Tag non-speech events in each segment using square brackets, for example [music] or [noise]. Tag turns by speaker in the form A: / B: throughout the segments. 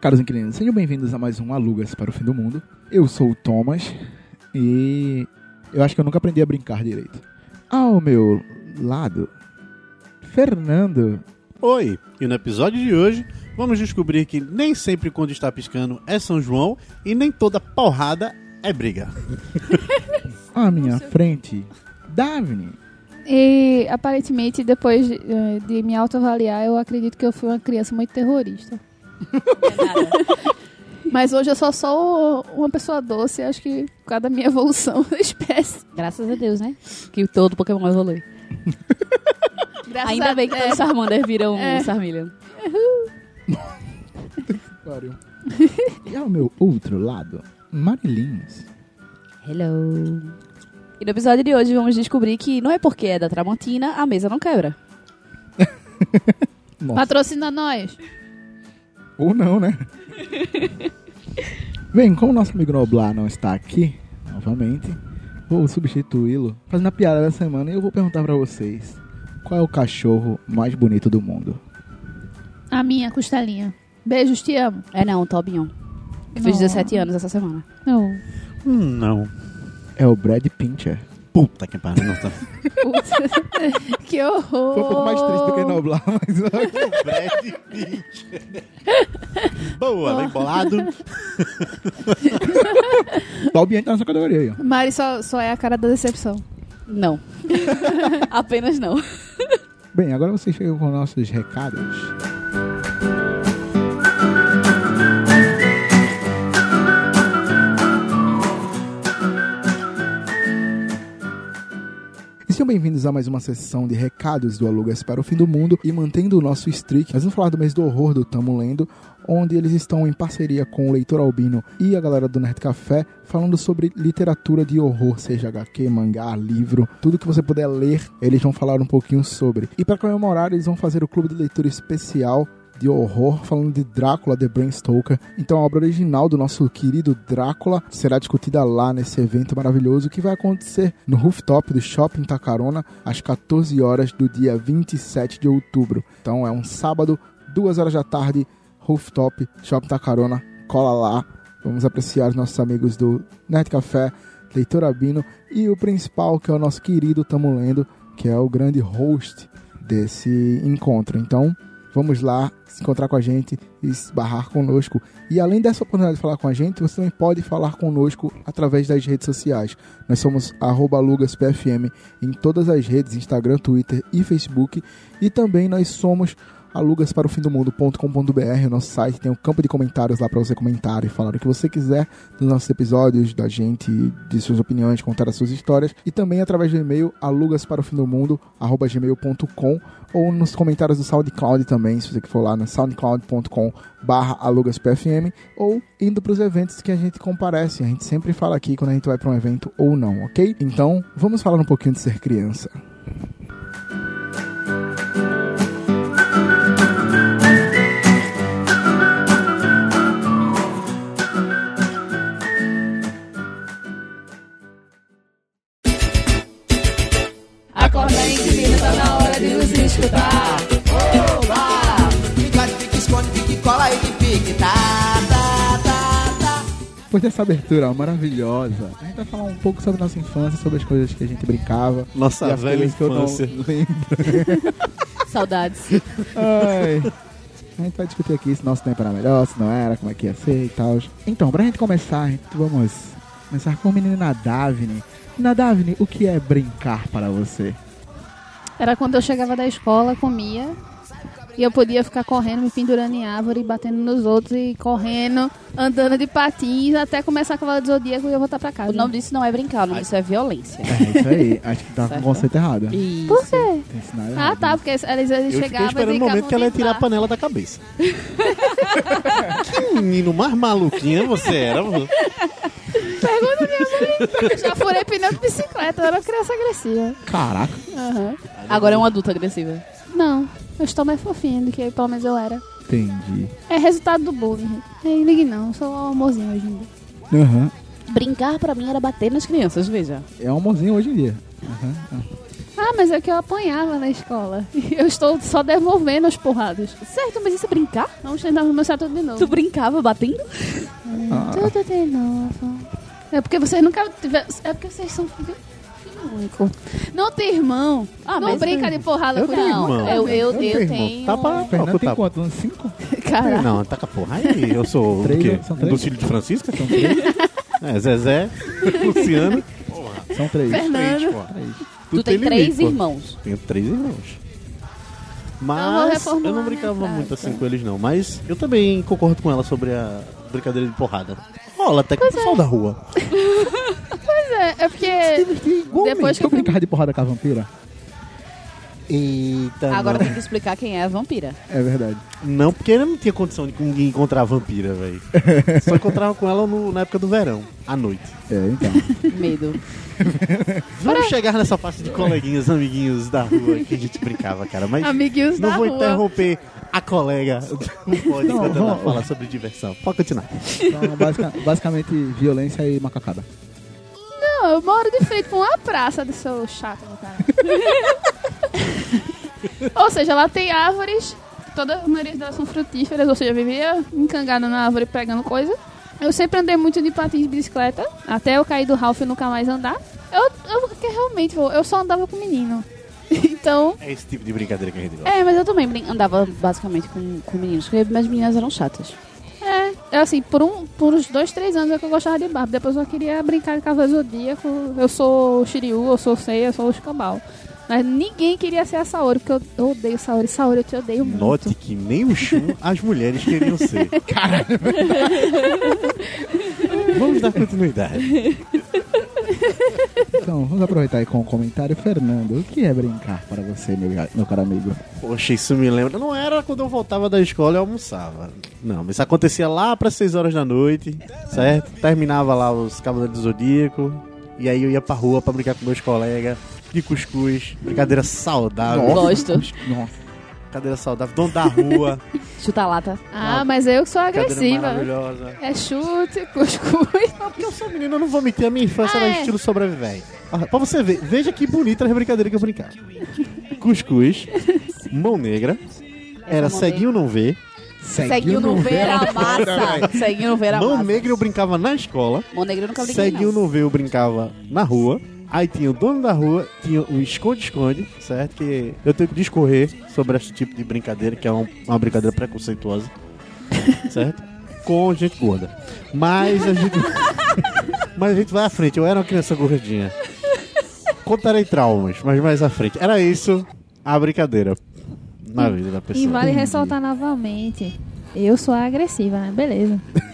A: caros inquilinos, sejam bem-vindos a mais um Alugas para o Fim do Mundo. Eu sou o Thomas e eu acho que eu nunca aprendi a brincar direito. Ao meu lado, Fernando.
B: Oi, e no episódio de hoje vamos descobrir que nem sempre quando está piscando é São João e nem toda porrada é briga. [laughs]
A: À minha frente, Davine.
C: E aparentemente, depois de, eh, de me autoavaliar, eu acredito que eu fui uma criança muito terrorista. Mas hoje eu só sou uma pessoa doce, acho que por causa da minha evolução da espécie.
D: Graças a Deus, né? Que todo Pokémon evolui.
C: Graças
D: Ainda
C: a-
D: bem que
C: é,
D: todos os Charmander viram
C: É.
D: um Charmeleon.
A: Pariu. E ao meu outro lado, Marilins.
D: Hello. E no episódio de hoje vamos descobrir que não é porque é da Tramontina, a mesa não quebra. [laughs]
C: Patrocina nós.
A: Ou não, né? [laughs] Bem, como nosso amigo Noblar não está aqui, novamente, vou substituí-lo fazendo a piada da semana e eu vou perguntar pra vocês: qual é o cachorro mais bonito do mundo?
C: A minha costelinha. Beijos, te amo.
D: É não, o Tobinho. Eu fiz
C: Não.
D: 17 anos essa semana.
C: Não.
B: Hum, não.
A: É o Brad Pincher.
B: Puta que pariu. não tá. [laughs]
C: Que horror.
A: Foi um pouco mais triste do que Noblar, mas. [laughs]
B: Brad Pitt. Boa, bem bolado. [laughs]
A: Tá nessa categoria aí, ó.
C: Mari só, só é a cara da decepção.
D: Não. Apenas não.
A: Bem, agora vocês chegam com nossos recados. Sejam bem-vindos a mais uma sessão de recados do Alugas para o Fim do Mundo e mantendo o nosso streak, nós vamos falar do mês do horror do Tamo Lendo, onde eles estão em parceria com o Leitor Albino e a galera do Nerd Café, falando sobre literatura de horror, seja HQ, mangá, livro, tudo que você puder ler, eles vão falar um pouquinho sobre. E para comemorar, eles vão fazer o clube de leitura especial de horror, falando de Drácula, de Bram Stoker. Então a obra original do nosso querido Drácula será discutida lá nesse evento maravilhoso que vai acontecer no rooftop do Shopping Tacarona às 14 horas do dia 27 de outubro. Então é um sábado, 2 horas da tarde, rooftop, Shopping Tacarona, cola lá. Vamos apreciar os nossos amigos do Net Café, Leitor Abino e o principal, que é o nosso querido Tamo Lendo, que é o grande host desse encontro. Então, vamos lá encontrar com a gente e esbarrar conosco. E além dessa oportunidade de falar com a gente, você também pode falar conosco através das redes sociais. Nós somos lugaspfm em todas as redes, Instagram, Twitter e Facebook. E também nós somos alugasparofimdomundo.com.br, o nosso site tem um campo de comentários lá para você comentar e falar o que você quiser dos nossos episódios, da gente, de suas opiniões, contar as suas histórias e também através do e-mail alugasparofimdomundo@gmail.com ou nos comentários do SoundCloud também, se você for lá no soundcloud.com barra alugaspfm ou indo para os eventos que a gente comparece. A gente sempre fala aqui quando a gente vai para um evento ou não, ok? Então, vamos falar um pouquinho de ser criança. Depois dessa abertura maravilhosa, a gente vai falar um pouco sobre nossa infância, sobre as coisas que a gente brincava.
B: Nossa
A: e as
B: velha
A: coisas que eu não
B: infância. [laughs]
A: lembro.
D: Saudades.
A: Ai. A gente vai discutir aqui se nosso tempo era melhor, se não era, como é que ia ser e tal. Então, pra gente começar, a gente vamos começar com a menina Davine. Menina Davine, o que é brincar para você?
C: Era quando eu chegava da escola, comia. E eu podia ficar correndo, me pendurando em árvore, batendo nos outros e correndo, andando de patins, até começar a cavalo de zodíaco e eu voltar pra casa.
D: O nome disso não é brincar, o nome disso é violência.
A: É isso aí, acho que tá com o conceito errado.
D: Isso.
C: Por quê? Ah, tá, porque eles, eles
B: Eu
C: chegavam
B: esperando
C: e
B: o momento que ela ia tirar a panela da cabeça. que menino mais maluquinha você era.
C: Pergunta minha mãe. Já furei pneu de bicicleta, eu era uma criança agressiva.
A: Caraca.
C: Aham.
D: Agora é uma adulta agressiva.
C: Não, eu estou mais fofinha do que pelo menos eu era.
A: Entendi.
C: É resultado do bullying. Nem ligue não, eu sou um amorzinho hoje em dia.
A: Aham.
D: Brincar pra mim era bater nas crianças, veja.
A: É um amorzinho hoje em dia. Aham.
C: Ah, Ah, mas é que eu apanhava na escola. E eu estou só devolvendo as porradas.
D: Certo, mas isso é brincar?
C: Vamos tentar começar tudo de novo.
D: Tu brincava batendo?
A: Ah,
C: Tudo de novo. É porque vocês nunca tiveram. É porque vocês são único. Não tem irmão.
D: Ah,
C: não
D: mas
C: brinca de porrada
B: eu
C: com
B: tenho
C: irmão.
B: irmão.
D: Eu, eu,
A: Eu
D: eu,
A: tenho.
B: Tá pra-
A: Fernando tem
B: Tá.
A: quanto? Uns cinco? [laughs]
C: Cara,
B: Não, taca porra. Aí eu sou
A: Três,
B: o quê?
A: são
B: Um
A: três?
B: dos filhos de Francisca?
A: São três? [laughs]
B: É, Zezé, Luciano.
A: São três.
C: Fernando.
B: porra.
D: Tu tem três
B: pô.
D: irmãos.
B: Tenho três irmãos.
C: Vou
B: Mas
C: reformular
B: eu não
C: minha
B: brincava
C: frase.
B: muito assim com eles, não. Mas eu também concordo com ela sobre a brincadeira de porrada. Rola até com o pessoal da rua. [laughs]
C: Pois é, é porque. Depois que
A: eu
C: eu fui-
A: brincava de porrada com a vampira?
B: Eita,
D: Agora
B: não.
D: tem que explicar quem é a vampira.
A: É verdade.
B: Não, porque eu não tinha condição de ninguém encontrar a vampira, velho. [laughs] Só encontrava com ela no- na época do verão, à noite.
A: É, então. [laughs]
D: Medo.
B: Vamos chegar nessa parte de coleguinhas, amiguinhos da rua que a gente brincava, cara. Mas
C: Amiguinhos
B: não
C: da
B: vou
C: rua.
B: interromper a colega. Não pode
A: Não,
B: quando ela
A: vamos-
B: fala sobre diversão. Pode continuar.
A: Então, basica- basicamente, violência e macacada.
C: Não, eu moro de frente com uma praça do seu chato, cara. [laughs] ou seja, lá tem árvores, toda a maioria delas são frutíferas, ou seja, eu vivia encangada na árvore pegando coisa. Eu sempre andei muito de patins de bicicleta, até eu cair do Ralph e nunca mais andar. Eu, eu realmente, eu eu só andava com menino. [laughs] Então,
B: É esse tipo de brincadeira que a gente gosta.
D: É, mas eu também andava basicamente com, com meninos, porque minhas meninas eram chatas.
C: é, é assim, por, um, por uns dois, três anos é que eu gostava de Barbie. Depois eu queria brincar de Cavaleiro Zodíaco. Eu sou o Shiryu, eu sou o Seiya, eu sou o Escambau. Mas ninguém queria ser a Saori, porque eu, odeio Saori. Saori, eu te odeio muito.
B: Note que nem o Shun as mulheres queriam ser. [laughs] Vamos dar continuidade.
A: Então, vamos aproveitar aí com o comentário. Fernando, o que é brincar para você, meu, meu caro amigo?
B: Poxa, isso me lembra. Não era quando eu voltava da escola e almoçava. Não, mas isso acontecia lá para 6 horas da noite, certo? Terminava lá os Cavaleiros do Zodíaco. E aí eu ia pra rua pra brincar com meus colegas de cuscuz. Brincadeira saudável.
D: Gosto.
A: Nossa.
B: Brincadeira saudável. Dono da rua. [laughs]
D: Chuta lata.
C: Ah, mas eu que sou
B: Brincadeira
C: agressiva.
B: maravilhosa.
C: É chute, cuscuz.
B: Não, porque eu sou menino, eu não vou mentir. A minha infância
C: Ah,
B: era
C: é.
B: estilo sobrevivente. Ah, Pra você ver, veja que bonita as brincadeiras que eu brincava. Cuscuz, mão negra, era
D: mão
B: ceguinho não vê.
D: Seguiu no ver a massa. Seguiu no ver a
B: Mão
D: massa.
B: negra eu brincava na escola.
D: Mão negra eu nunca brinquei,
B: Ceguinho
D: não.
B: não vê eu brincava na rua. Aí tinha o dono da rua, tinha o esconde-esconde, certo? Que eu tenho que discorrer sobre esse tipo de brincadeira, que é um- uma brincadeira preconceituosa, [laughs] certo? Com gente gorda. Mas a gente. [laughs] mas a gente vai à frente. Eu era uma criança gordinha. Contarei traumas, mas mais à frente. Era isso a brincadeira na vida da
C: E
B: pessoa.
C: vale ressaltar novamente. Eu sou a agressiva, né? Beleza. [laughs]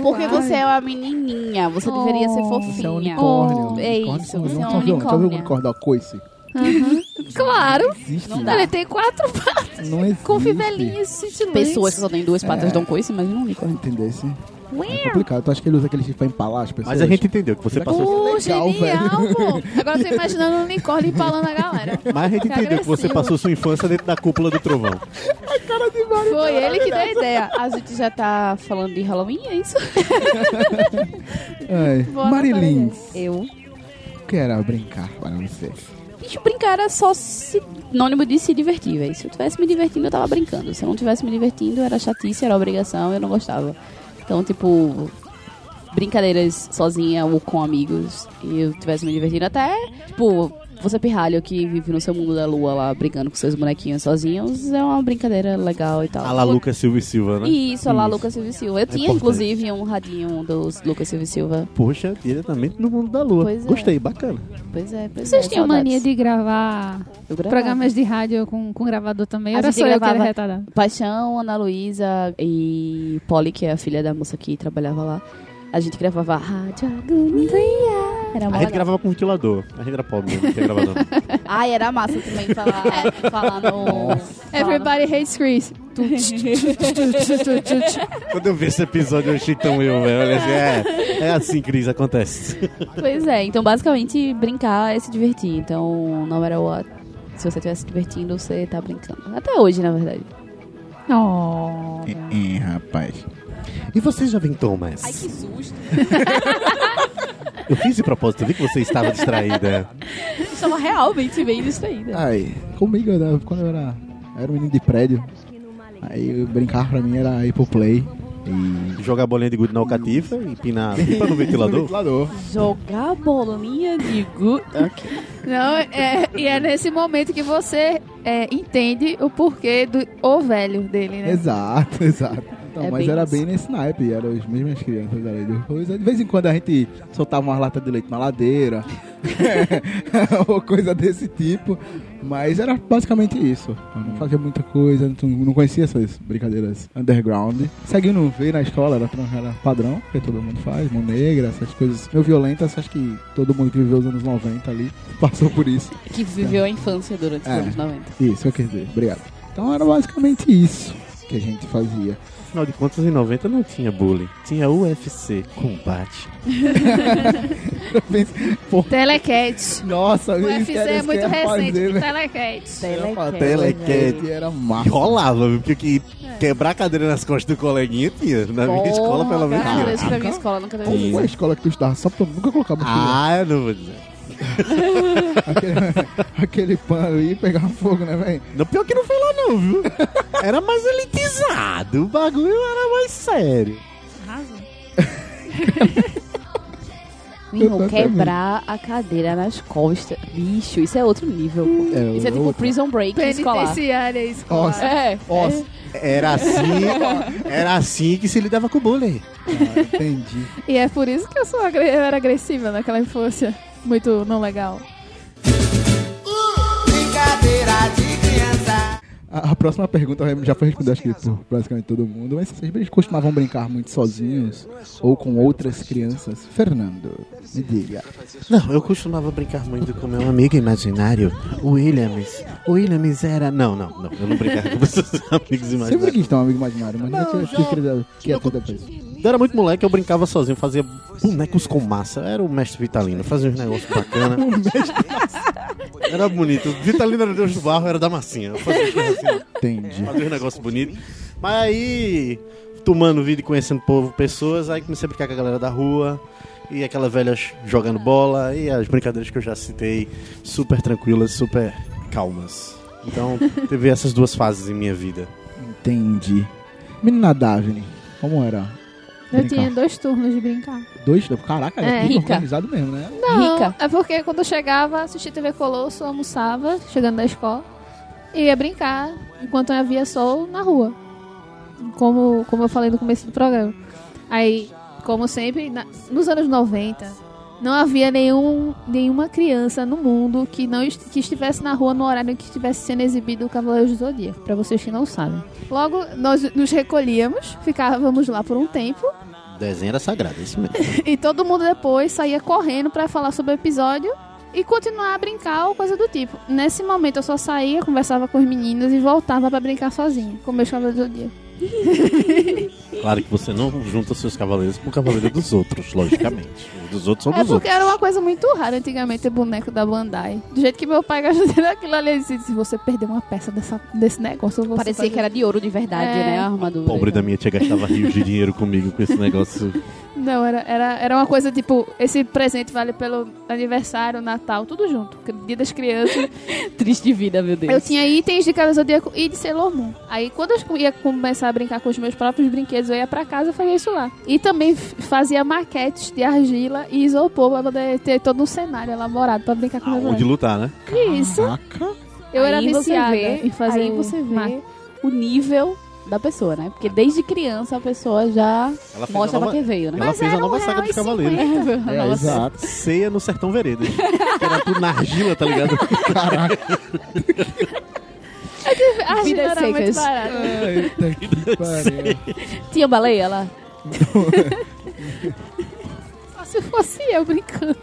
D: Porque você é uma menininha, você deveria ser
C: Oh.
D: fofinha.
A: Você é um unicórnio.
D: Oh, é
A: Unicórnio
D: isso, você é
A: não
D: um
A: violões. Já viu o
D: unicórnio.
A: unicórnio da coice?
C: Aham. Claro.
A: Existe.
D: Não dá.
C: Ele tem quatro patas
A: Não existe.
C: com fivelinhas cintilantes.
D: Pessoas que só têm duas patas
A: É.
D: dão coice, mas não unicórnio.
A: Entendesse? É complicado. Tu acha que ele usa aquele chifre pra empalar as pessoas?
B: Mas a gente entendeu que você passou.
C: Pô,
A: Legal,
C: genial, pô. [laughs] Agora eu tô imaginando um unicórnio empalando a galera.
B: Mas a gente entendeu que você passou sua infância dentro da cúpula do trovão.
C: Foi ele que deu a ideia.
D: A gente já tá falando de Halloween, é isso?
A: Ai.
C: Anotar
D: Eu.
A: o que era brincar para você?
D: Bicho, brincar era só sinônimo de se divertir, velho. Se eu tivesse me divertindo, eu tava brincando. Se eu não tivesse me divertindo, era chatice, era obrigação, eu não gostava. Então, tipo, brincadeiras sozinha ou com amigos e eu tivesse me divertindo até, tipo, você pirralho que vive no seu mundo da lua lá, brincando com seus bonequinhos sozinhos, é uma brincadeira legal e tal.
B: A la Lucas Silva e Silva, né?
D: Isso, lá
B: Isso.
D: Lucas Silva e Silva. Eu tinha,
B: importante.
D: inclusive, um radinho dos Lucas Silva e Silva.
B: Poxa, diretamente no mundo da lua.
D: Pois é.
B: Gostei, bacana.
D: Pois é, pois
C: Vocês
D: é,
C: tinham
D: saudades.
C: mania de gravar programas de rádio com, com gravador também?
D: A
C: Era só eu que era retardada.
D: Paixão, Ana Luísa e Polly, que é a filha da moça que trabalhava lá. A gente gravava Rádio Agonia. Era
B: A gente gravava com ventilador. A gente era pobre mesmo, não tinha gravador. [laughs]
D: Ai, era massa também falar, [laughs] falar no...
C: Everybody hates Chris. [laughs]
B: Quando eu vi esse episódio, eu achei tão eu, velho. Assim, é, é assim, Cris, acontece.
D: Pois é, então basicamente brincar é se divertir. Então, no matter what, se você estiver se divertindo, você tá brincando. Até hoje, na verdade.
C: Oh.
A: É, rapaz.
B: E você já vem, Thomas?
D: susto. [laughs]
B: Eu fiz de propósito, eu vi que você estava distraída.
D: Estava realmente bem distraída.
A: Aí, comigo, eu quando eu era, eu era um menino de prédio, aí eu brincar pra mim era ir pro play e...
B: Jogar bolinha de gude na alcatifa e pinar pipa no [laughs] ventilador.
A: ventilador.
D: Jogar bolinha de gude. Ok.
C: Não, é, e é nesse momento que você é, entende o porquê do o velho dele, né?
A: Exato, [laughs] exato. Então,
D: É
A: mas
D: bem
A: era
D: isso.
A: bem nesse naipe, eram as mesmas crianças ali coisa. De vez em quando a gente soltava umas latas de leite na ladeira, [laughs] ou coisa desse tipo. Mas era basicamente isso. Eu não fazia muita coisa, não não conhecia essas brincadeiras underground. Segui no V na escola, era, era padrão, que todo mundo faz, mão negra, essas coisas meio violentas. Acho que todo mundo que viveu os anos 90 ali [laughs] passou por isso.
D: Que viveu a infância durante os
A: É.
D: anos 90.
A: Isso, eu quis dizer. Obrigado. Então era basicamente isso que a gente fazia.
B: Afinal de contas, em 90 não tinha bullying. Tinha UFC, combate.
A: Pô, [laughs]
C: Telecat.
A: Nossa,
C: O UFC é muito recente.
A: fazer, né?
C: Telecat.
D: Telecat.
A: Telecat era
B: E
A: massa.
B: rolava, viu? Porque que quebrar a cadeira nas costas do coleguinha tinha. Na minha
D: Porra,
B: escola, pelo menos,
D: cara, isso pra minha escola nunca teve
A: Qual
D: isso.
A: foi a escola que tu estudava? Só pra nunca colocar.
B: Ah, eu não vou dizer. [laughs]
A: Aquele, aquele pano aí pegava fogo, né, velho?
B: Não, pior que não foi lá não, viu? Era mais elitizado. O bagulho era mais sério. [laughs]
D: Irmão, quebrar a cadeira nas costas. Bicho, isso é outro nível. pô.
A: É,
D: isso é tipo
A: outra.
D: Prison Break escolar.
C: Penitenciária escolar.
A: Nossa.
D: É.
A: Nossa,
B: Era assim, [laughs] era assim que se lidava com o bullying.
A: ah, entendi.
C: E é por isso que eu, sou agre- eu era agressiva naquela infância. Muito não legal.
E: Brincadeira de criança.
A: A, a próxima pergunta já foi respondida, acho que por praticamente todo mundo. Mas vocês costumavam brincar muito sozinhos ou com outras crianças? Fernando, me diga.
B: Não, eu costumava brincar muito com meu amigo imaginário, o Williams. O Williams era... Não, não, não. Eu não brincava com meus [laughs] amigos
A: Sempre
B: imaginários.
A: quis ter um amigo imaginário, mas
B: Não, já-
A: tinha querido quieto depois.
B: Quando eu era muito moleque, eu brincava sozinho, fazia bonecos com massa. Era o mestre Vitalino, fazia uns negócios bacanas. [laughs] Era bonito. Vitalino era Deus do barro, era da massinha. Eu fazia, assim,
A: Entendi.
B: fazia uns negócios bonitos. Mas aí, tomando vida e conhecendo povo, pessoas, aí comecei a brincar com a galera da rua. E aquela velha jogando bola. E as brincadeiras que eu já citei, super tranquilas, super calmas. Então, teve essas duas fases em minha vida.
A: Entendi. Menina Daphne, como era?
C: Eu
A: Brincar.
C: tinha dois turnos de brincar.
A: Dois? Caraca,
C: É.
A: tudo
D: Rica.
A: organizado mesmo, né?
C: Não,
D: Rica.
C: é porque quando eu chegava, assistia TV Colosso, almoçava, chegando da escola, e ia brincar enquanto havia sol na rua. Como, como eu falei no começo do programa. Aí, como sempre, na- nos anos 90, não havia nenhum, nenhuma criança no mundo que não est- que estivesse na rua no horário que estivesse sendo exibido o Cavaleiro do Zodíaco, pra vocês que não sabem. Logo, nós nos recolhíamos, ficávamos lá por um tempo,
B: Desenho era sagrado, é isso mesmo. [laughs]
C: e todo mundo depois saía correndo pra falar sobre o episódio e continuar a brincar ou coisa do tipo. Nesse momento eu só saía, conversava com os meninos e voltava pra brincar sozinha, com meus cavaleiros do dia. [laughs]
B: Claro que você não junta seus cavaleiros com o cavaleiro dos outros, logicamente. Os dos outros são
C: É
B: dos
C: porque
B: outros.
C: era uma coisa muito rara antigamente ter boneco da Bandai. Do jeito que meu pai gastou [laughs] aquilo ali, ele disse, se você perder uma peça dessa, desse negócio, você
D: Parecia
C: faz-
D: que era de ouro de verdade,
C: É.
D: né? A armadura.
B: Pobre da minha tia gastava rios de dinheiro comigo com esse negócio. [laughs]
C: Não, era, era, era uma coisa tipo, esse presente vale pelo aniversário, Natal, tudo junto. Dia das crianças. [laughs]
D: Triste vida, meu Deus.
C: Eu tinha itens de Cavaleiro Zodíaco e de Sailor Moon. Aí quando eu ia começar a brincar com os meus próprios brinquedos, eu ia pra casa e fazia isso lá. E também fazia maquetes de argila e isopor pra poder ter todo um cenário elaborado pra brincar com meus
B: Aonde
C: bonecos.
B: lutar, né?
C: Isso.
A: Caraca.
C: Eu era
D: Aí você
C: viciada
D: vê-
C: em fazer
D: Aí você vê o nível da pessoa, né? Porque desde criança a pessoa já mostra
B: a
D: pra
B: nova,
D: que veio, né?
B: ela fez a
C: era
B: nova saga dos cavaleiros.
A: É,
D: Nossa.
A: exato.
B: Ceia no Sertão Veredas. era tudo na argila, tá ligado? [laughs] [laughs]
C: A argila
D: Vidas
C: era muito
D: secas.
A: Eita que pariu.
D: Tinha baleia lá? [laughs]
C: Só se fosse eu brincando.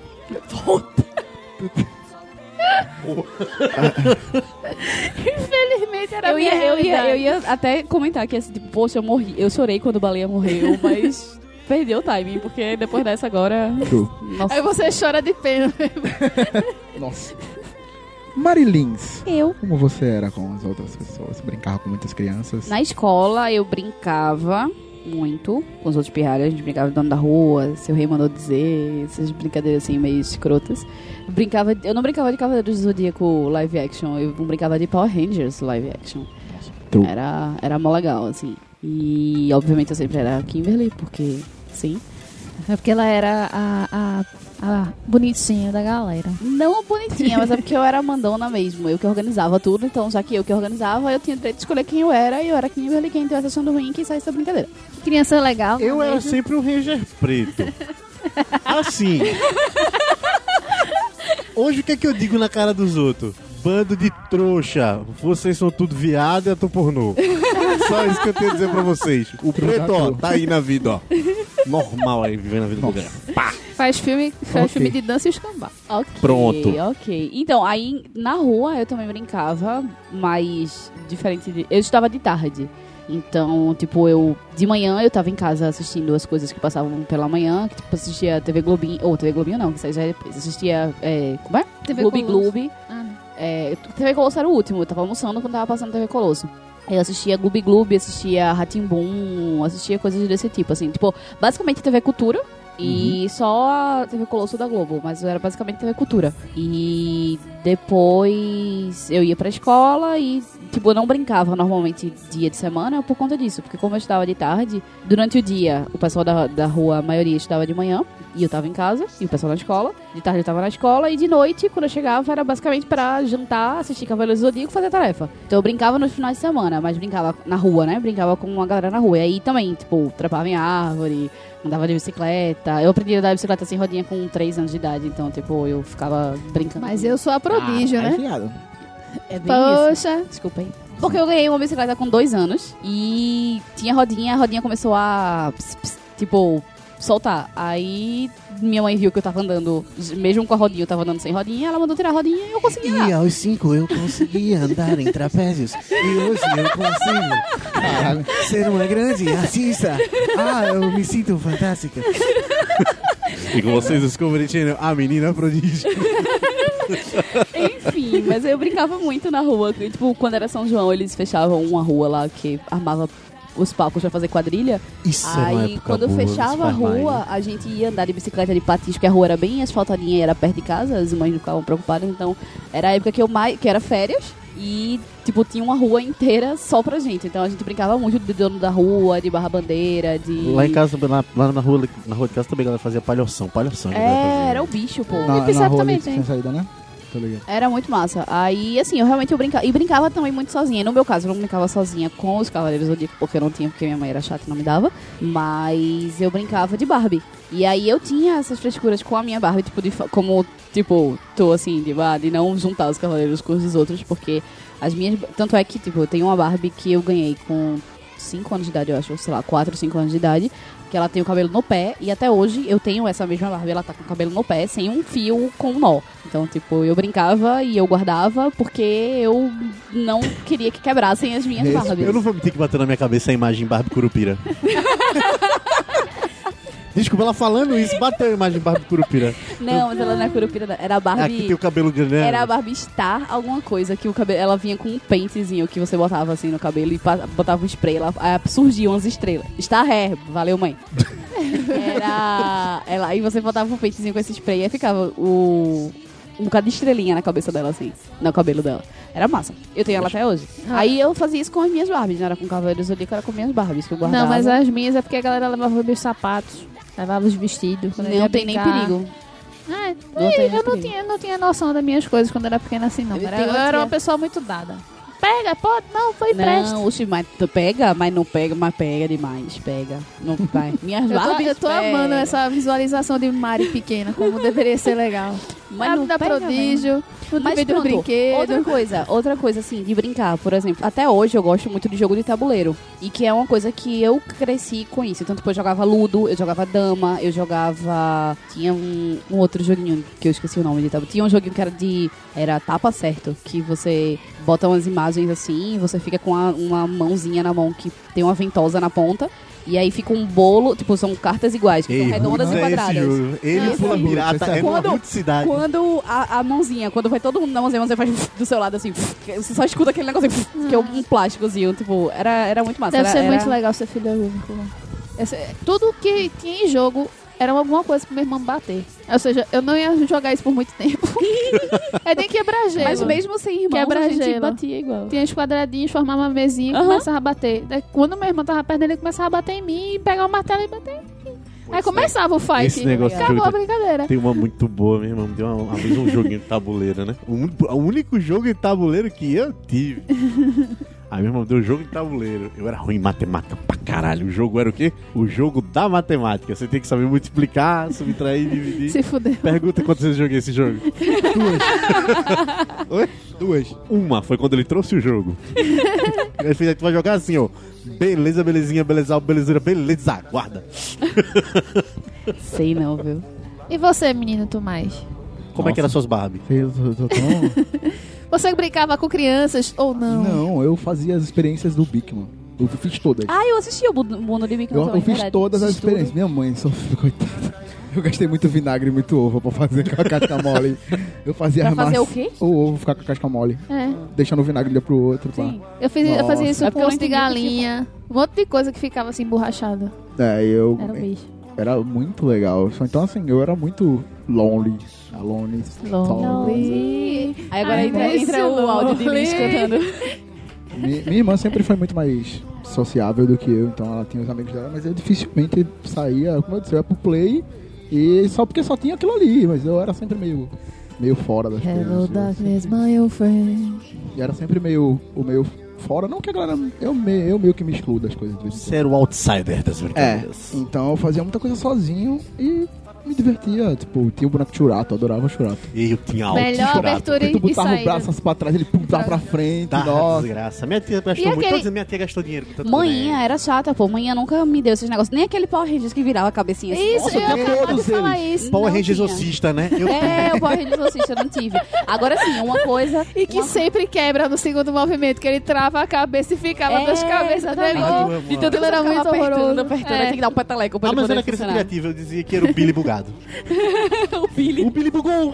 C: Infelizmente era
D: Eu
C: minha
D: ia, eu, ia, eu ia até comentar que assim, tipo, poxa, eu morri. Eu chorei quando o baleia morreu, [laughs] mas perdeu o timing, porque depois dessa agora.
C: Aí você chora de pena. [laughs]
A: Nossa. Marilins,
D: Eu.
A: como você era com as outras pessoas? Brincava com muitas crianças?
D: Na escola eu brincava muito com os outros pirralhos. A gente brincava de dono da rua, seu rei mandou dizer, essas brincadeiras assim meio escrotas. Brincava, eu não brincava de Cavaleiros do Zodíaco live action, eu brincava de Power Rangers live action.
B: True.
D: Era, era mó legal, assim. E obviamente eu sempre era Kimberly, porque sim.
C: É porque ela era a, a, a bonitinha da galera.
D: Não bonitinha, mas é porque eu era mandona mesmo. Eu que organizava tudo, então já que eu que organizava, eu tinha direito de escolher quem eu era, e eu era Kimberly, quem estivesse achando ruim, quem saísse da brincadeira.
C: Criança legal.
B: Eu
C: não é
B: era
C: mesmo?
B: sempre um Ranger preto. Assim. Hoje o que é que eu digo na cara dos outros? Bando de trouxa. Vocês são tudo viado e eu tô pornô. Só isso que eu tenho a dizer pra vocês. O preto, ó, tá aí na vida, ó. Normal aí, vivendo a vida do cara.
C: Faz filme, faz
A: Ok.
C: filme de dança e escambar.
D: Ok.
B: Pronto.
D: Ok. Então, aí na rua eu também brincava, mas diferente de. Eu estava de tarde. Então, tipo, eu. De manhã eu tava em casa assistindo as coisas que passavam pela manhã, que tipo, assistia TV Globinho. Ou TV Globinho não, que isso aí já é depois. Assistia. É, como é?
C: TV Colosso.
D: Gloob.
C: Ah.
D: É, TV Colosso era o último, eu tava almoçando quando tava passando TV Colosso. Eu assistia Gloob Gloob, assistia Ratimbum, assistia coisas desse tipo, assim. Tipo, basicamente TV Cultura e só a TV Colosso da Globo, mas era basicamente TV Cultura. E depois eu ia pra escola e, tipo, eu não brincava normalmente dia de semana por conta disso. Porque como eu estudava de tarde, durante o dia o pessoal da, da rua, a maioria estudava de manhã e eu tava em casa, e o pessoal na escola. De tarde eu tava na escola e de noite, quando eu chegava, era basicamente pra jantar, assistir Cavaleiros do Zodíaco e fazer tarefa. Então eu brincava nos finais de semana, mas brincava na rua, né? Brincava com uma galera na rua. E aí também, tipo, trepava em árvore, andava de bicicleta. Eu aprendi a andar de bicicleta sem rodinha com 3 anos de idade, então, tipo, eu ficava brincando.
C: Mas eu sou a prodígio,
A: Ai,
C: né?
A: viado.
D: É bem isso.
C: Poxa.
D: Desculpa aí. Porque eu ganhei uma bicicleta com dois anos e tinha rodinha, a rodinha começou a, ps, ps, tipo, soltar. Aí minha mãe viu que eu tava andando, mesmo com a rodinha, eu tava andando sem rodinha, ela mandou tirar a rodinha e eu consegui andar.
B: E aos cinco eu consegui andar em trapézios. E hoje eu consigo
A: Caralho.
B: ser uma grande artista. Ah, eu me sinto fantástica. E com vocês, Channel, a menina prodígio.
D: Enfim, mas eu brincava muito na rua. que, Tipo, quando era São João, eles fechavam uma rua lá que armava os palcos pra fazer quadrilha.
B: Isso uma
D: Aí, quando
B: boa,
D: fechava a rua,
B: né?
D: a gente ia andar de bicicleta de patins, porque a rua era bem asfaltadinha e era perto de casa, as mães não ficavam preocupadas. Então, era a época que eu mais. que era férias. E, tipo, tinha uma rua inteira só pra gente. Então a gente brincava muito de dono da rua, de barra bandeira, de.
B: Lá em casa, lá, lá na, rua, na rua de casa também a galera fazia palhoção. Palhoção.
D: É, era o bicho, pô.
A: Na,
C: Episódio
A: na rua
C: também tem.
A: saída, né? Tô ligado.
D: Era muito massa. Aí, assim, eu realmente eu brincava. E brincava também muito sozinha. No meu caso, eu não brincava sozinha com os Cavaleiros do Zodíaco, porque eu não tinha, porque minha mãe era chata e não me dava. Mas eu brincava de Barbie. E aí eu tinha essas frescuras com a minha Barbie, tipo, de, como, tipo, tô assim, de, ah, de não juntar os Cavaleiros com os outros, porque as minhas. Tanto é que, tipo, eu tenho uma Barbie que eu ganhei com 5 anos de idade, eu acho, sei lá, 4, 5 anos de idade. Que ela tem o cabelo no pé, e até hoje eu tenho essa mesma Barbie, ela tá com o cabelo no pé, sem um fio com um nó. Então, tipo, eu brincava e eu guardava porque eu não queria que quebrassem as minhas. Barbies.
B: Eu não vou mentir que bateu na minha cabeça a imagem Barbie Curupira. [laughs] Desculpa, ela falando isso, bateu a imagem Barbie Curupira.
D: Não, mas ela não é curupira, não. era a
B: Aqui
D: Barbie.
B: tem o cabelo grande.
D: Era a Barbie Star, alguma coisa, que o cabelo, ela vinha com um pentezinho que você botava assim no cabelo e botava um spray, ela, aí surgiam as estrelas. Star Hair, valeu mãe. [laughs] Era. Ela, aí você botava um pentezinho com esse spray e aí ficava o. Um bocado de estrelinha na cabeça dela, assim, no cabelo dela. Era massa. Eu tenho ela até hoje.
C: Ah.
D: Aí eu fazia isso com as minhas Barbies, não era com Cavaleiros Zodíaco, era com minhas Barbies que eu guardava.
C: Não, mas as minhas é porque a galera levava os sapatos, levava os vestidos.
D: não tem nem perigo.
C: É,
D: Não
C: eu não
D: perigo.
C: tinha, não tinha noção das minhas coisas quando era pequena assim, não.
D: Eu
C: Era-
D: tenho
C: eu era uma pessoa muito dada. Pega, pode, não, foi presta.
D: Não, oxe, mas tu pega, mas não pega, mas pega demais. Pega. Não [laughs] vai. Minhas
C: Eu tô, eu tô amando essa visualização de Mari pequena, como deveria ser legal.
D: Mas
C: Mas
D: não
C: da
D: pega,
C: prodígio,
D: Mas pronto,
C: brinquedo.
D: outra coisa, outra coisa assim, de brincar, por exemplo. Até hoje eu gosto muito de jogo de tabuleiro. E que é uma coisa que eu cresci com isso. Então, tipo, eu jogava Ludo, eu jogava Dama, eu jogava. Tinha um, um outro joguinho que eu esqueci o nome de tabuleiro. Tinha um joguinho que era de. Era tapa certo. Que você bota umas imagens assim, você fica com a- uma mãozinha na mão que tem uma ventosa na ponta. E aí fica um bolo, tipo, são cartas iguais, que
B: Ei,
D: são redondas e
B: é esse
D: quadradas.
B: Ele
C: Esse
B: pula
C: é Roots,
B: pirata,
A: é
B: é
D: Quando-
B: cidade.
D: Quando a, a mãozinha, quando vai todo mundo na mãozinha, você faz [laughs] do seu lado assim, você só escuta aquele negócio [laughs] que é um plásticozinho, tipo, era, era muito massa.
C: Deve
D: era,
C: ser
D: era-
C: muito legal ser filho único. Esse- tudo que tinha em jogo era alguma coisa pro meu irmão bater. Ou seja, eu não ia jogar isso por muito tempo. [laughs] é nem quebrar gelo.
D: Mas mesmo sem irmãos,
C: Quebra
D: a gente
C: gelo.
D: batia igual.
C: Tinha os quadradinhos, formava uma mesinha e
D: Aham.
C: começava a bater. Daí, quando meu irmão tava perto dele, ele começava a bater em mim, pegar o martelo e bater em mim. Aí começava o fight.
B: Esse negócio de
C: Acabou
B: jogo
C: a brincadeira.
B: Tem uma muito boa, meu irmão. Me deu uma, uma vez um joguinho de tabuleiro, né? O único jogo de tabuleiro que eu tive. [laughs] Aí meu irmão deu um jogo de tabuleiro. Eu era ruim em matemática pra caralho. O jogo era o quê? O jogo da matemática. Você tem que saber multiplicar, subtrair, dividir.
C: Se fudeu.
B: Pergunta quantas vezes eu joguei esse jogo. Oi?
A: Duas.
B: Uma, foi quando ele trouxe o jogo. ele fez, "Aí tu vai jogar assim, ó. Beleza, belezinha, beleza, belezura, beleza, guarda.
D: Sei não, viu?
C: E você, menino Tomás?
B: Como é que eram suas Barbie?
A: Eu tô- tô tão- [laughs]
C: Você brincava com crianças ou não?
A: Não, eu fazia as experiências do Bigman. Eu fiz todas.
D: Ah, eu assisti o Mundo de Mickey
A: eu,
D: também,
A: eu fiz
D: verdade.
A: todas as experiências. Minha mãe sofreu, [laughs] coitada. Eu gastei muito vinagre e muito ovo pra fazer com a casca mole. Eu fazia
D: Pra fazer o quê?
A: O ovo ficar com a casca mole.
C: É.
A: Deixando o vinagre de um pro outro. pá.
D: Sim.
C: Eu, fiz, eu fazia isso
D: É
C: com osso de
D: que
C: galinha. Um monte de coisa que ficava assim emborrachada.
A: É, eu.
C: Era o bicho.
A: Era muito legal. Então, assim, eu era muito lonely. A lonely.
C: Lonely.
D: Aí agora
C: Ai,
D: entra, entra o áudio de Liz cantando. [laughs]
A: Mi- Minha irmã sempre foi muito mais sociável do que eu, então ela tinha os amigos dela, mas eu dificilmente saía, como eu disse, eu ia pro play e só porque só tinha aquilo ali, mas eu era sempre meio, meio fora das
C: Hello,
A: coisas.
C: darkness, my old friend.
A: E era sempre meio, o meio fora, não que a galera, eu, me, eu meio que me excluo das coisas.
B: era o outsider das brincadeiras.
A: É, então eu fazia muita coisa sozinho e me divertia, tipo, tinha o boneco de Churato, eu adorava Churato.
B: E eu tinha alto
C: Melhor
B: jurado.
C: abertura
A: Tu
C: e, e
A: botava o braço assim pra trás, ele pulava pra frente,
B: Tá,
A: nossa.
B: desgraça. Minha tia gastou muito.
C: aquele-
B: dizendo, minha tia gastou dinheiro com tanto
D: Manhã era chata, pô. Manhã nunca me deu esses negócios. Nem aquele Power Rangers que virava a cabecinha assim.
C: Isso,
A: Nossa,
C: eu
A: tem
C: acabar de
A: todos
C: falar
A: eles.
C: isso.
B: Power
D: Não
B: Ranger
D: tinha.
B: exorcista, né? Eu
D: É, o Power Rangers Assist eu não tive. Agora sim, uma coisa... [laughs]
C: E que
D: uma...
C: sempre quebra no segundo movimento, que ele trava a cabeça e ficava
D: É,
C: duas cabeças.
B: Ah,
D: De tudo
C: era muito
D: apertando,
C: horroroso.
D: apertando.
C: É.
D: Aí Tem que dar um peteleco pra
B: Ah,
D: ele
B: mas eu
D: poder
B: era criança
D: funcionar.
B: criativa, eu dizia que era o Billy bugado. [laughs]
D: o Billy.
B: o Billy bugou!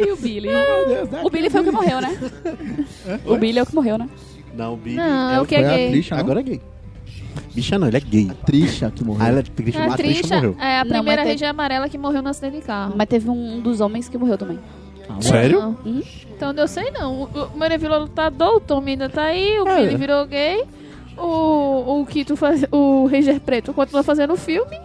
D: Ai, o Billy.
A: Né?
D: O Billy foi o que morreu, né? O Billy é o que morreu, né?
B: Não, o Billy.
C: Não, é o que
A: Foi
C: é
A: a
C: gay.
A: Trisha?
B: Agora é gay. Bicha não, ele é gay.
A: Trisha que morreu.
B: Ah, ela é
C: A
B: a Trisha
C: Trisha
B: morreu.
C: é a
D: Não,
C: primeira
D: mas tem-
C: Ranger amarela que morreu no acidente de carro.
D: Mas teve um dos homens que morreu também.
B: Sério?
C: Não.
D: Hum?
C: Então eu sei não. O, o Mary virou lutador, o Tommy ainda tá aí, o
B: É.
C: Billy virou gay, o, o Kito faz, o Ranger Preto continua fazendo o filme.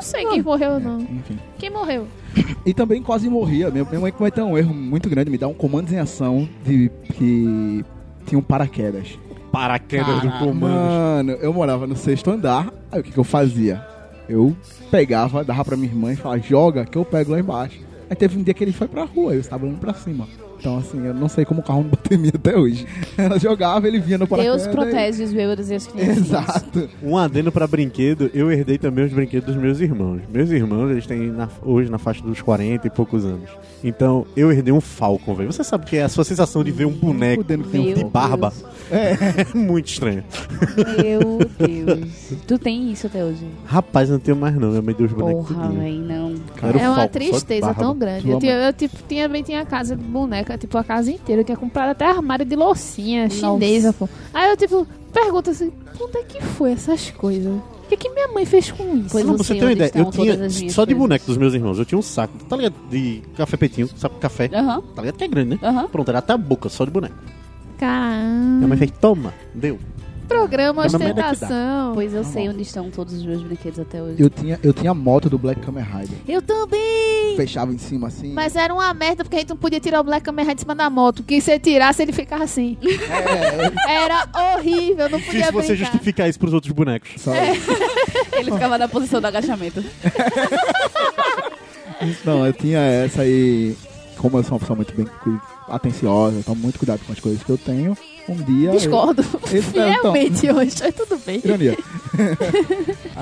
C: Não sei quem morreu não.
A: Enfim.
C: Quem morreu? [clears throat]
A: E também quase morria. Minha, minha mãe cometeu um erro muito grande, me dá um comando em ação de que tinha um paraquedas.
B: Paraquedas do comando.
A: Mano, eu morava no sexto andar, aí o que, que eu fazia? Eu pegava, dava pra minha irmã e falava, joga que eu pego lá embaixo. Aí teve um dia que ele foi pra rua, eu estava olhando pra cima. Então, assim, eu não sei como o carro não bateu em mim até hoje. [laughs] Ela jogava, ele vinha no paraquedas.
D: Deus protege os bêbados e as crianças.
A: Exato.
B: Um adendo pra brinquedo, eu herdei também os brinquedos dos meus irmãos. Meus irmãos, eles têm na- hoje na faixa dos 40 e poucos anos. Então, eu herdei um Falcon, velho. Você sabe que é a sua sensação de ver um boneco
A: um
D: Meu
B: de barba
D: Deus.
B: é [laughs] muito estranha.
D: Meu Deus. Tu tem isso até hoje?
B: Rapaz, eu não tenho mais não. Minha mãe deu os bonecos
D: Porra, véi, não.
C: É uma
B: de
C: tristeza tão grande. Eu, tinha, eu tipo, tinha, também tinha casa de boneca, tipo, a casa inteira. Eu tinha comprado até armário de loucinha chinesa, pô. Aí eu, tipo, pergunto assim, onde é que foi essas coisas? O que, que minha mãe fez com isso?
D: Pois
B: Não,
D: eu
B: pra você
D: sei
B: ter uma ideia, eu tinha só de
D: coisas.
B: boneco dos meus irmãos, eu tinha um saco, tá ligado? De café petinho, sabe café?
D: Aham,
B: Tá ligado que é grande, né?
D: aham.
B: Pronto, era até a boca, só de boneco. Minha
C: Caramba.
B: mãe fez, toma, deu.
C: Programa
B: é
C: ostentação.
D: Pois eu sei onde estão todos os meus brinquedos até hoje.
A: Eu tinha, eu tinha a moto do Black Kamen Rider.
C: Eu também.
A: Fechava em cima assim.
C: Mas era uma merda porque a gente não podia tirar o Black Kamen Rider de cima da moto. Que se tirasse, ele ficava assim.
A: É, [laughs]
C: Era horrível, não podia
B: Difícil você
C: brincar.
B: justificar isso pros outros bonecos.
A: só, [laughs]
D: Ele ficava na posição do agachamento. [laughs]
A: Não, eu tinha essa aí. Como eu sou uma pessoa muito bem cu- atenciosa, eu tomo muito cuidado com as coisas que eu tenho. Um dia.
C: Discordo. [laughs]
A: Eu, então,
C: hoje, mas tudo bem.
A: ironia. [laughs]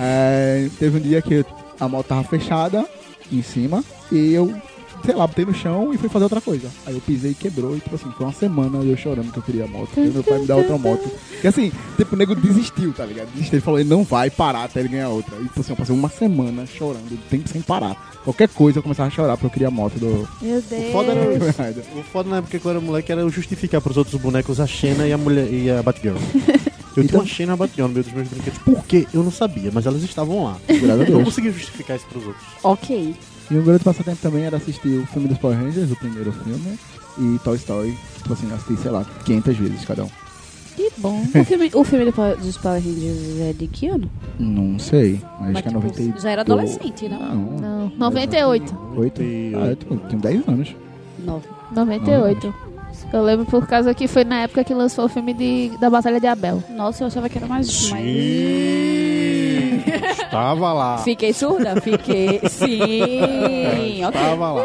A: É, teve um dia que a moto tava fechada em cima e eu, sei lá, botei no chão e fui fazer outra coisa. Aí eu pisei e quebrou e, tipo assim, foi uma semana eu chorando que eu queria a moto. E meu pai me dá outra moto. Que assim, tipo, o nego desistiu, tá ligado? Desistiu. Ele falou, ele não vai parar até ele ganhar outra. E, tipo assim, eu passei uma semana chorando, tempo sem parar. Qualquer coisa eu começava a chorar porque eu queria a moto do.
C: Meu
B: O foda,
C: Deus. [laughs]
B: era, o foda na época que eu era moleque era eu justificar pros outros bonecos a Xena e a mulher e a Batgirl. [laughs] Eu
A: Então-
B: tinha uma Shane Abatinho no meio dos meus brinquedos. Por quê? Eu não sabia, mas elas estavam lá. Eu não
A: Deus.
B: consegui justificar isso pros outros.
D: Ok.
A: E um grande passatempo também era assistir o filme dos Power Rangers, o primeiro filme, e Toy Story. Tipo assim, assisti, sei lá, 500 vezes cada um.
D: Que bom. O filme, o filme do Power- dos Power Rangers é de que ano?
A: Não sei, mas, acho que é
D: tipo,
A: 92.
D: já era adolescente, não?
A: Não,
C: Não, 98.
A: 8? Ah, eu tipo, tinha 10 anos.
D: Nove.
C: 98. Eu lembro por causa que foi na época que lançou o filme de, da Batalha de Abel.
D: Nossa, eu achava que era mais... mais...
B: Estava lá.
D: Fiquei surda? Fiquei. Sim.
B: Estava lá.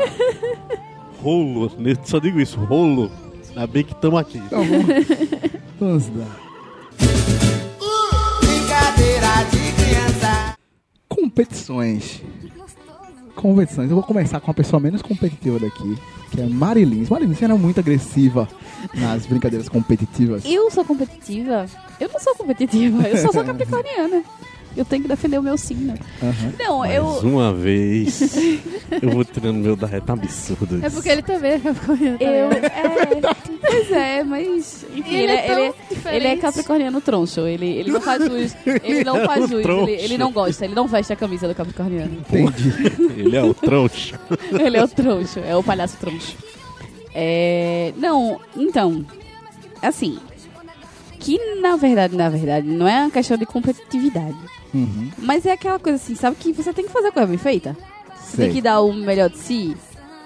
B: Rolo. Só digo isso, rolo. Ainda bem que estamos aqui.
A: Então vamos, vamos lá.
E: Brincadeira de criança.
A: Competições. Competições. Eu vou começar com a pessoa menos competitiva daqui, que é Marilyn. Marilyn, você era muito agressiva nas brincadeiras competitivas.
D: Eu sou competitiva? Eu não sou competitiva, eu só sou [laughs] capricorniana. Eu tenho que defender o meu signo.
A: Aham.
D: Não,
B: Mais
D: eu.
B: uma vez. eu vou tirando meu da reta absurdo.
C: É
B: isso.
C: porque ele também é capricorniano.
D: Eu.
C: também.
D: É, pois é, mas. Enfim,
C: E ele é tão
D: ele, é, ele é capricorniano troncho. Ele, ele não faz jus. Ele não faz jus. Ele, ele não gosta, ele não veste a camisa do capricorniano.
A: Entendi.
B: Ele é o troncho.
D: Ele é o troncho, é o palhaço troncho. É. Não, então. Assim. Que na verdade, na verdade, não é uma questão de competitividade.
A: Uhum.
D: Mas é aquela coisa assim, sabe que você tem que fazer a coisa bem feita? Você tem que dar o melhor de si.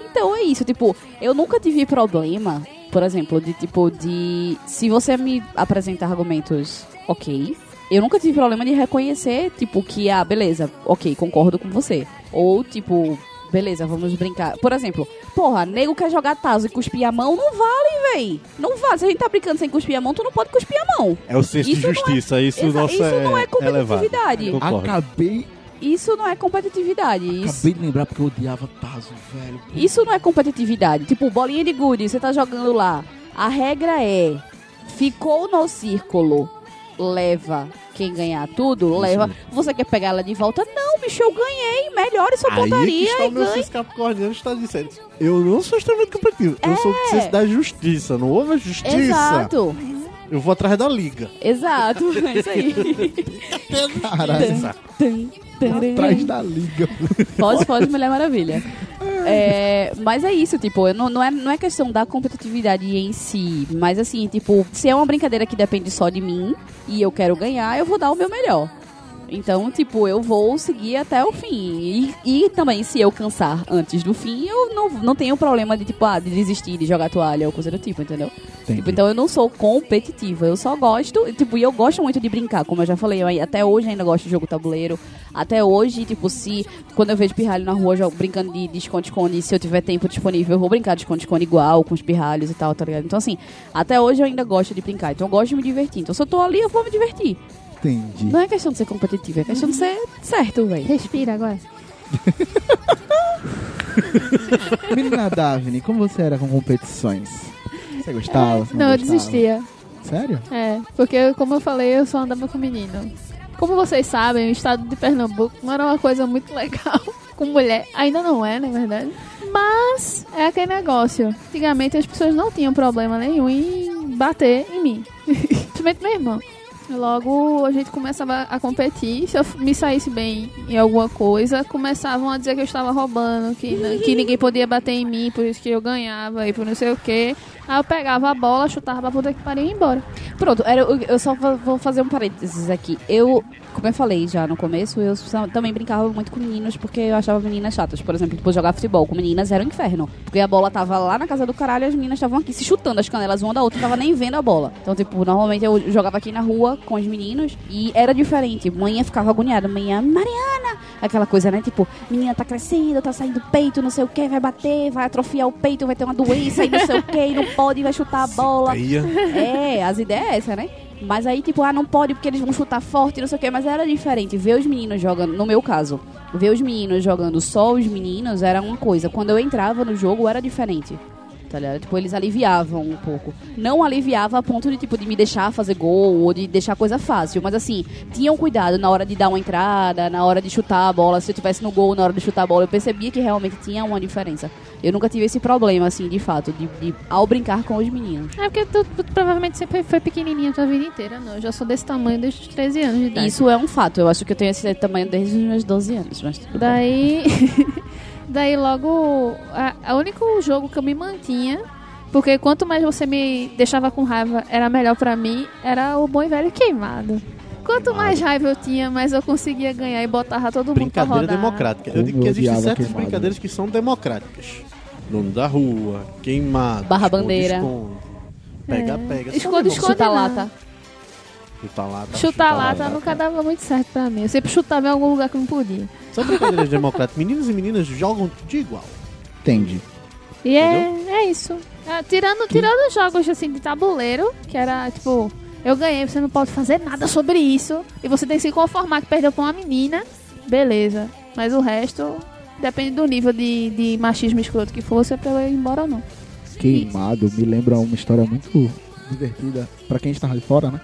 D: Então é isso, tipo, eu nunca tive problema, por exemplo, de tipo, de. Se você me apresentar argumentos ok, eu nunca tive problema de reconhecer, tipo, que, ah, beleza, ok, concordo com você. Ou, tipo, beleza, vamos brincar. Por exemplo, porra, nego quer jogar taso e cuspir a mão, não vale, véi. Não vale. Se a gente tá brincando sem cuspir a mão, tu não pode cuspir a mão.
B: É o senso
D: Isso
B: de
D: não é-
B: justiça. Isso, nosso
D: isso não é
B: elevado.
D: competitividade.
B: Concordo.
A: Acabei,
D: Isso não é competitividade. Isso,
A: acabei de lembrar porque eu odiava Tazo, velho.
D: Isso não é competitividade. Tipo, bolinha de gude, você tá jogando lá. A regra é: ficou no círculo, leva. Quem ganhar tudo, leva. Você quer pegar ela de volta? Não, bicho, eu ganhei. Melhore sua
B: Aí que
D: pontaria
B: está
D: e
B: o meu capricorniano está dizendo. Eu não sou extremamente competitivo. Eu sou senso da justiça. Não houve a justiça.
D: Exato,
B: Eu vou atrás da liga.
D: exato. [laughs] É isso aí.
A: Caralho, atrás da liga.
D: Pode, pode, Mulher Maravilha. É, mas é isso, tipo, não, não, é, não é questão da competitividade em si, mas assim, tipo, se é uma brincadeira que depende só de mim e eu quero ganhar, eu vou dar o meu melhor. Então, tipo, eu vou seguir até o fim. E, e também, se eu cansar antes do fim, eu não, não tenho problema de, tipo, ah, de desistir, de jogar toalha ou coisa do tipo, entendeu? Tipo, então eu não sou competitiva, eu só gosto, tipo, e eu gosto muito de brincar, como eu já falei, eu, até hoje ainda gosto de jogo tabuleiro. Até hoje, tipo, se quando eu vejo pirralho na rua jogo, brincando de de esconde-esconde, se eu tiver tempo disponível, eu vou brincar de esconde-esconde igual, com os pirralhos e tal, tá ligado? Então, assim, até hoje eu ainda gosto de brincar, então eu gosto de me divertir. Então, se eu tô ali, eu vou me divertir.
A: Entendi.
D: Não é questão de ser competitivo, é questão de ser certo, velho.
C: Respira agora. [laughs]
A: Menina Daphne, como você era com competições? Você gostava? Você
C: Não, eu
A: gostava?
C: desistia.
A: Sério?
C: É, porque como eu falei, eu só andava com menino. Como vocês sabem, o estado de Pernambuco não era uma coisa muito legal [laughs] com mulher. Ainda não é, na verdade. Mas é aquele negócio. Antigamente as pessoas não tinham problema nenhum em bater em mim. [laughs] Principalmente meu irmão. Logo a gente começava a competir. Se eu me saísse bem em alguma coisa, começavam a dizer que eu estava roubando, que, n- que ninguém podia bater em mim, por isso que eu ganhava e por não sei o que. Aí eu pegava a bola, chutava pra puta que pariu e ia embora.
D: Pronto, era, eu só vou fazer um parênteses aqui. Eu, como eu falei já no começo, eu também brincava muito com meninos porque eu achava meninas chatas. Por exemplo, tipo, jogar futebol com meninas era um inferno. Porque a bola tava lá na casa do caralho e as meninas estavam aqui se chutando as canelas uma da outra, tava nem vendo a bola. Então, tipo, normalmente eu jogava aqui na rua com os meninos e era diferente. Manhã ficava agoniada. Manhã, Mariana! Aquela coisa, né? Tipo, menina tá crescendo, tá saindo peito, não sei o que, vai bater, vai atrofiar o peito, vai ter uma doença e não sei o que, não pode, vai chutar a bola.
B: Aí,
D: É, as ideias é essa, né? Mas aí, tipo, ah, não pode porque eles vão chutar forte, não sei o quê. Mas era diferente. Ver os meninos jogando, no meu caso, ver os meninos jogando só os meninos era uma coisa. Quando eu entrava no jogo, era diferente. Tá ligado? Tipo, eles aliviavam um pouco. Não aliviava a ponto de, tipo, de me deixar fazer gol ou de deixar coisa fácil. Mas assim, tinham cuidado na hora de dar uma entrada, na hora de chutar a bola. Se eu tivesse no gol na hora de chutar a bola, eu percebia que realmente tinha uma diferença. Eu nunca tive esse problema, assim, de fato, de, de- ao brincar com os meninos.
C: É porque tu, tu provavelmente sempre foi pequenininha a tua vida inteira, não. Eu já sou desse tamanho desde os 13 anos de idade.
D: Isso é um fato. Eu acho que eu tenho esse tamanho desde os meus 12 anos. Mas.
C: Daí. [laughs] daí logo. A, a único jogo que eu me mantinha. Porque quanto mais você me deixava com raiva, era melhor pra mim, era o bom e velho queimado. Quanto mais raiva eu tinha, mais eu conseguia ganhar e botava todo mundo pra
B: Brincadeira
C: rodar.
B: democrática. Eu digo que existem certas
A: queimado.
B: brincadeiras que são democráticas. Dono da rua, queimado,
D: Barra bandeira.
B: esconde, Pega, pega.
C: É. Esconde, esconde.
D: Chuta
C: não.
D: lata.
B: Chuta lata.
C: Chutar lata nunca dava muito certo pra mim. Eu sempre chutava em algum lugar que eu não podia.
B: São brincadeiras democráticas. Meninos e meninas jogam de igual.
A: Entendi.
C: E é, é isso. É, tirando, tirando jogos assim de tabuleiro, que era tipo, eu ganhei, você não pode fazer nada sobre isso. E você tem que se conformar que perdeu pra uma menina, beleza. Mas o resto depende do nível de, de machismo escroto que for, se é pra eu ir embora ou não.
A: Queimado me lembra uma história muito divertida pra quem estava de fora, né?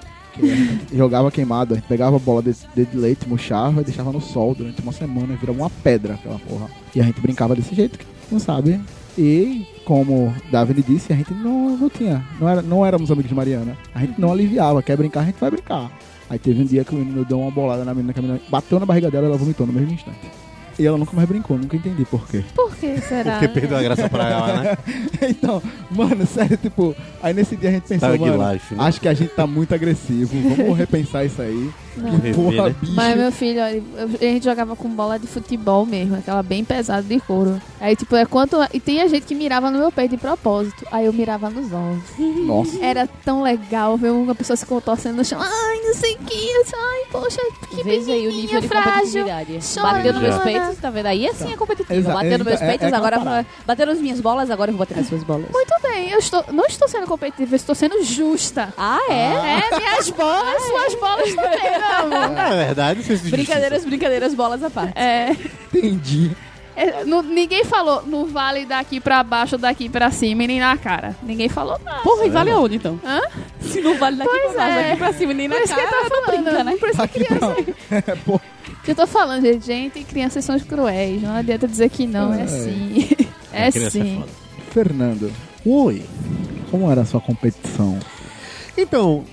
A: Jogava queimado, pegava a bola de, de leite, murchava e deixava no sol durante uma semana e virava uma pedra aquela porra. E a gente brincava desse jeito, não sabe? E como Davi disse, a gente não, não tinha, não, era, não éramos amigos de Mariana. A gente não aliviava, quer brincar, a gente vai brincar. Aí teve um dia que o menino deu uma bolada na menina, que a menina bateu na barriga dela e ela vomitou no mesmo instante. E ela nunca mais brincou, nunca entendi por quê.
C: Por que será?
B: Porque perdeu a graça pra ela, né? [laughs]
A: então, mano, sério, tipo, aí nesse dia a gente pensou, mano,
B: life, né?
A: acho que a gente tá muito agressivo, vamos [laughs] repensar isso aí.
C: Não.
A: Que porra,
B: né?
A: bicho.
C: Mas meu filho, a gente jogava com bola de futebol mesmo, aquela bem pesada de couro. Aí, tipo, é quanto. E tinha gente que mirava no meu peito de propósito. Aí eu mirava nos ovos.
A: Nossa,
C: Era tão legal ver uma pessoa se contorcendo no chão. Ai, não sei o que. Ai, poxa, que
D: Veja aí o nível de
C: frágil.
D: competitividade.
C: chora,
D: Bateu nos meus
B: Já.
D: Peitos, tá vendo? Aí assim é competitivo.
A: Exa-
D: Bateu nos meus
A: é-
D: peitos,
A: é
D: agora
A: comparar.
D: bateu nas minhas bolas, agora eu vou bater nas suas bolas.
C: Muito bem, eu estou, não estou sendo competitiva, eu estou sendo justa.
D: Ah, é?
C: É, minhas bolas, suas bolas também, meu amor.
B: É verdade, de
D: Brincadeiras, brincadeiras, bolas à parte.
C: É,
A: entendi.
C: É, não- ninguém falou no vale daqui pra baixo, daqui pra cima e nem na cara. Ninguém falou nada.
D: Porra, e vale aonde então?
C: Hã?
D: Se não vale daqui
C: Pois
D: pra baixo,
C: é.
D: daqui pra cima, nem na
C: Por isso que
D: cara,
C: eu tô falando,
D: brinca, né?
C: Por isso [laughs] que
A: Aqui
C: criança...
A: pra...
C: Eu tô falando, gente, gente, crianças são cruéis. Não adianta dizer que não, é,
A: É.
C: sim. [laughs] É
B: é
C: sim.
A: Fernando,
B: Oi.
A: como era a sua competição?
B: Então,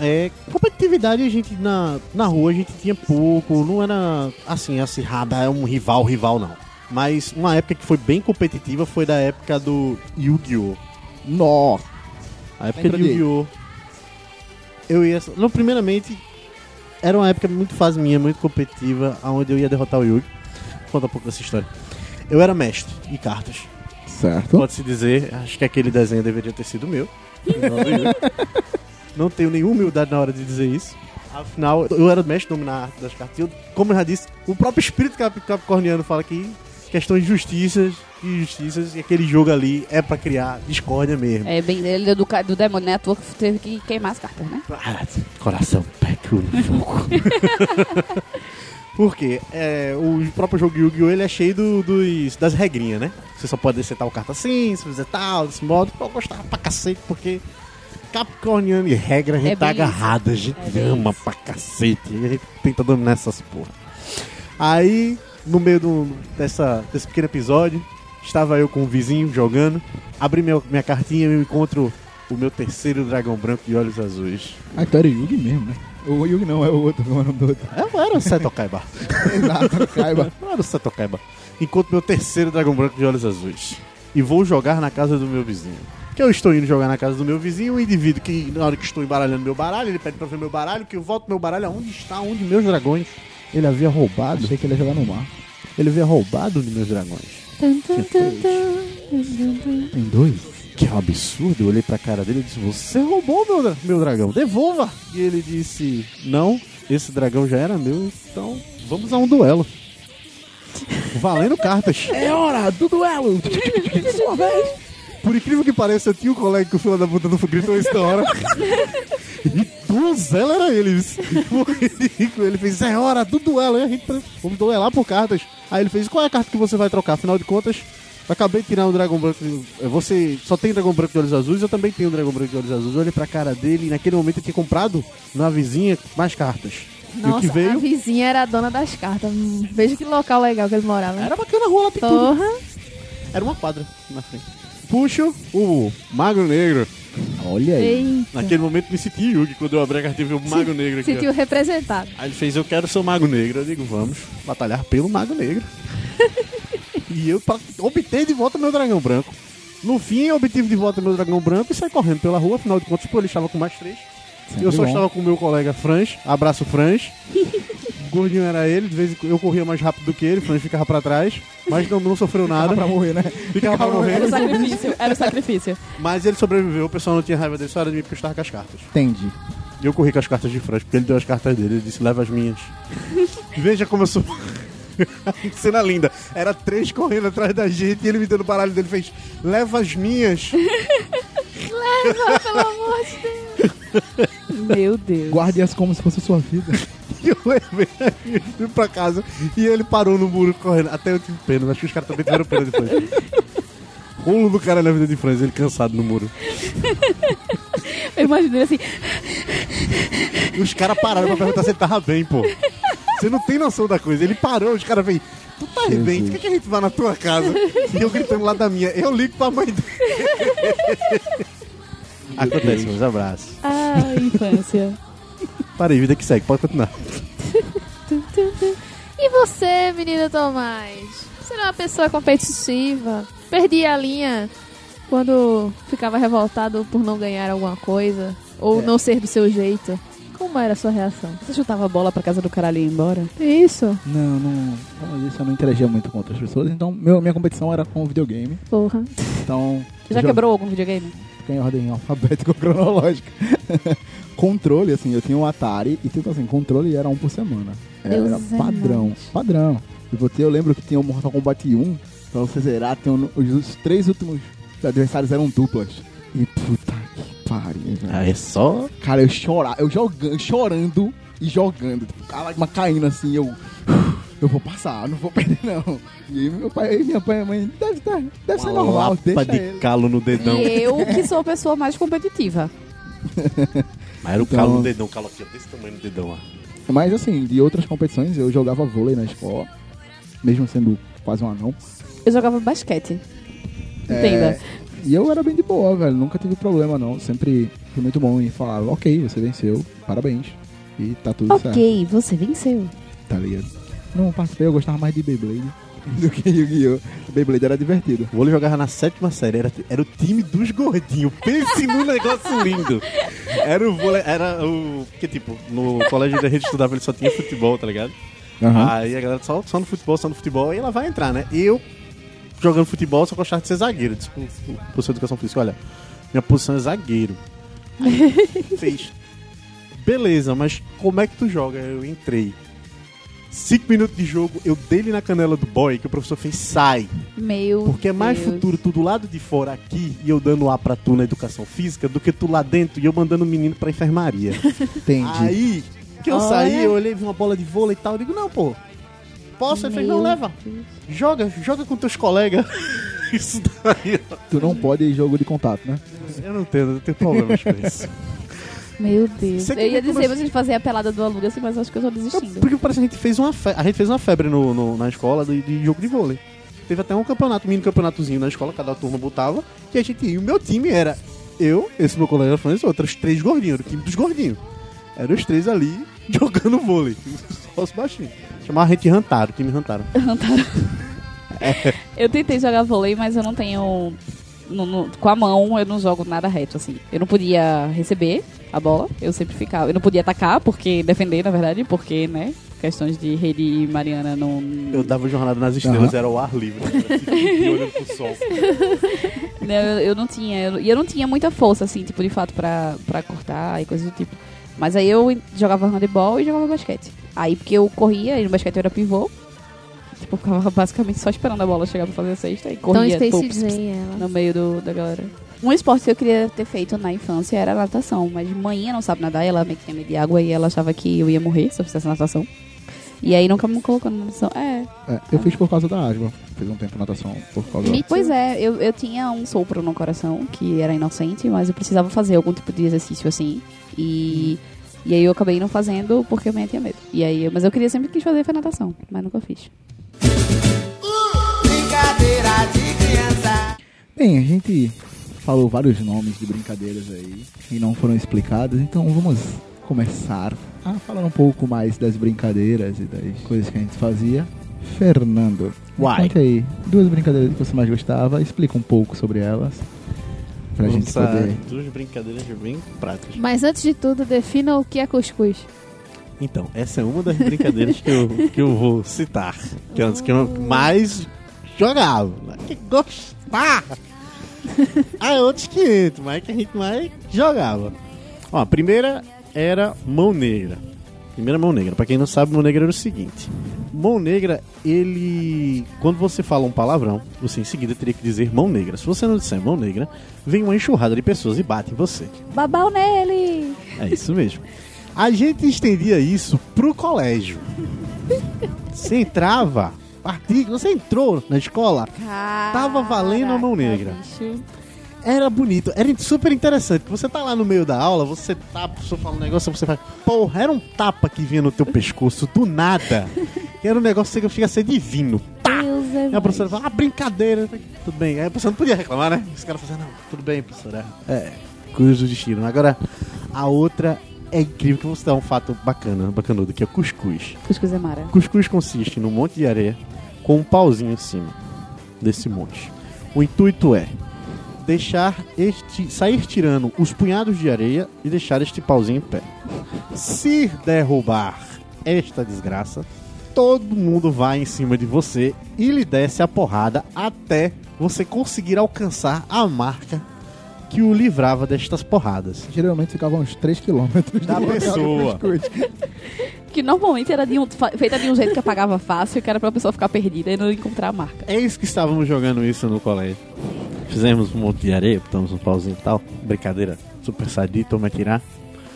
B: é, competitividade a gente na, na rua a gente tinha pouco, não era assim, acirrada, é um rival, rival não. Mas uma época que foi bem competitiva foi da época do Yu-Gi-Oh!
A: Nó,
B: A época
A: Lembra
B: de
A: de-
B: Yu-Gi-Oh! Eu ia. Não, primeiramente, era uma época muito fase minha, muito competitiva, onde eu ia derrotar o Yugi. Conta um pouco dessa história. Eu era mestre de cartas.
A: certo?
B: Pode-se dizer, acho que aquele desenho deveria ter sido meu. Não do tenho nenhuma humildade na hora de dizer isso. Afinal, eu era mestre dominar a arte das cartas. Eu, como eu já disse, o próprio espírito cap- capricorniano fala que questões de justiças e injustiças, e aquele jogo ali é pra criar discórdia mesmo.
D: É bem ele do, ca- do demônio, né? À toa que teve que queimar as cartas, né?
B: Ah, coração peco no fogo. [laughs] Porque é, o próprio jogo Yu-Gi-Oh! ele é cheio do- dos, das regrinhas, né? Você só pode descer tal carta assim, se fizer tal, desse modo. Eu gostava pra cacete, porque Capricorniano e regra a gente
D: É
B: tá agarrado, a gente
D: É
B: ama pra cacete. E a gente tenta dominar essas porra. Aí, no meio do, dessa, desse pequeno episódio, estava eu com o vizinho jogando. Abri meu, minha cartinha e eu encontro o meu terceiro dragão branco de olhos azuis.
A: Ah, então era Yugi mesmo, né? O Yugi não, é o outro, como é o nome do outro?
B: Eu era o Seto Kaiba. [laughs]
A: Exato, Kaiba.
B: Eu era o Seto Kaiba. Encontro meu terceiro dragão branco de olhos azuis. E vou jogar na casa do meu vizinho. Que eu estou indo jogar na casa do meu vizinho, o indivíduo que, na hora que estou embaralhando meu baralho, ele pede pra ver meu baralho, que eu volto meu baralho aonde está, onde meus dragões. Ele havia roubado,
A: Achei que ele ia jogar no mar.
B: ele havia roubado de meus dragões.
C: Tum, tum, tum, tum.
A: Tem dois?
B: Que é um absurdo, eu olhei pra cara dele e disse, você roubou meu, meu dragão, devolva! E ele disse, não, esse dragão já era meu, então vamos a um duelo. Valendo cartas.
A: É hora do duelo! [laughs] Sua vez!
B: Por incrível que pareça, eu tinha um colega que o filho da puta não gritou isso na hora. e duelo era ele. Foi ridículo. Ele fez, é hora do duelo. Aí a gente, vamos duelar por cartas. Aí ele fez, qual é a carta que você vai trocar? Afinal de contas, Eu acabei de tirar um dragão branco. Você só tem dragão branco de olhos azuis, eu também tenho um dragão branco de olhos azuis. Eu olhei pra cara dele e naquele momento eu tinha comprado na vizinha mais cartas. e
C: Nossa,
B: que
C: a
B: veio
C: vizinha era a dona das cartas. Veja que local legal que ele morava.
B: era bacana a rua, lá tudo. Era uma quadra na frente. Puxo o Mago Negro.
A: Olha aí.
C: Eita.
B: Naquele momento me senti Yugi quando eu abri a cartinha e vi o Mago Negro aqui. ó.
C: Sentiu representado.
B: Aí ele fez, eu quero ser o Mago Negro. Eu digo, vamos batalhar pelo Mago Negro. [laughs] e eu obtei de volta meu dragão branco. No fim, eu obtive de volta meu dragão branco e saí correndo pela rua. Afinal de contas, pô, ele estava com mais três.
A: Sempre
B: eu só
A: bom.
B: estava com o meu colega Franz. Abraço, Franz. [laughs] Gordinho era ele. De vez em quando eu corria mais rápido do que ele. Franz ficava pra trás. Mas não, não sofreu nada.
A: pra morrer, né? [laughs]
B: Ficava pra morrer.
D: Era o sacrifício. Era o sacrifício.
B: Mas ele sobreviveu. O pessoal não tinha raiva dele. Só era de mim porque eu estava com as cartas.
A: Entendi.
B: E eu corri com as cartas de Franz, porque ele deu as cartas dele. Ele disse, leva as minhas. [laughs] Veja como eu sou... Cena linda. Era três correndo atrás da gente e ele me dando o baralho dele fez, leva as minhas.
C: Pelo amor de Deus. [laughs]
D: Meu Deus.
A: Guarde-as como se fosse a sua vida.
B: E [laughs] eu levei fui pra casa e ele parou no muro correndo. Até eu tive pena, acho que os caras também tiveram pena depois. Rolo do cara na vida de Franz, ele cansado no muro.
D: Eu imaginei assim.
B: E os caras pararam pra perguntar se ele tava bem, pô. Você não tem noção da coisa. Ele parou, os caras fez, tu tá
A: Jesus.
B: bem? Tu quer que a gente vá na tua casa? E eu gritando lá da minha, eu ligo pra mãe dele. Acontece, meus abraços.
D: Ah, infância. [laughs]
B: Parei, vida que segue, pode continuar. [laughs]
C: E você, menino Tomás? Você não é uma pessoa competitiva? Perdia a linha quando ficava revoltado por não ganhar alguma coisa? Ou
A: É.
C: não ser do seu jeito? Como era a sua reação?
D: Você chutava a bola pra casa do caralho e ia embora?
C: Isso,
A: Não, não. Como eu não interagia muito com outras pessoas. Então, meu, minha competição era com o videogame.
C: porra.
A: Então.
D: Já
A: eu
D: quebrou algum videogame?
A: Fiquei em ordem alfabética ou cronológica. [laughs] controle, assim, eu tinha um Atari e tipo assim, controle era um por semana. Era
C: Deus é
A: padrão, padrão. E você, eu lembro que tinha o Mortal Kombat 1, pra você zerar, tem um- os, os três últimos adversários eram duplas. E puta que pariu, velho.
B: Ah, é só.
A: Cara, eu chorava, eu jogando, chorando e jogando. Tipo, a lágrima caindo assim, eu. Eu vou passar, não vou [laughs] perder, não. E meu pai e minha pai e mãe, deve, tá- deve ser normal,
B: lapa
A: deixa
B: de
A: ele.
B: calo no dedão.
D: E eu, que sou a pessoa mais competitiva. [laughs]
B: Mas era o
A: Então-
B: calo no dedão, calo aqui, desse tamanho no dedão, ó.
A: Mas assim, de outras competições, eu jogava vôlei na escola, mesmo sendo quase um anão.
D: Eu jogava basquete. Entenda.
A: E eu era bem de boa, velho. Nunca tive problema, não. Sempre fui muito bom em falar, ok, você venceu, parabéns. E tá tudo certo,
D: ok, você venceu.
A: tá ligado? Não participei, eu gostava mais de Beyblade [laughs] do que Yu-Gi-Oh! Beyblade era divertido.
B: O vôlei jogava na sétima série, era, era o time dos gordinhos. Pense num [laughs] negócio lindo. Era o vôlei, era o. Porque, tipo, no colégio onde a gente estudava ele só tinha futebol, tá ligado?
A: Aham.
B: Aí a galera só, só no futebol, só no futebol, e ela vai entrar, né? E eu, jogando futebol, só gostava de ser zagueiro. Disse pro pro professor de educação física: olha, minha posição é zagueiro. Aí [laughs] fez. Beleza, mas como é que tu joga? Eu entrei. Cinco minutos de jogo, eu dei-lhe na canela do boy, que o professor fez sai.
D: Meu
B: Porque é mais
D: Deus.
B: futuro tu do lado de fora aqui e eu dando A pra tu na educação física do que tu lá dentro e eu mandando o menino pra enfermaria. [laughs]
A: Entendi.
B: Aí que eu
D: Olha.
B: saí, eu olhei, vi uma bola de vôlei e tal. Eu digo, não, pô. Posso? Ele fez, não, leva. Joga, joga com teus colegas. [laughs] Isso daí. ó.
A: Tu não pode ir jogo de contato, né?
B: Eu não tenho, eu tenho problemas com isso. [laughs]
D: Meu Deus. Eu ia dizer
B: começou-
D: vocês fazerem a pelada do aluga assim, mas acho que eu tô desistindo.
B: Porque parece que a gente fez uma febre, a gente fez uma febre no, no- na escola de, de jogo de vôlei. Teve até um campeonato, um mini campeonatozinho na escola, cada turma botava, que a gente ia. E o meu time era eu, esse meu colega Francis, outros três gordinhos, era o time dos gordinhos. Eram os três ali [laughs] jogando vôlei. Só [laughs] os baixinhos. Chamava a gente Rantaro, time Rantaro. [laughs]
D: Eu tentei jogar vôlei, mas eu não tenho. No- no- com a mão eu não jogo nada reto, assim. Eu não podia receber a bola, eu sempre ficava. Eu não podia atacar, porque. defender, na verdade, porque, né? Questões de rede e Mariana não.
B: Eu dava jornada nas estrelas,
A: Aham.
B: era ao ar livre. Era tipo, e olhando pro sol. [laughs]
D: né, Eu, eu não tinha. eu- E eu não tinha muita força, assim, tipo, de fato, pra, pra cortar e coisas do tipo. Mas aí eu jogava handebol e jogava basquete. Aí porque eu corria, e no basquete eu era pivô. Tipo, ficava basicamente só esperando a bola chegar pra fazer a cesta e
C: Então,
D: corria
C: Stacy
D: pô,
C: ela.
D: no meio do, da galera. Um esporte que eu queria ter feito na infância era natação, mas manhã não sabe nadar, ela meio que tinha medo de água e ela achava que eu ia morrer se eu fizesse natação. E aí nunca me colocou na natação. É.
A: É, eu fiz por causa da asma. Fiz um tempo natação por causa
C: Me-
D: Pois é, eu, eu tinha um sopro no coração que era inocente, mas eu precisava fazer algum tipo de exercício assim. E, e aí eu acabei não fazendo porque eu também tinha medo. E aí, eu- mas eu queria sempre quis fazer foi natação, mas nunca fiz.
E: Brincadeira de criança.
A: Bem, a gente falou vários nomes de brincadeiras aí e não foram explicados, então vamos começar a falar um pouco mais das brincadeiras e das coisas que a gente fazia. Fernando,
B: Uai.
A: conte aí, duas brincadeiras que você mais gostava, explica um pouco sobre elas. Pra gente
B: Vamos a
A: poder.
B: Duas brincadeiras bem práticas.
C: Mas antes de tudo, defina o que é cuscuz.
B: Então, essa é uma das brincadeiras que eu, que eu vou citar. Que é uma das que eu mais jogava. Que gostar! ah, outros 500, mas que a gente mais jogava. Ó, a primeira era mão negra. Primeira mão negra. Pra quem não sabe, mão negra era o seguinte. Mão negra, ele... Quando você fala um palavrão, você em seguida teria que dizer mão negra. Se você não disser mão negra, vem uma enxurrada de pessoas e bate em você.
D: Babau nele!
B: É isso mesmo. A gente estendia isso pro colégio. Você entrava, partia, você entrou na escola, Tava valendo a mão negra.
D: bicho.
B: era bonito, era super interessante. Você tá lá no meio da aula, você tá, a pessoa fala um negócio, você faz, porra, era um tapa que vinha no teu pescoço do nada. Era um negócio que chega a ser divino.
D: É
B: E a professora fala, ah, brincadeira. Tudo bem. Aí a professora não podia reclamar, né? Os caras falavam, não, tudo bem, professora. É, coisa do destino. Agora, a outra é incrível que você dá um fato bacana, bacanudo, que é cuscuz.
D: Cuscuz é mara.
B: Cuscuz consiste num monte de areia com um pauzinho em cima desse monte. O intuito é deixar este sair tirando os punhados de areia e deixar este pauzinho em pé. Se derrubar esta desgraça, todo mundo vai em cima de você e lhe desce a porrada até você conseguir alcançar a marca que o livrava destas porradas.
A: Geralmente ficavam uns 3km
B: Da pessoa.
D: Que normalmente era de um, feita de um jeito que apagava fácil, que era pra pessoa ficar perdida e não encontrar a marca.
B: É isso que estávamos jogando isso no colégio. Fizemos um monte de areia, botamos um pauzinho e tal. Brincadeira super sadia, toma tirar.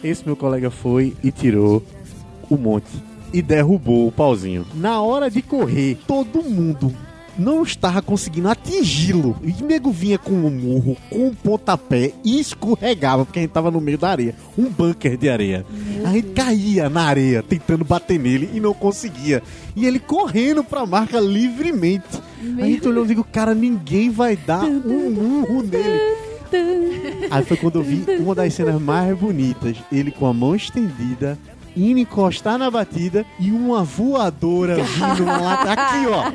B: Esse meu colega foi e tirou o monte e derrubou o pauzinho. Na hora de correr, todo mundo não estava conseguindo atingi-lo. E o nego vinha com um murro, com um pontapé e escorregava, porque a gente tava no meio da areia. Um bunker de areia. a gente caía na areia, tentando bater nele e não conseguia. E ele correndo pra marca livremente. A gente olhou e digo, cara, ninguém vai dar um murro nele. Aí foi quando eu vi uma das cenas mais bonitas. Ele com a mão estendida, indo encostar na batida e uma voadora vindo lá. Aqui, ó.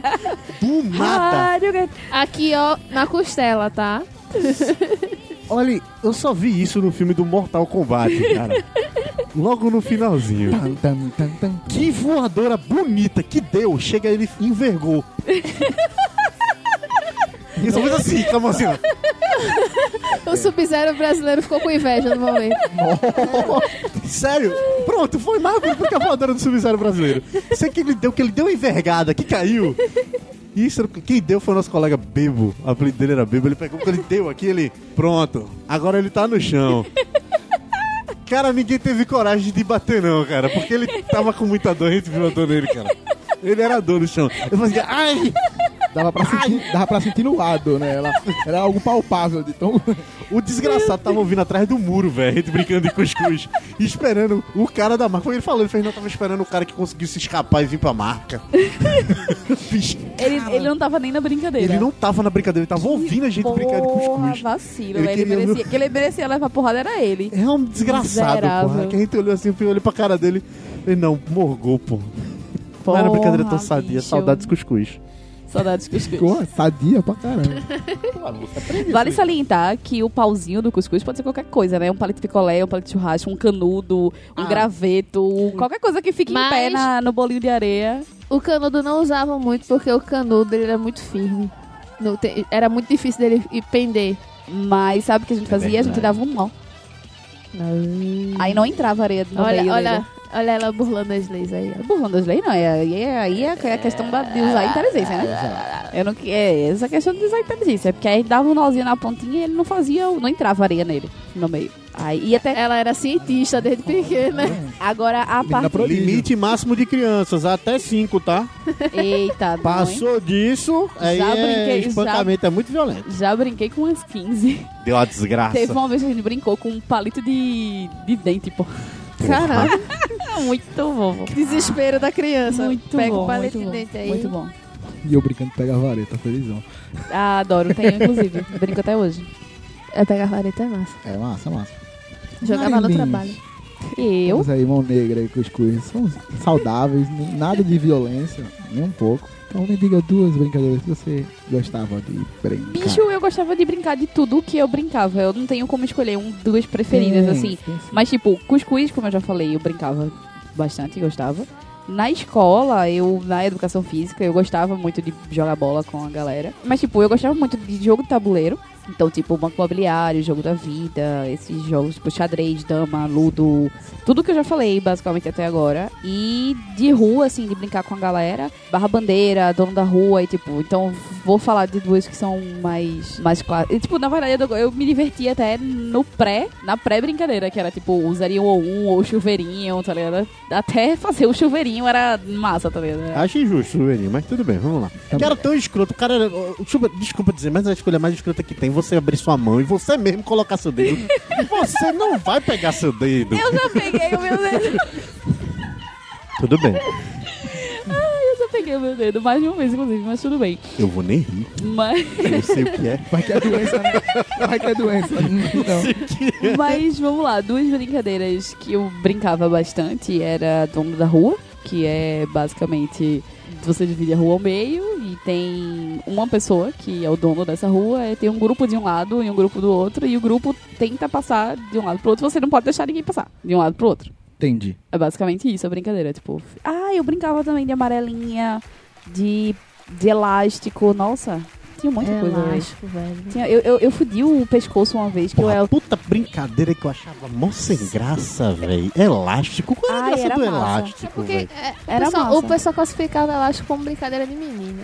B: Do nada.
C: Aqui, ó, na costela, tá?
B: Olha, eu só vi isso no filme do Mortal Kombat, cara. Logo no finalzinho. Que voadora bonita que deu. Chega ele envergou. E só fez assim, a mão assim. [laughs]
C: O Sub-Zero brasileiro ficou com inveja no momento.
B: Sério? Pronto, foi mais bonito que a voadora do Sub-Zero brasileiro. Sei que ele deu, que ele deu uma envergada, que caiu. Isso, quem deu foi o nosso colega Bebo. O apelido dele era Bebo. Ele pegou, ele deu aqui, ele... Pronto, agora ele tá no chão. Cara, ninguém teve coragem de bater não, cara. Porque ele tava com muita dor, a gente viu a dor nele, cara. Ele era dor no chão. Eu fazia, ai!
A: Dava pra, sentir, dava pra sentir no lado, né? Ela, era algo palpável de tão.
B: O desgraçado tava ouvindo atrás do muro, velho, a gente brincando de cuscuz. esperando o cara da marca. Foi ele falou, ele fez, não, tava esperando o cara que conseguiu se escapar e vir pra marca. [laughs] Fiz,
D: Ele, ele não tava nem na brincadeira.
B: ele não tava na brincadeira, ele tava ouvindo a gente brincar de
D: Porra,
B: cuscuz.
D: vacilo,
B: Ele.
D: Ele merecia, que ele merecia levar porrada era ele.
B: É um desgraçado,
D: Miserável.
B: porra. Que a gente olhou assim, eu olhei pra cara dele. Ele, não, morgou, pô. Não era brincadeira tão
D: Porra,
B: sadia,
D: bicho.
B: saudades cuscuz.
D: Saudades cuscuz.
A: Ficou sadia pra caramba. [laughs]
D: Vale salientar que o pauzinho do cuscuz pode ser qualquer coisa, né? Um palito de picolé, um palito de churrasco, um canudo, um
B: Ah.
D: graveto, qualquer coisa que fique em pé
C: Mas-
D: na- no bolinho de areia.
C: O canudo não usava muito porque o canudo ele era muito firme. No- te- era muito difícil dele ir pender.
D: Mas sabe o que a gente fazia? A gente dava um nó. Aí não entrava areia no
C: Olha,
D: meio
C: olha,
D: dele.
C: Olha ela burlando as leis aí.
D: Burlando as leis, não. é- Aí é, aí é a questão da- de usar a inteligência, né? Eu não, é essa questão de usar a inteligência. Porque aí dava um nozinho na pontinha e ele não fazia, não entrava areia nele, no meio. Aí, e até
C: Ela era cientista desde pequena.
D: agora a parte.
B: Limite máximo de crianças, até 5, tá?
D: Eita?
B: Passou disso, aí
D: Já
B: é,
D: brinquei,
B: espancamento é muito violento.
D: Já brinquei com umas 15.
B: Deu uma desgraça.
D: Teve uma vez que a gente brincou com um palito de, de dente, pô.
C: Caralho, [laughs]
D: Muito bom,
C: desespero da criança.
D: Muito
C: Pega
D: bom,
C: o palete
D: muito
C: de
D: bom,
C: dente aí.
D: Muito bom.
A: E eu brincando de pegar vareta, felizão.
D: Ah, adoro, tenho inclusive. [laughs] Brinco até hoje.
C: É pegar vareta é massa.
A: É massa, massa.
C: Jogava no trabalho.
D: Eu?
A: Mas aí, mão negra e cuscuz são saudáveis, nem- nada de violência, nem um pouco. Então me diga duas brincadeiras que você gostava de brincar.
D: Bicho, eu gostava de brincar de tudo que eu brincava. Eu não tenho como escolher um, duas preferidas,
A: Tem,
D: assim.
A: tem sim.
D: Mas, tipo, cuscuz, como eu já falei, eu brincava bastante, gostava. Na escola, eu, na educação física, eu gostava muito de jogar bola com a galera. Mas, tipo, eu gostava muito de jogo de tabuleiro. Então, tipo, Banco Imobiliário, Jogo da Vida, esses jogos, tipo, xadrez, dama, ludo, tudo que eu já falei, basicamente, até agora. E de rua, assim, de brincar com a galera, barra bandeira, dono da rua, e tipo, então vou falar de duas que são mais, mais claras. E, tipo, na verdade, eu, eu me diverti até no pré, na pré-brincadeira, que era, tipo, usariam ou um ou chuveirinho, tá ligado? Até fazer o chuveirinho era massa, tá ligado?
B: Acho injusto, Souvenir, mas tudo bem, vamos lá.
A: Tá
B: Que era tão escroto, o cara era. o- Desculpa, desculpa dizer, mas a escolha mais escrota que tem você abrir sua mão e você mesmo colocar seu dedo. você não vai pegar seu dedo.
D: Eu já peguei o meu dedo.
B: Tudo bem.
D: Eu já peguei o meu dedo mais de uma vez, inclusive, mas tudo bem.
B: Eu vou nem rir.
D: Mas.
B: Eu sei o que é.
A: Vai que é doença, né? Vai que é doença. Não.
D: Mas vamos lá, duas brincadeiras que eu brincava bastante era dono da rua, que é basicamente você divide a rua ao meio e tem uma pessoa que é o dono dessa rua, e tem um grupo de um lado e um grupo do outro, e o grupo tenta passar de um lado pro outro, você não pode deixar ninguém passar de um lado pro outro.
A: Entendi.
D: É basicamente isso a brincadeira, tipo, ah, eu brincava também de amarelinha, de, de elástico, nossa, tinha muita coisa. velho.
C: Elástico, velho.
D: Tinha, eu, eu, eu fudi o pescoço uma vez que eu
B: Porra,
D: era
B: puta brincadeira que eu achava mó sem graça, velho. Elástico. Qual é a
D: Ai,
B: graça
D: era
B: do
D: massa.
B: elástico,
C: É porque é, o,
D: Era
C: pessoal,
D: massa.
C: o pessoal classificava elástico como brincadeira de menina.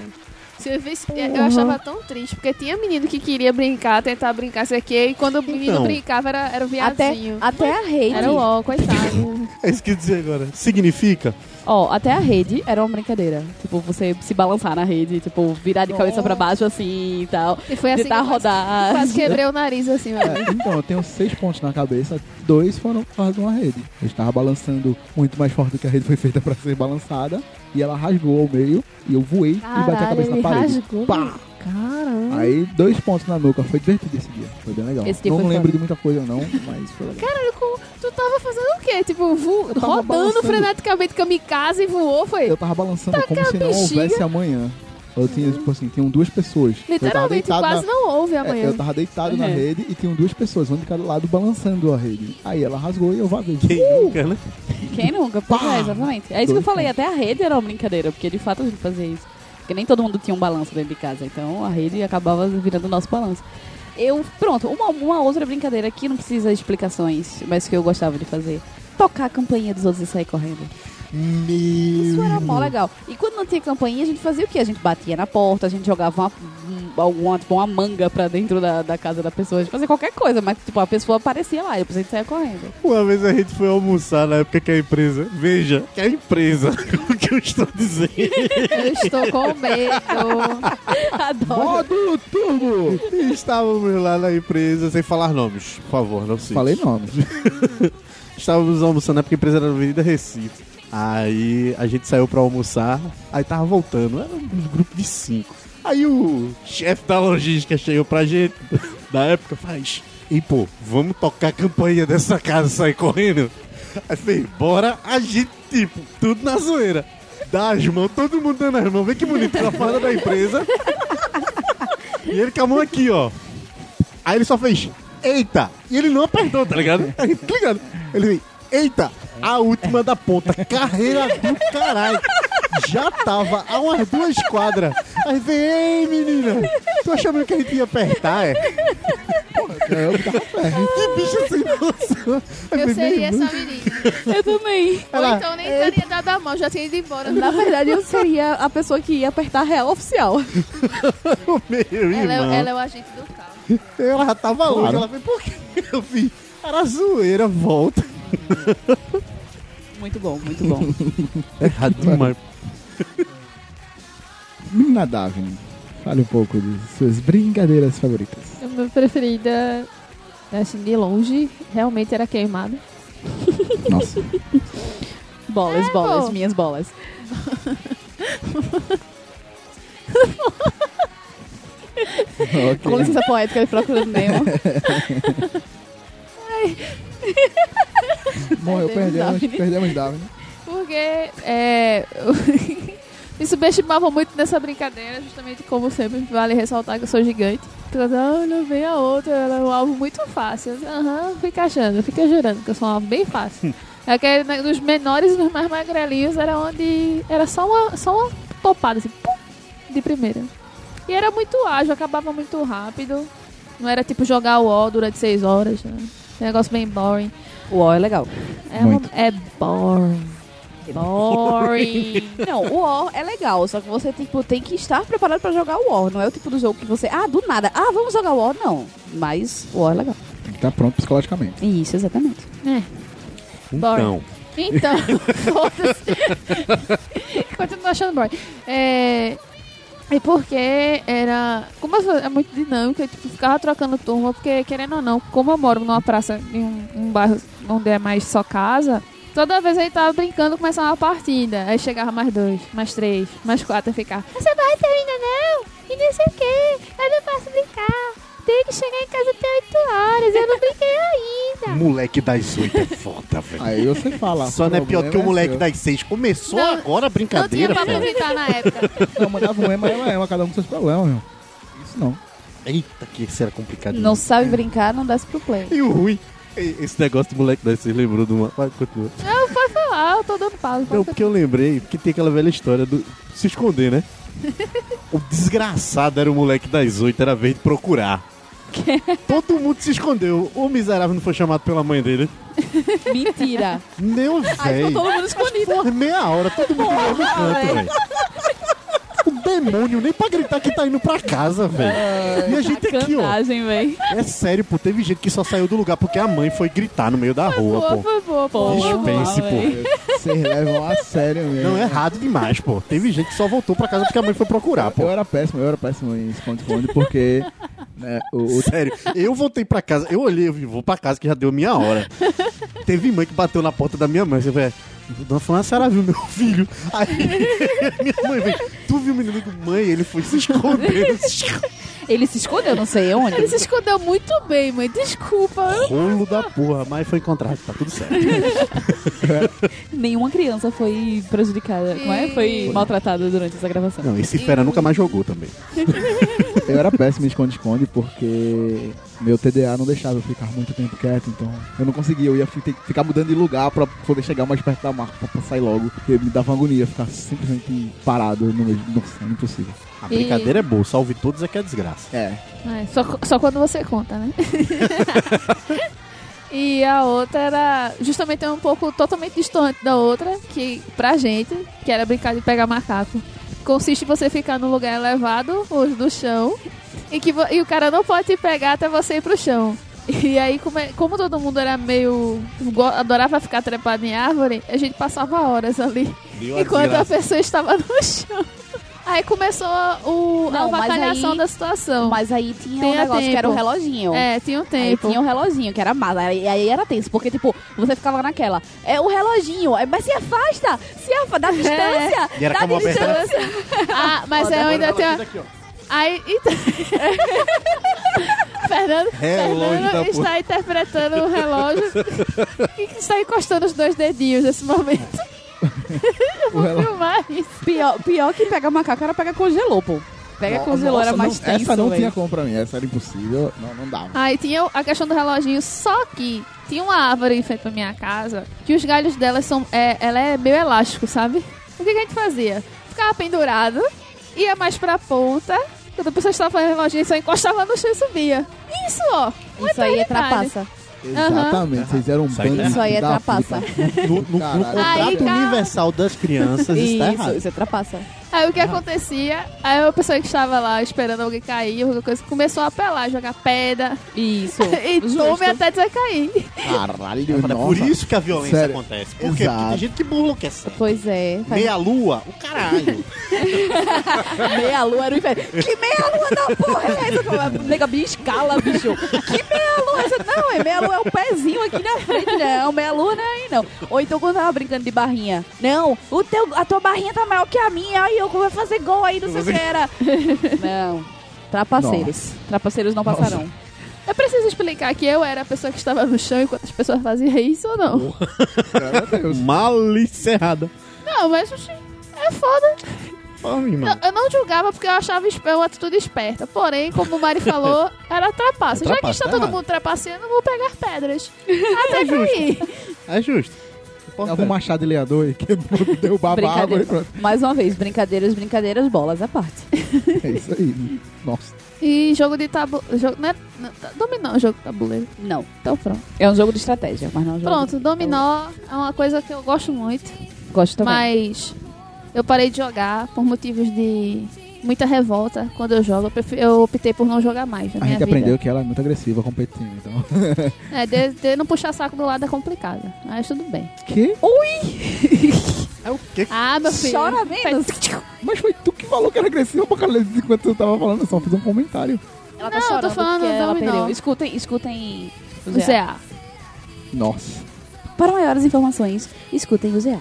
C: Se eu, visse, eu achava tão triste, porque tinha menino que queria brincar, tentar brincar, sei o quê, e quando o menino
B: Então.
C: brincava era, era o
D: Até,
C: viadinho.
D: até a rede.
C: Era o ó, coitado. [laughs]
B: É isso que eu ia dizer agora. Significa?
D: Ó, até a rede era uma brincadeira. Tipo, você se balançar na rede, tipo, virar de cabeça pra baixo assim e tal.
C: E foi assim que
D: Tentar
C: quase,
D: rodar.
C: quase quebrei o nariz assim, velho.
A: É, então, eu tenho seis pontos na cabeça, dois foram por causa de uma rede. Eu estava balançando muito mais forte do que a rede foi feita para ser balançada, e ela rasgou ao meio, e eu voei e bati a
C: Caralho,
A: cabeça na parede.
C: rasgou.
A: Pá!
C: Caramba.
A: Aí, dois pontos na nuca, foi divertido esse dia, foi bem legal.
D: Esse dia
A: não
D: foi
A: lembro
D: foda.
A: de muita coisa não, mas foi legal.
C: Caralho, tu tava fazendo o quê? Tipo, vo- rodando
A: balançando.
C: freneticamente kamikaze e voou, foi?
A: Eu tava balançando como se não
C: bexiga.
A: houvesse amanhã. Eu tinha, tipo assim, tinham duas pessoas. eu tava
C: Literalmente, quase
A: na...
C: não houve
A: É,
C: amanhã.
A: eu tava deitado na
D: É.
A: rede e tinham duas pessoas, uma de cada lado, balançando a rede. Aí ela rasgou e eu vaguei.
B: Quem nunca, né?
D: Quem nunca? Pois é, exatamente. É isso que eu falei,
A: pontos.
D: até a rede era uma brincadeira, porque de fato a gente fazia isso. Porque nem todo mundo tinha um balanço dentro de casa, então a rede acabava virando o nosso balanço. Eu, pronto, uma, uma outra brincadeira que não precisa de explicações, mas que eu gostava de fazer. Tocar a campainha dos outros e sair correndo.
B: Meu.
D: Isso era mó legal. E quando não tinha campainha, a gente fazia o quê? A gente batia na porta, a gente jogava uma, um- alguma, tipo, uma manga pra dentro da, da casa da pessoa. A gente fazia qualquer coisa, mas tipo, a pessoa aparecia lá e depois a gente saia correndo.
B: Uma vez a gente foi almoçar na época que a empresa. Veja, que a empresa. [laughs] o que eu estou dizendo?
C: Eu estou com medo. [laughs]
D: Adoro.
A: Modo turbo!
B: Estávamos lá na empresa, sem falar nomes, por favor, não sei.
A: Falei nomes. [laughs]
B: Estávamos almoçando na época que a empresa era na Avenida Recife. Aí a gente saiu pra almoçar, aí tava voltando, era um grupo de cinco. Aí o chefe da logística chegou pra gente, [laughs] da época, faz. E pô, vamos tocar a campanha dessa casa e sair correndo? Aí fez, bora, a gente, tipo, tudo na zoeira. Dá as mãos, todo mundo dando as mãos, vê que bonito, com a farda da empresa. E ele com a mão aqui, ó. Aí ele só fez, eita! E ele não apertou, tá ligado? [laughs] Aí, tá ligado? Ele fez, eita! A última da ponta, carreira do caralho. Já tava a umas duas quadras. Aí vem, ei menina, tu achando que a gente ia apertar, é?
A: É, eu tava perto.
B: Que bicho sem noção. Aí
C: Eu seria essa menina.
D: Eu também.
C: Ou então nem teria dado a mão, já tinha ido embora.
D: Na verdade, eu seria a pessoa que ia apertar a real oficial. [laughs]
B: Meu
C: Ela,
B: irmão.
C: é, ela é o agente do carro.
B: Ela já tava longe.
A: Claro.
B: Ela fez, por que eu fiz? Era zoeira, volta. [laughs]
D: Muito bom, muito bom. [laughs]
B: Errado demais.
A: Menina Daphne, fale um pouco de suas brincadeiras favoritas.
C: A minha preferida, assim, de longe, realmente era queimada.
A: Nossa. [laughs]
D: Bolas,
C: É,
D: bolas,
C: pô.
D: minhas bolas. Com
A: ok.
D: licença poética de Procurando Nemo.
A: Morreu,
D: Perdemos
A: perdemos,
D: Daphne.
C: Porque é, [laughs] me subestimavam muito nessa brincadeira, justamente como sempre, vale ressaltar que eu sou gigante. Então, não, não vem a outra, ela é um alvo muito fácil. Aham, fica achando, fica jurando que eu sou um alvo bem fácil. Aquele né, dos menores e dos mais magrelinhos era onde era só uma, só uma topada, assim, pum, de primeira. E era muito ágil, acabava muito rápido. Não era tipo jogar o O durante seis horas. Né? Negócio bem boring.
D: O O é legal.
C: É, uma- é boring. Boring.
D: Não, o War é legal, só que você tipo, tem que estar preparado pra jogar o War. Não é o tipo do jogo que você, ah, do nada, ah, vamos jogar o War, não. Mas o War é legal.
A: Tem que estar pronto psicologicamente.
D: Isso, exatamente.
C: É.
B: Então,
C: Então, [laughs] foda-se. [laughs] Continuo achando boring. É. E porque era. Como é muito dinâmico, eu tipo, ficava trocando turma, porque querendo ou não, como eu moro numa praça, em um, um bairro onde é mais só casa, toda vez gente tava brincando, começava uma partida. Aí chegava mais dois, mais três, mais quatro, e ficava. Vai ter ainda não? E não sei o quê, eu não posso brincar. Tenho que chegar em casa até 8 horas, eu não brinquei ainda. [laughs]
B: moleque das oito é foda, velho.
A: Aí você fala.
B: Só não é pior do que o
A: é
B: moleque
A: seu.
B: das seis. Começou
C: Não,
B: agora a
C: Não tinha
B: brincadeira,
C: pra
B: cara.
C: evitar na época.
A: Não, mandava um ema, ema, ema, cada um com seus problemas, meu. Isso não.
B: Eita, que isso era complicado.
D: Não sabe brincar, não desce pro play.
B: E o ruim, esse negócio do moleque das seis lembrou de uma... Vai, continua.
C: Não, pode falar, eu tô dando pausa.
B: Não, porque eu lembrei que tem aquela velha história do se esconder, né? [laughs] o desgraçado era o moleque das oito, era a vez de procurar. Todo mundo se escondeu. O miserável não foi chamado pela mãe dele. [laughs]
D: Mentira.
B: Meu
D: Aí ficou
B: velho.
D: todo mundo escondido.
B: Porra, meia hora, todo mundo lá no canto, velho. O demônio, nem pra gritar que tá indo pra casa, velho. E a gente aqui, ó.
D: Sacanagem.
B: É sério, pô. Teve gente que só saiu do lugar porque a mãe foi gritar no meio da rua,
C: Boa,
B: pô.
C: foi boa, pô.
B: Dispense, pô.
A: Vocês levam a sério mesmo.
B: Não, é errado demais, pô. Teve gente que só voltou pra casa porque a mãe foi procurar, pô.
A: Eu era péssimo, eu era péssimo em esconde-esconde, porque né, o, o-
B: Sério, eu voltei pra casa, eu olhei, eu vi, vou pra casa que já deu minha hora. Teve mãe que bateu na porta da minha mãe, você vai. Dona Fulana, a senhora viu meu [laughs] filho? Aí [laughs] minha mãe veio, tu viu o menino do mãe? Ele foi se escondendo. [laughs]
D: Ele se escondeu, não sei onde.
C: Ele se escondeu muito bem, mãe. Desculpa.
B: Rolo da porra, mas foi encontrado, tá tudo certo.
D: Nenhuma criança foi prejudicada. Como é? Foi maltratada durante essa gravação.
B: Não, esse fera nunca mais jogou também.
A: eu era péssimo em esconde-esconde, porque meu TDA não deixava eu ficar muito tempo quieto, então eu não conseguia, eu ia ficar mudando de lugar pra poder chegar mais perto da marca, pra, pra sair logo, porque me dava agonia ficar simplesmente parado no meio. Nossa, é impossível.
B: A brincadeira é boa, salve todos é que é desgraça.
A: É,
C: É, só, só quando você conta, né? [laughs] e a outra era justamente um pouco totalmente distante da outra, que pra gente, que era brincar de pegar macaco. Consiste em você ficar num lugar elevado, ou do chão, e, que, e o cara não pode te pegar até você ir pro chão. [laughs] E aí, como, é- como todo mundo era meio. adorava ficar trepado em árvore, a gente passava horas ali. enquanto a pessoa estava no [laughs] chão. Aí começou o, a
D: Não, mas
C: avacalhação
D: aí-
C: da situação.
D: Mas aí tinha
C: Tem
D: um
C: a
D: negócio que era o
C: tempo.
D: reloginho.
C: É, tinha um
D: Aí
C: tempo.
D: tinha o reloginho, que era massa. E aí era tenso, porque, tipo, você ficava naquela. É o reloginho, é, mas se afasta! Se afasta, dá [laughs] distância!
B: E era
D: dá
B: como a aberta-
D: distância!
C: Ah, mas eu ainda tenho. Aí. então- Fernando, [laughs] Fernando
B: porra.
C: está interpretando o relógio e que está encostando os dois dedinhos nesse momento. Eu [laughs] vou
A: relógio-
C: filmar isso.
D: Pior, pior que pegar macaco era pegar congelou, pô. Pega congelou era mais
A: não,
D: tenso,
A: Essa não
D: véi.
A: tinha como pra mim, essa era impossível, não, não dava.
C: Aí tinha a questão do reloginho, só que tinha uma árvore em frente à minha casa que os galhos dela são. É, ela é meio elástico, sabe? O que, que a gente fazia? Ficava pendurado, ia mais pra ponta, quando a pessoa estava fazendo reloginho, só encostava no chão e subia. Isso, ó.
D: Isso aí é trapaça.
A: Exatamente, vocês eram um
B: Isso aí
A: bando
B: é-
D: Isso aí é
A: da
D: trapaça.
A: puta.
B: No, no- no
A: Caralho.
B: contrato
C: Aí, cara-
B: universal das crianças está
D: Isso,
B: errado.
D: isso é trapaça.
C: Aí o que acontecia? Aí a pessoa que estava lá esperando alguém cair, alguma coisa, começou a apelar, jogar pedra
D: Isso. [laughs]
C: e tome até dizer cair.
A: Caralho,
B: É por isso que a violência
A: Sério.
B: acontece. Por quê? Porque
A: Exato.
B: tem gente que burla o que é certo.
D: Pois é. Faz...
B: Meia lua, o caralho. [laughs]
D: Meia lua era o inferno. Que meia lua não, porra, é essa? Nega, me escala, bicho. Que meia lua? Essa? Não, é meia lua é o pezinho aqui na frente, não. Meia lua não é aí, não. Ou então quando eu tava brincando de barrinha. Não, o teu, a tua barrinha tá maior que a minha. Aí eu vou fazer gol aí, não sei o que era. [laughs] Não. Trapaceiros. Trapaceiros não passarão.
C: Eu preciso explicar que eu era a pessoa que estava no chão enquanto as pessoas faziam isso ou não?
A: Graças a Deus.
B: Malicerrada.
C: Não, mas é foda.
B: Irmã.
C: Eu, eu não julgava porque eu achava uma atitude esperta. Porém, como o Mari falou, [laughs] era trapaça.
B: É
C: Já que está
B: tá
C: todo
B: errado.
C: mundo trapaceando, eu vou pegar pedras. [laughs] Até cair.
B: É justo.
A: Um machado de leador [laughs] e quebrou, derrubava a árvore.
D: Mais uma vez, brincadeiras, brincadeiras, bolas à parte. [laughs]
A: É isso aí. Nossa.
C: E jogo de tabuleiro. Jogo, não é, não, dominó é jogo de tabuleiro.
D: Não.
C: Então pronto.
D: É um jogo de estratégia, mas não é um jogo
C: Pronto,
D: de...
C: dominó é uma coisa que eu gosto muito.
D: Gosto também.
C: Mas eu parei de jogar por motivos de muita revolta quando eu jogo. Eu, prefiro- eu optei por não jogar mais na
A: A
C: minha
A: gente
C: vida.
A: aprendeu que ela é muito agressiva competitiva, então. [laughs]
C: É, de, de não puxar saco do lado é complicado. Mas tudo bem.
A: Que? [laughs]
B: É o quê?
C: Ah, meu filho.
D: Chora menos.
A: Mas foi tu que falou que era agressiva pra caralho enquanto eu tava falando, eu só fiz um comentário.
D: Ela
C: Não, eu tô
D: chorando
C: falando
D: porque ela. Escutem, escutem o. ZA.
A: Nossa.
D: Para maiores informações, escutem o ZA.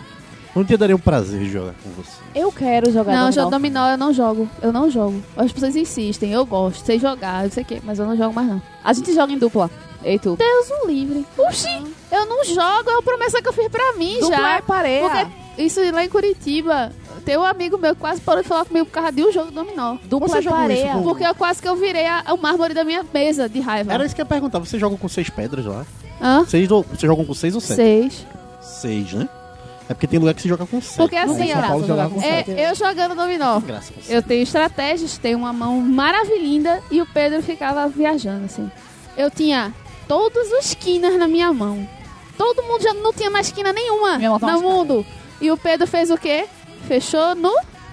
B: Um dia daria um prazer de jogar com você.
D: Eu quero jogar
C: Não,
D: dominó.
C: jogo dominó eu não jogo. Eu não jogo. As pessoas insistem, eu gosto, sei jogar, não sei o quê, mas eu não jogo mais não.
D: A gente joga em dupla. Ei, tu.
C: Deus o livre. Oxi! Eu não jogo, é uma promessa que eu fiz pra mim
D: Dupla
C: já.
D: é pareia.
C: Porque isso lá em Curitiba, tem um amigo meu que quase parou de falar comigo por causa de um jogo de dominó.
D: Dupla
B: Você
D: é pareia.
B: com-
C: Porque eu quase que eu virei a- o mármore da minha mesa de raiva.
B: Era isso que eu ia perguntar. Você joga com seis pedras lá?
C: Hã?
B: Seis ou... Você joga com seis ou sete?
C: Seis.
B: Seis, né? É porque tem lugar que se joga com sete.
C: Porque
D: Não
C: assim,
D: com sete.
C: é, eu jogando dominó.
B: Graça com
C: Eu tenho estratégias, tenho uma mão maravilhinda e o Pedro ficava viajando, assim. Eu tinha todas as quinas na minha mão. Todo mundo já não tinha mais quina nenhuma
D: tá
C: no mundo. E o Pedro fez o quê? Fechou no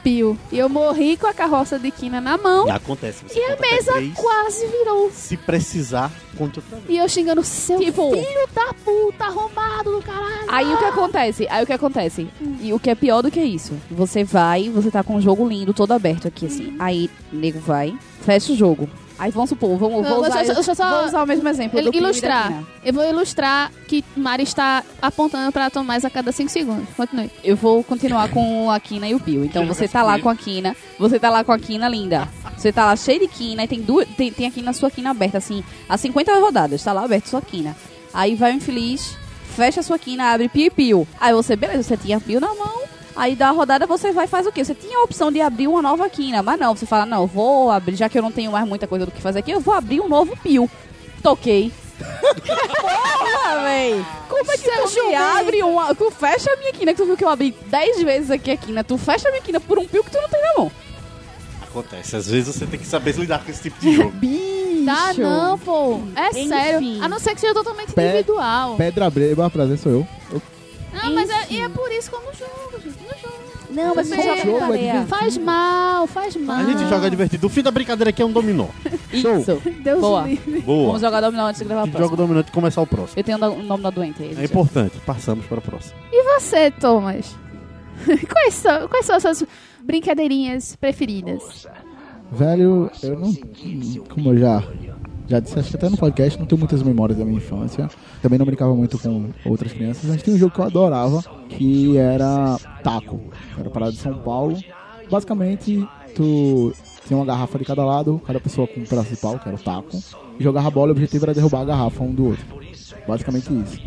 C: E eu morri com a carroça de quina na mão
B: E acontece. Você
C: e a mesa
B: três,
C: quase virou.
B: Se precisar, conta outra vez.
C: E eu xingando, seu
D: Tipo-
C: filho da puta, arrombado do caralho.
D: Aí o que acontece? Aí o que acontece? E o que é pior do que isso? Você vai, você tá com um jogo lindo, todo aberto aqui, assim. Aí, nego vai, fecha o jogo. Aí vamos supor, vamos,
C: Não,
D: vou,
C: deixa-
D: usar,
C: deixa eu só-
D: vou usar o mesmo exemplo
C: Il- ilustrar. Eu vou ilustrar que Mari está apontando pra Tomás a cada 5 segundos. Continue.
D: Eu vou continuar com a Kina e o Pio. Então
B: Quer
D: você tá lá com a Kina, você tá lá com a Kina linda. Você tá lá cheio de Kina e tem duas, tem, tem aqui na sua Kina aberta, assim, há 50 rodadas, tá lá aberto sua Kina. Aí vai o infeliz, fecha a sua Kina, abre Pio e Pio. Aí você, beleza, você tinha Pio na mão, aí da rodada você vai e faz o quê? Você tinha a opção de abrir uma nova Kina, mas não, você fala, não, vou abrir, já que eu não tenho mais muita coisa do que fazer aqui, eu vou abrir um novo Pio. Toquei. [laughs] Porra, véi! Como é que tu me abre uma. Tu fecha a minha quina, que tu viu que eu abri 10 vezes aqui a quina. Tu fecha a minha quina por um pio que tu não tem na mão.
B: Acontece. Às vezes você tem que saber lidar com esse tipo de jogo. [laughs]
D: Bicho!
C: Tá, não, pô. É
D: Enfim.
C: sério. A não ser que seja totalmente
A: Pé-
C: individual.
A: Pedra breba, prazer sou eu. eu
C: Não, mas é, e é por isso que eu não jogo, gente. Não jogo.
D: Não, mas você joga
A: jogo é.
C: Faz mal, faz mal.
B: A gente joga divertido. O fim da brincadeira aqui é um dominó. [laughs]
A: Show.
D: Isso.
C: Deus
D: Boa.
C: livre.
B: Boa.
D: Vamos jogar dominó antes de gravar
B: A
D: a
B: gente joga dominó antes de começar o próximo.
D: Eu tenho o nome da doente aí.
B: É importante. Passamos para o próximo.
C: E você, Thomas? [laughs] quais, são, quais são as suas brincadeirinhas preferidas?
A: Velho, eu não. Como eu já, já disse, acho que até no podcast, não tenho muitas memórias da minha infância. Também não brincava muito com outras crianças. Mas tinha um jogo que eu adorava, que era taco. Era parada de São Paulo. Basicamente, tu tinha uma garrafa de cada lado, cada pessoa com um pau, que era o taco. E jogava bola, o objetivo era derrubar a garrafa um do outro. Basicamente isso.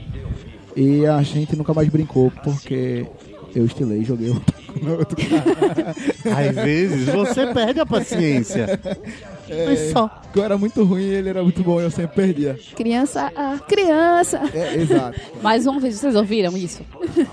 A: E a gente nunca mais brincou, porque eu estilei e joguei o. [laughs]
B: Às vezes você perde a paciência. Mas só.
A: Eu era muito ruim e ele era muito bom e eu sempre perdia.
C: Criança, ah, criança.
A: É, exato.
D: Mais uma vez, vocês ouviram isso?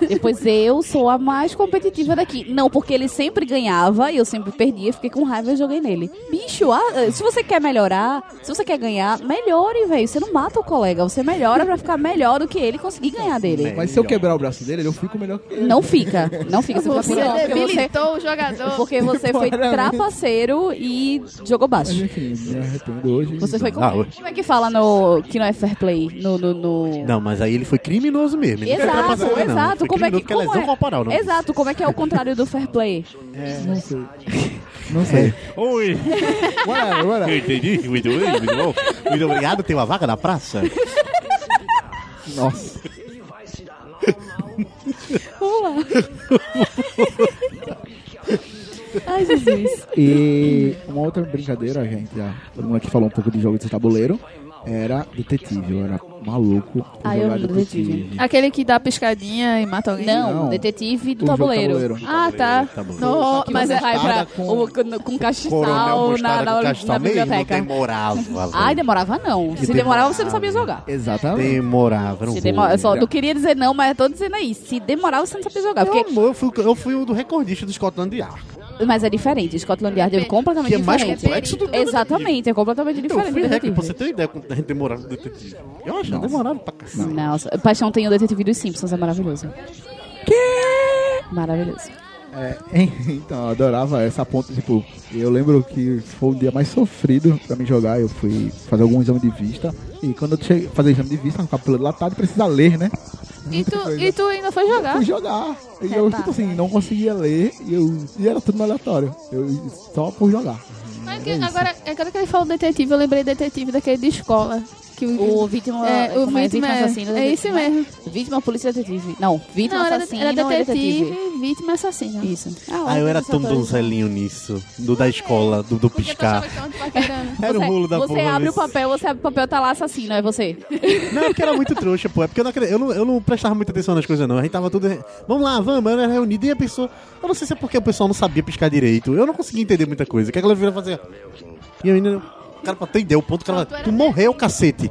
D: Depois eu sou a mais competitiva daqui. Não, porque ele sempre ganhava e eu sempre perdia. Fiquei com raiva e joguei nele. Bicho, ah, se você quer melhorar, se você quer ganhar, melhore, velho. Você não mata o colega, você melhora pra ficar melhor do que ele e conseguir ganhar dele.
A: Mas se eu quebrar o braço dele, eu fico melhor que ele.
D: Não fica, não fica. Você,
C: Você
D: pior, porque você,
C: debilitou o jogador.
D: porque você foi
A: Temporariamente.
D: trapaceiro e jogou
A: Mas
D: baixo.
A: enfim, me arrependo hoje.
D: Você foi com...
B: Ah.
D: Como é que fala no... que não é fair play? No... no, no-
B: Não, mas aí ele foi criminoso mesmo. Ele não foi
D: Exato,
B: não. Ele
D: exato.
B: Foi
D: Como é que...
B: é
D: Como
B: lesão
D: é?
B: corporal, não.
D: Exato, como é que é o contrário do fair play?
A: Não sei. [laughs] Não sei.
B: Oi.
A: Whatever, whatever.
B: Entendi. Muito bem, muito bom. Muito obrigado. Tem uma vaga na praça?
A: Nossa. [laughs]
D: Vamos lá. [laughs] Ai, Jesus.
A: E uma outra brincadeira, gente, já, todo mundo aqui falou um pouco de jogo de tabuleiro, era detetive. Eu era maluco
D: Ah, eu amo detetive.
C: Aquele que dá piscadinha e mata alguém.
D: Não,
A: Não.
D: detetive do
A: O jogo
D: tabuleiro.
C: Ah, tá.
B: Tabuleiro.
C: No,
D: Que
C: mas é,
D: vai pra,
A: mostarda com-
D: o- com, com castiçal
B: Coronel
D: na, na,
B: com
D: na
B: castiçal mesmo
D: biblioteca.
B: demorava.
D: Ai, demorava não. Se demorava, você não sabia jogar.
A: Exatamente.
B: Demorava. Não
D: Se
B: vou.
D: demora, eu só não queria dizer não, mas eu tô dizendo aí. Se demorava, você não sabia jogar.
B: Meu
D: Porque,
B: amor, eu fui, eu fui o do recordista do Scotland Yard.
D: Mas é diferente. Scotland Yard é completamente
B: Que é mais
D: diferente.
B: complexo do que o
D: Exatamente, é completamente
B: Eu
D: diferente.
B: fui
D: do
B: recorde, pra você ter ideia quanto a gente demorava no detetive. Eu acho demorado pra cacete.
D: Nossa, Paixão tem o detetive dos Simpsons, é maravilhoso. Maravilhoso.
A: É, [laughs] então, eu adorava essa ponta, tipo, eu lembro que foi o dia mais sofrido pra mim jogar, eu fui fazer algum exame de vista, e quando eu cheguei fazer exame de vista, com o cabelo latado, precisa ler, né?
C: E, tu, e tu ainda foi jogar.
A: Fui jogar, e eu, tipo assim, não conseguia ler, e, eu, e era tudo aleatório, eu, só por jogar.
C: Mas que- agora, agora que ele falou detetive, eu lembrei detetive daquele de escola. Que o,
D: O vítima,
C: é, o
D: como é?
C: vítima, é,
D: assassino.
C: é esse mesmo.
D: Vítima, polícia, detetive. Não, vítima,
C: Não, era,
D: assassino
C: era
D: e
C: detetive,
D: detetive.
C: vítima assassino.
D: Isso.
B: Ah, eu era tão donzelinho nisso. Do da escola, do, do piscar. [laughs] Era o
D: Você,
B: rolo da
D: você
B: porra.
D: abre o
B: isso.
D: papel, você abre o papel, tá lá assassino, é você. [laughs]
B: Não, é porque era muito trouxa, pô. É porque eu não, acredito- eu não, eu não prestava muita atenção nas coisas, não. A gente tava tudo. Vamos lá, vamos, era reunido e a pessoa. Eu não sei se é porque o pessoal não sabia piscar direito. Eu não conseguia entender muita coisa. O que é que ela vira fazer? E eu ainda. Cara, pra ideia, o ponto que ela. Tu morreu, cacete.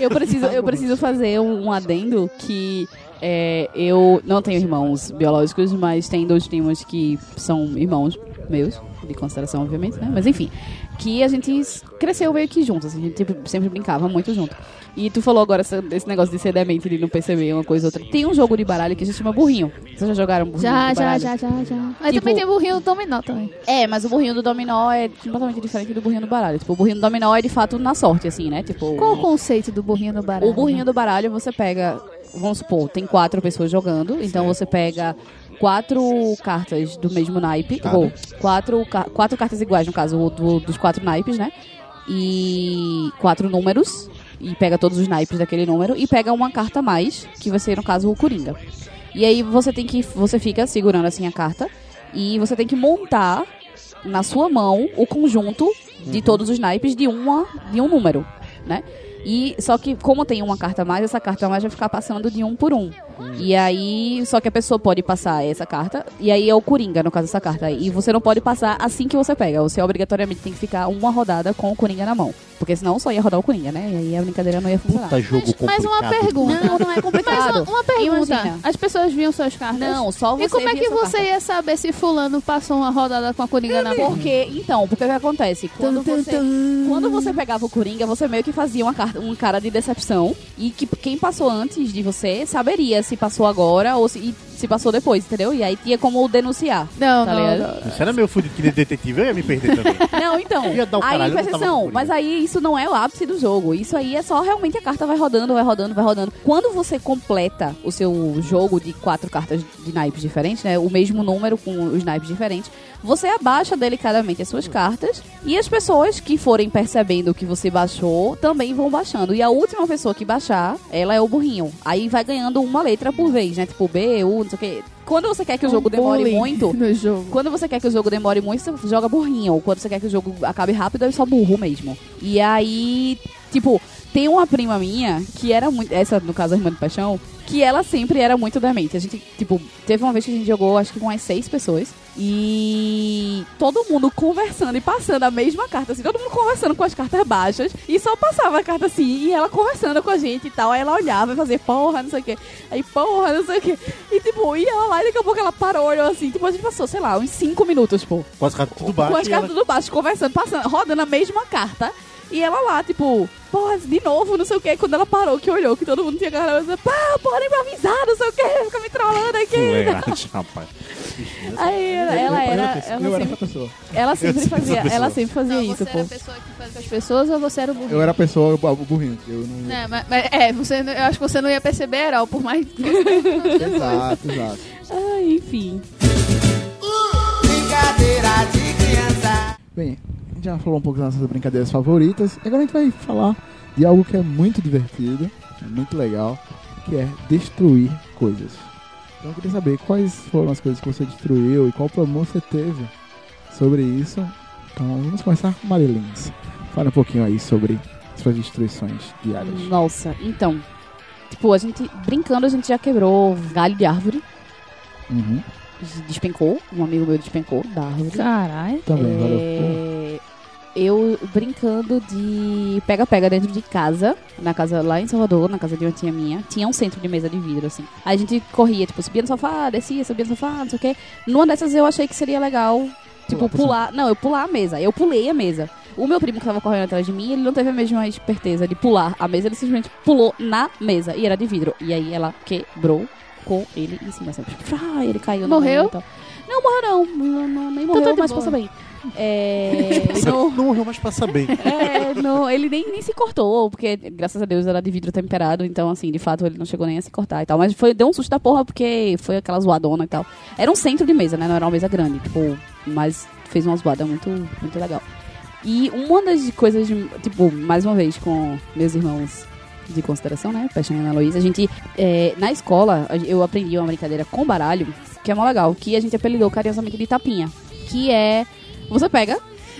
D: Eu preciso, eu preciso fazer um, um adendo que é, eu não tenho irmãos biológicos, mas tem dois primos que são irmãos meus, de consideração, obviamente, né? Mas enfim, que a gente cresceu meio que juntos, assim, a gente sempre brincava muito junto. E tu falou agora essa- desse negócio de ser demente, de não perceber uma coisa ou outra. Tem um jogo de baralho que se chama Burrinho. Vocês já jogaram Burrinho?
C: Já,
D: de
C: já,
D: baralho?
C: já, já, já. Aí
D: Tipo-
C: também tem o burrinho do dominó também.
D: É, mas o burrinho do dominó é completamente diferente do burrinho do baralho. Tipo, o burrinho do dominó é de fato na sorte, assim, né? Tipo.
C: Qual o conceito do burrinho no baralho?
D: O burrinho do baralho você pega, vamos supor, tem quatro pessoas jogando, então você pega quatro cartas do mesmo naipe, ou quatro, quatro cartas iguais, no caso, o do- dos quatro naipes, né? E quatro números, e pega todos os naipes daquele número, e pega uma carta a mais, que vai ser, no caso, o Coringa. E aí você tem que, você fica segurando assim a carta, e você tem que montar na sua mão o conjunto de todos os naipes de, uma, de um número, né? E só que como tem uma carta a mais, essa carta a mais vai ficar passando de um por um. E aí, só que a pessoa pode passar essa carta, e aí é o Coringa, no caso dessa carta. E você não pode passar assim que você pega. Você obrigatoriamente tem que ficar uma rodada com o Coringa na mão. Porque senão só ia rodar o Coringa, né? E aí a brincadeira não ia funcionar.
B: Puta jogo complicado.
C: Mais uma pergunta.
D: Não, não é complicado.
C: uma, uma pergunta.
D: Imagina.
C: As pessoas viam suas cartas?
D: Não, só você
C: E como é que você
D: carta.
C: ia saber se fulano passou uma rodada com a coringa na mão?
D: Porque, então, porque o que acontece? Quando
C: Tum,
D: você,
C: tum.
D: quando você pegava o Coringa, você meio que fazia uma, carta, um cara de decepção. E que quem passou antes de você saberia se passou agora ou se, e se passou depois, entendeu? E aí tinha como denunciar.
C: Não,
D: Tá
C: não.
B: Isso era meu fudido que de detetive, eu ia me perder também. [laughs]
D: Não, então.
B: Ia dar o
D: aí,
B: caralho, eu
D: mas aí isso não é o ápice do jogo. Isso aí é só realmente a carta vai rodando, vai rodando, vai rodando. Quando você completa o seu jogo de quatro cartas de naipes diferentes, né? O mesmo número com os naipes diferentes, você abaixa delicadamente as suas cartas e as pessoas que forem percebendo o que você baixou também vão baixando. E a última pessoa que baixar, ela é o burrinho. Aí vai ganhando uma letra por vez, né? Tipo B, U, não sei o quê. Quando você quer que o jogo demore muito, [laughs] quando você quer que o jogo demore muito, você joga burrinho. Quando você quer que o jogo acabe rápido, é só burro mesmo. E aí, tipo, tem uma prima minha que era muito. Essa, no caso, a irmã de paixão, que ela sempre era muito demente. A gente, tipo, teve uma vez que a gente jogou, acho que com umas seis pessoas. E todo mundo conversando e passando a mesma carta, assim, todo mundo conversando com as cartas baixas. E só passava a carta assim, e ela conversando com a gente e tal. Aí ela olhava e fazia, porra, não sei o quê. Aí, porra, não sei o quê. E tipo, ia ela lá e daqui a pouco ela parou, olhou assim. Tipo, a gente passou, sei lá, uns cinco minutos, pô.
B: Com as cartas tudo baixo.
D: Com as
B: e
D: cartas
B: ela-
D: tudo baixo, conversando, passando, rodando a mesma carta. E ela lá, tipo, porra, de novo, não sei o que. Quando ela parou, que olhou, que todo mundo tinha cara, ela disse, pá, porra, nem pra avisar, não sei o que, fica me trollando aqui. [laughs]
B: Rapaz.
D: Aí ela, ela era.
A: eu,
D: Ela
A: eu era
D: sempre,
A: essa pessoa.
D: ela sempre fazia, ela sempre fazia
C: Não,
D: isso,
C: você
D: pô.
C: era a pessoa que faz com as pessoas ou você era o burrinho?
A: Eu era a pessoa bu- burrinho. Eu não...
C: Não, mas, mas- é, você, não- eu acho que você não ia perceber, Erol, por mais... [laughs]
A: Exato, exato.
D: Ai, enfim.
E: Brincadeira de criança.
A: Bem, a gente já falou um pouco das nossas brincadeiras favoritas. E agora a gente vai falar de algo que é muito divertido, é muito legal, que é destruir coisas. Então eu queria saber quais foram as coisas que você destruiu e qual problema você teve sobre isso. Então vamos começar com Marilins. Fala um pouquinho aí sobre suas destruições diárias.
D: Nossa, então. Tipo, a gente, brincando, a gente já quebrou galho de árvore.
A: Uhum.
D: Despencou. Um amigo meu despencou da árvore.
C: Caralho.
A: Também, valeu.
D: Eu brincando de pega-pega dentro de casa, na casa lá em Salvador, na casa de uma tia minha, tinha um centro de mesa de vidro, assim. Aí a gente corria, tipo, subia no sofá, descia, subia no sofá, não sei o quê. Numa dessas eu achei que seria legal, tipo,
A: Pular
D: pular. Não, eu pular a mesa. Eu pulei a mesa. O meu primo que tava correndo atrás de mim, ele não teve a mesma esperteza de pular a mesa, ele simplesmente pulou na mesa e era de vidro. E aí ela quebrou com ele em cima, assim. Ah, ele caiu na
C: Morreu?
D: Não morreu, não. não, não nem
C: Então tá
D: morreu, mas
C: boa.
D: passa bem. É, [laughs]
B: Não,
D: não,
B: morreu, mas passa bem.
D: é, não, ele nem, nem se cortou, porque graças a Deus era de vidro temperado, então assim, de fato ele não chegou nem a se cortar e tal. Mas foi, deu um susto da porra, porque foi aquela zoadona e tal. Era um centro de mesa, né? Não era uma mesa grande, tipo, mas fez uma zoada muito, muito legal. E uma das coisas, de, tipo, mais uma vez, com meus irmãos de consideração, né? Peixinho e Ana Luísa, a gente, é, na escola, eu aprendi uma brincadeira com baralho, que é mó legal, que a gente apelidou carinhosamente de tapinha. Que é, você pega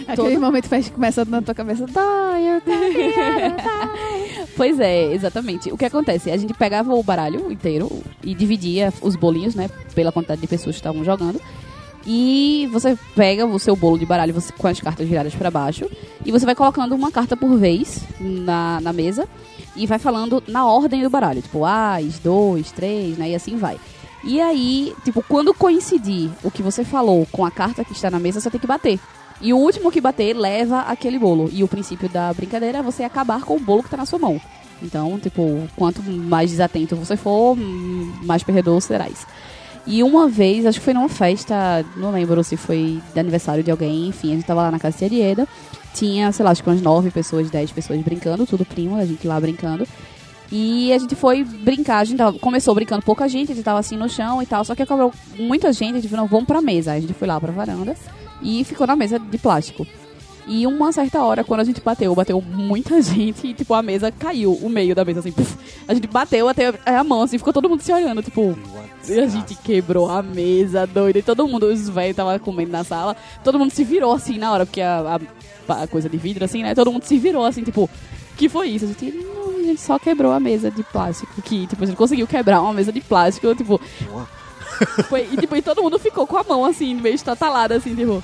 C: Aquele
D: Todo-
C: momento faz começa na tua cabeça. Dói, eu [laughs]
D: Pois é, exatamente. O que acontece? A gente pegava o baralho inteiro e dividia os bolinhos, né? Pela quantidade de pessoas que estavam jogando. E você pega o seu bolo de baralho você- com as cartas viradas para baixo. E você vai colocando uma carta por vez na, na mesa. E vai falando na ordem do baralho. Tipo, as, dois, três, né? E assim vai. E aí, tipo, quando coincidir o que você falou com a carta que está na mesa, você tem que bater. E o último que bater leva aquele bolo. E o princípio da brincadeira é você acabar com o bolo que tá na sua mão. Então, tipo, quanto mais desatento você for, hum, mais perdedor serás. E uma vez, acho que foi numa festa, não lembro se foi de aniversário de alguém, enfim, a gente tava lá na casa de tia Dieda. Tinha, sei lá, acho que umas nove pessoas, dez pessoas brincando, tudo primo, a gente lá brincando. E a gente foi brincar, a gente tava- começou brincando pouca gente, a gente tava assim no chão e tal, só que acabou muita gente, a gente falou, vamos pra mesa. Aí a gente foi lá pra varanda e ficou na mesa de plástico. E uma certa hora, quando a gente bateu, bateu muita [laughs] gente e, tipo, a mesa caiu, o meio da mesa, assim, puf. A gente bateu até a mão, assim, ficou todo mundo se olhando, tipo... E a gente quebrou a mesa, doido. E todo mundo, os velhos estavam comendo na sala. Todo mundo se virou assim na hora, porque a, a- a coisa de vidro, assim, né? Todo mundo se virou assim, tipo, que foi isso? A gente, não, a gente só quebrou a mesa de plástico. Que, tipo, a gente conseguiu quebrar uma mesa de plástico, tipo. [laughs] Foi, e, tipo, e todo mundo ficou com a mão assim, meio estatalada, assim, tipo.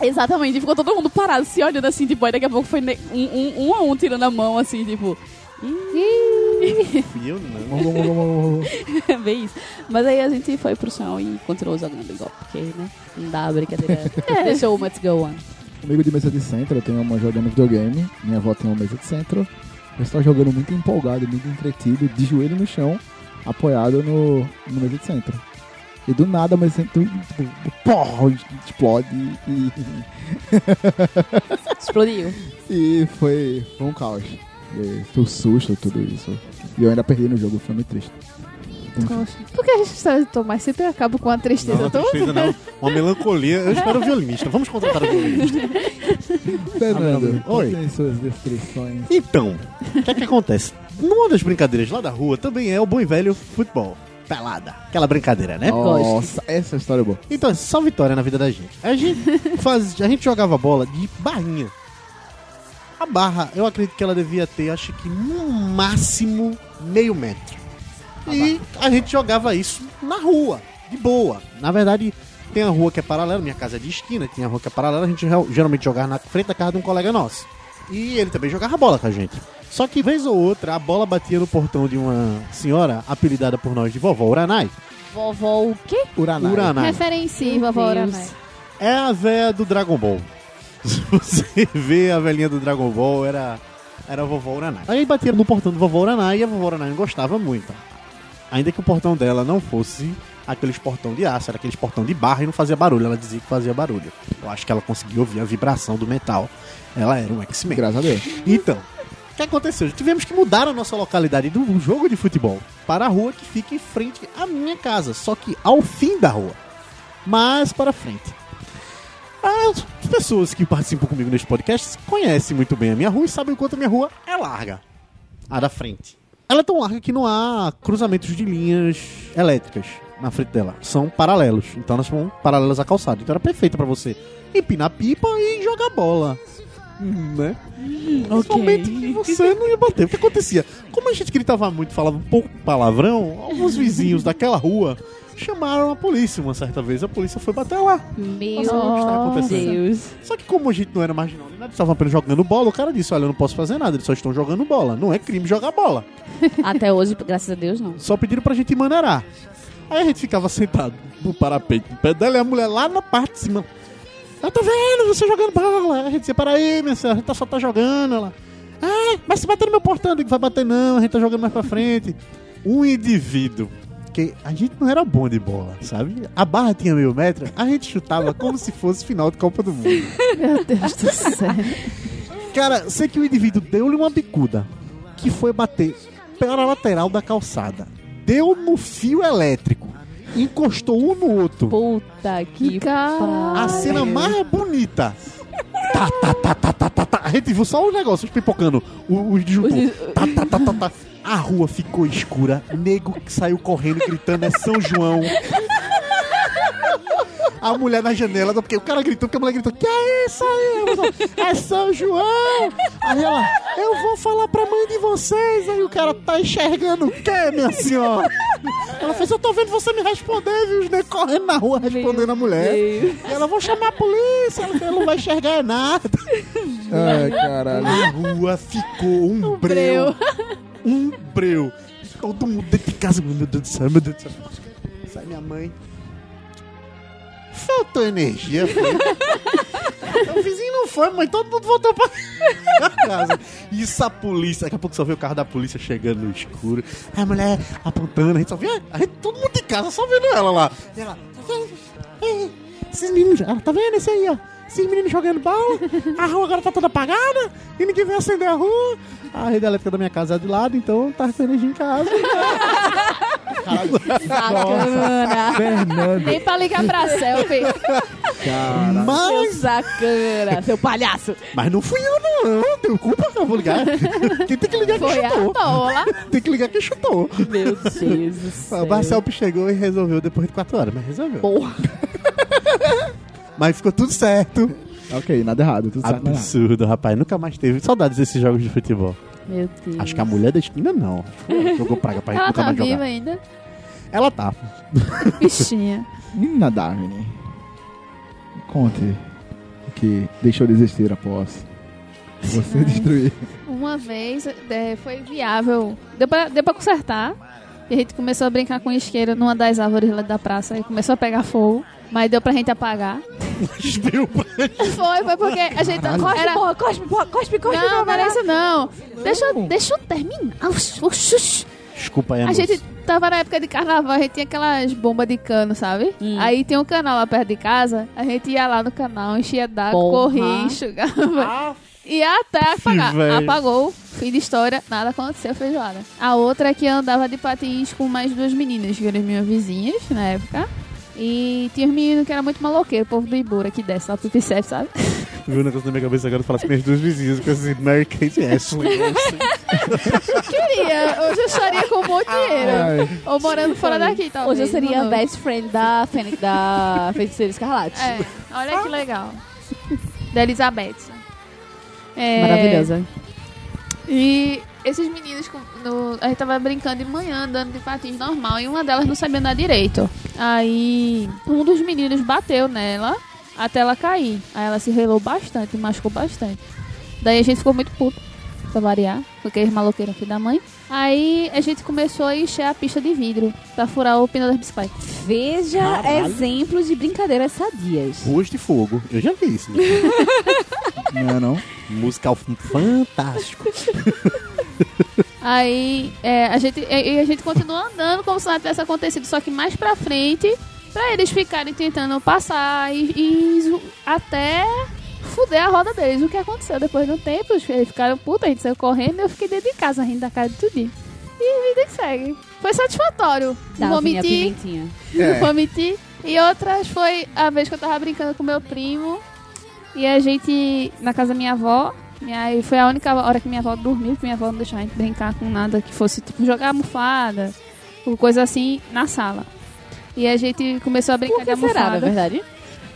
D: Exatamente, e ficou todo mundo parado, se olhando assim, tipo, aí daqui a pouco foi um, um, um a um tirando a mão, assim, tipo. [laughs]
B: Fui eu, não. [laughs]
D: Bem isso. Mas aí a gente foi pro chão e continuou jogando igual, porque, né? Não dá a brincadeira. Deixa o Let's Go On.
A: Comigo de mesa de centro, eu tenho uma jogando videogame. Minha avó tem uma mesa de centro. Eu estou jogando muito empolgado, muito entretido, de joelho no chão, apoiado no, no mesa de centro. E do nada a mesa de centro tipo, pô, explode e, [laughs]
D: Explodiu.
A: e foi, foi um caos. E foi um susto, tudo isso. E eu ainda perdi no jogo, foi muito triste. Enfim.
C: Por que a história do Tomás sempre acaba com uma tristeza
B: Não,
C: tão...
B: tristeza não. Uma melancolia. Eu espero o violinista. Vamos contratar o violinista. [laughs]
A: Fernando,
B: Oi.
A: tem suas descrições.
B: Então, o que é que acontece? Numa das brincadeiras lá da rua também é o bom e velho futebol. Pelada. Aquela brincadeira, né?
A: Nossa, essa história é boa.
B: Então, só vitória na vida da gente. A gente, [laughs] faz, a gente jogava bola de barrinha. A barra, eu acredito que ela devia ter, acho que no máximo meio metro. E a gente jogava isso na rua, de boa. Na verdade, tem a rua que é paralela, minha casa é de esquina, tem a rua que é paralela, a gente geralmente jogava na frente da casa de um colega nosso. E ele também jogava bola com a gente. Só que vez ou outra, a bola batia no portão de uma senhora, apelidada por nós de vovó Uranai.
D: Vovó o quê?
A: Uranai.
B: Uranai.
C: Referencie, vovó
D: Deus.
C: Uranai.
B: É a véia do Dragon Ball. Se [laughs] você vê a velhinha do Dragon Ball, era, era a vovó Uranai. Aí batia no portão do vovó Uranai e a vovó Uranai não gostava muito. Ainda que o portão dela não fosse aqueles portão de aço, era aqueles portão de barra e não fazia barulho. Ela dizia que fazia barulho. Eu acho que ela conseguia ouvir a vibração do metal. Ela era um X-Men.
A: Graças a Deus.
B: Então, o que aconteceu? Tivemos que mudar a nossa localidade do jogo de futebol para a rua que fica em frente à minha casa, só que ao fim da rua. Mais para frente. As pessoas que participam comigo neste podcast conhecem muito bem a minha rua e sabem o quanto a minha rua é larga. A da frente. Ela é tão larga que não há cruzamentos de linhas elétricas na frente dela. São paralelos. Então elas são paralelas à calçada. Então era perfeita para você empinar pipa e jogar bola. Hum, Né? Principalmente que você não ia bater. O que acontecia? Como a gente gritava muito, falava um pouco palavrão, alguns vizinhos daquela rua chamaram a polícia uma certa vez. A polícia foi bater lá.
D: Meu
B: Nossa, o que está acontecendo?
D: Deus.
B: Só que como a gente não era marginal nem nada, estavam apenas jogando bola, o cara disse, olha, eu não posso fazer nada, eles só estão jogando bola. Não é crime jogar bola. [laughs]
D: Até hoje, graças a Deus, não.
B: Só pediram pra gente maneirar. Aí a gente ficava sentado no parapeito, no pé dela e a mulher lá na parte de cima. Eu tô vendo você jogando bola. Aí a gente dizia, para aí, minha senhora, a gente só tá jogando. Ela, ah, mas se bater no meu portão, eu digo, vai bater não, a gente tá jogando mais pra frente. Um indivíduo, que a gente não era bom de bola, sabe? A barra tinha meio metro, a gente chutava como se fosse final de Copa do Mundo.
C: Meu Deus do céu.
B: Cara, sei que o indivíduo deu-lhe uma bicuda que foi bater pela lateral da calçada. Deu no fio elétrico. Encostou um no outro.
D: Puta que
C: Caralho.
B: A cena mais bonita. Tá, tá, tá, tá, tá, tá, tá. A gente viu só os negócios pipocando. O, o disjuntor.
D: Os-
B: Tá, tá, tá, tá, tá. A rua ficou escura. Nego que saiu correndo, gritando, é São João. A mulher na janela, porque o cara gritou, porque a mulher gritou, que é isso aí? Falei, É São João! Aí ela, eu vou falar pra mãe de vocês. Aí o cara tá enxergando o quê, minha senhora? Ela fez, eu tô vendo você me responder, viu? Os negros correndo na rua respondendo a mulher.
D: Deus.
B: E ela, vou chamar a polícia, ela, ela não vai enxergar nada.
A: Ai, caralho.
B: A rua ficou um, breu. Um breu. Todo mundo dentro de casa, meu Deus do céu, meu Deus do céu. Sai minha mãe. Faltou energia, [laughs] o vizinho não foi, mãe. Todo mundo voltou pra [laughs] casa. Isso a polícia. Daqui a pouco só vê o carro da polícia chegando no escuro. A mulher apontando, a gente só vê. Todo mundo em casa só vendo ela lá. E ela. Tá Esses meninos. Ela tá vendo esse aí, ó? Esses meninos jogando bola. A rua agora tá toda apagada. E ninguém vem acender a rua. A rede elétrica da minha casa é de lado, então tá energia em casa. [laughs]
D: Sacana.
A: Fernando,
C: Nem pra ligar pra selfie.
A: cara.
D: Seu
B: Mas,
D: sacana, seu palhaço.
B: mas não fui eu, não. Eu não tenho culpa que eu vou ligar. Quem tem que ligar quem
C: Foi a
B: chutou.
C: tola.
B: Tem que ligar quem chutou.
D: Meu Deus do [laughs] céu.
B: O Marcel chegou e resolveu depois de 4 horas, mas resolveu.
D: Porra. [laughs]
B: Mas ficou tudo certo.
A: Ok, nada errado, tudo certo.
B: Absurdo, rapaz. Nunca mais teve saudades desses jogos de futebol.
D: Meu Deus.
B: Acho que a mulher da esquina não. Jogou praga pra gente
C: Ela
B: nunca
C: tá
B: mais
C: viva
B: jogar.
C: ainda.
B: Ela tá.
C: Bichinha. [laughs]
A: Menina Darwin, conte o que deixou de existir após você destruir.
C: Uma vez é, foi viável. Deu pra, deu pra consertar. E a gente começou a brincar com isqueiro numa das árvores lá da praça. E começou a pegar fogo. Mas deu pra gente apagar.
B: Deu pra- [laughs]
C: Foi, foi porque a gente
D: Cospe,
C: era...
D: porra, cospe, porra, cospe, cospe.
C: Não, não era isso não. Deixa, eu- deixa eu terminar. Ux.
B: Desculpa aí,
C: A
B: moço.
C: gente tava na época de carnaval, a gente tinha aquelas bombas de cano, sabe?
D: Hum.
C: Aí tem um canal lá perto de casa, a gente ia lá no canal, enchia d'água,
D: Porra.
C: corria, enxugava.
B: Ah,
C: E até apagar.
B: velho.
C: Apagou, fim de história, nada aconteceu, feijoada. A outra é que andava de patins com mais duas meninas, que eram minhas vizinhas na época. E tinha os meninos que era muito maloqueiro, o povo do Ibura que desce lá pro Pipicef, sabe?
B: viu o negócio na minha cabeça agora? Falasse minhas duas vizinhas, com assim, Mary Kate e Ashley. [laughs]
C: Queria, hoje eu estaria com um de dinheiro.
A: Ai,
C: Ou morando fora daqui, talvez.
D: Hoje eu seria a best friend da, Fênix, da Feiticeira Escarlate.
C: É, olha que legal. Da Elizabeth. É,
D: Maravilhosa.
C: E esses meninos, no, a gente tava brincando de manhã, andando de patins normal, e uma delas não sabia andar direito. Aí um dos meninos bateu nela até ela cair. Aí ela se relou bastante, machucou bastante. Daí a gente ficou muito puto, pra variar, porque eles maloqueiros filho da mãe. Aí a gente começou a encher a pista de vidro pra furar o pneu das bicicletas.
D: Veja
B: Caralho.
D: exemplos de brincadeiras sadias.
B: Ruas de Fogo. Eu já vi isso. Né? [laughs]
A: não é não?
B: Musical fantástico.
C: Aí é, a, gente, e e a gente continua andando como se nada tivesse acontecido, só que mais pra frente, pra eles ficarem tentando passar e, e até fuder a roda deles. O que aconteceu depois de um tempo, eles ficaram puta, a gente saiu correndo e eu fiquei dentro de casa rindo da cara de tudinho. E vida que segue. Foi satisfatório. Não vou mentir.
A: É.
C: Não [laughs] vou mentir. E outras foi a vez que eu tava brincando com meu primo. E a gente, na casa da minha avó. E aí foi a única hora que minha avó dormiu, porque minha avó não deixava a gente brincar com nada que fosse tipo jogar almofada, ou coisa assim, na sala. E a gente começou a brincar
D: Por
C: de
D: que será, na
C: almofada.
D: verdade?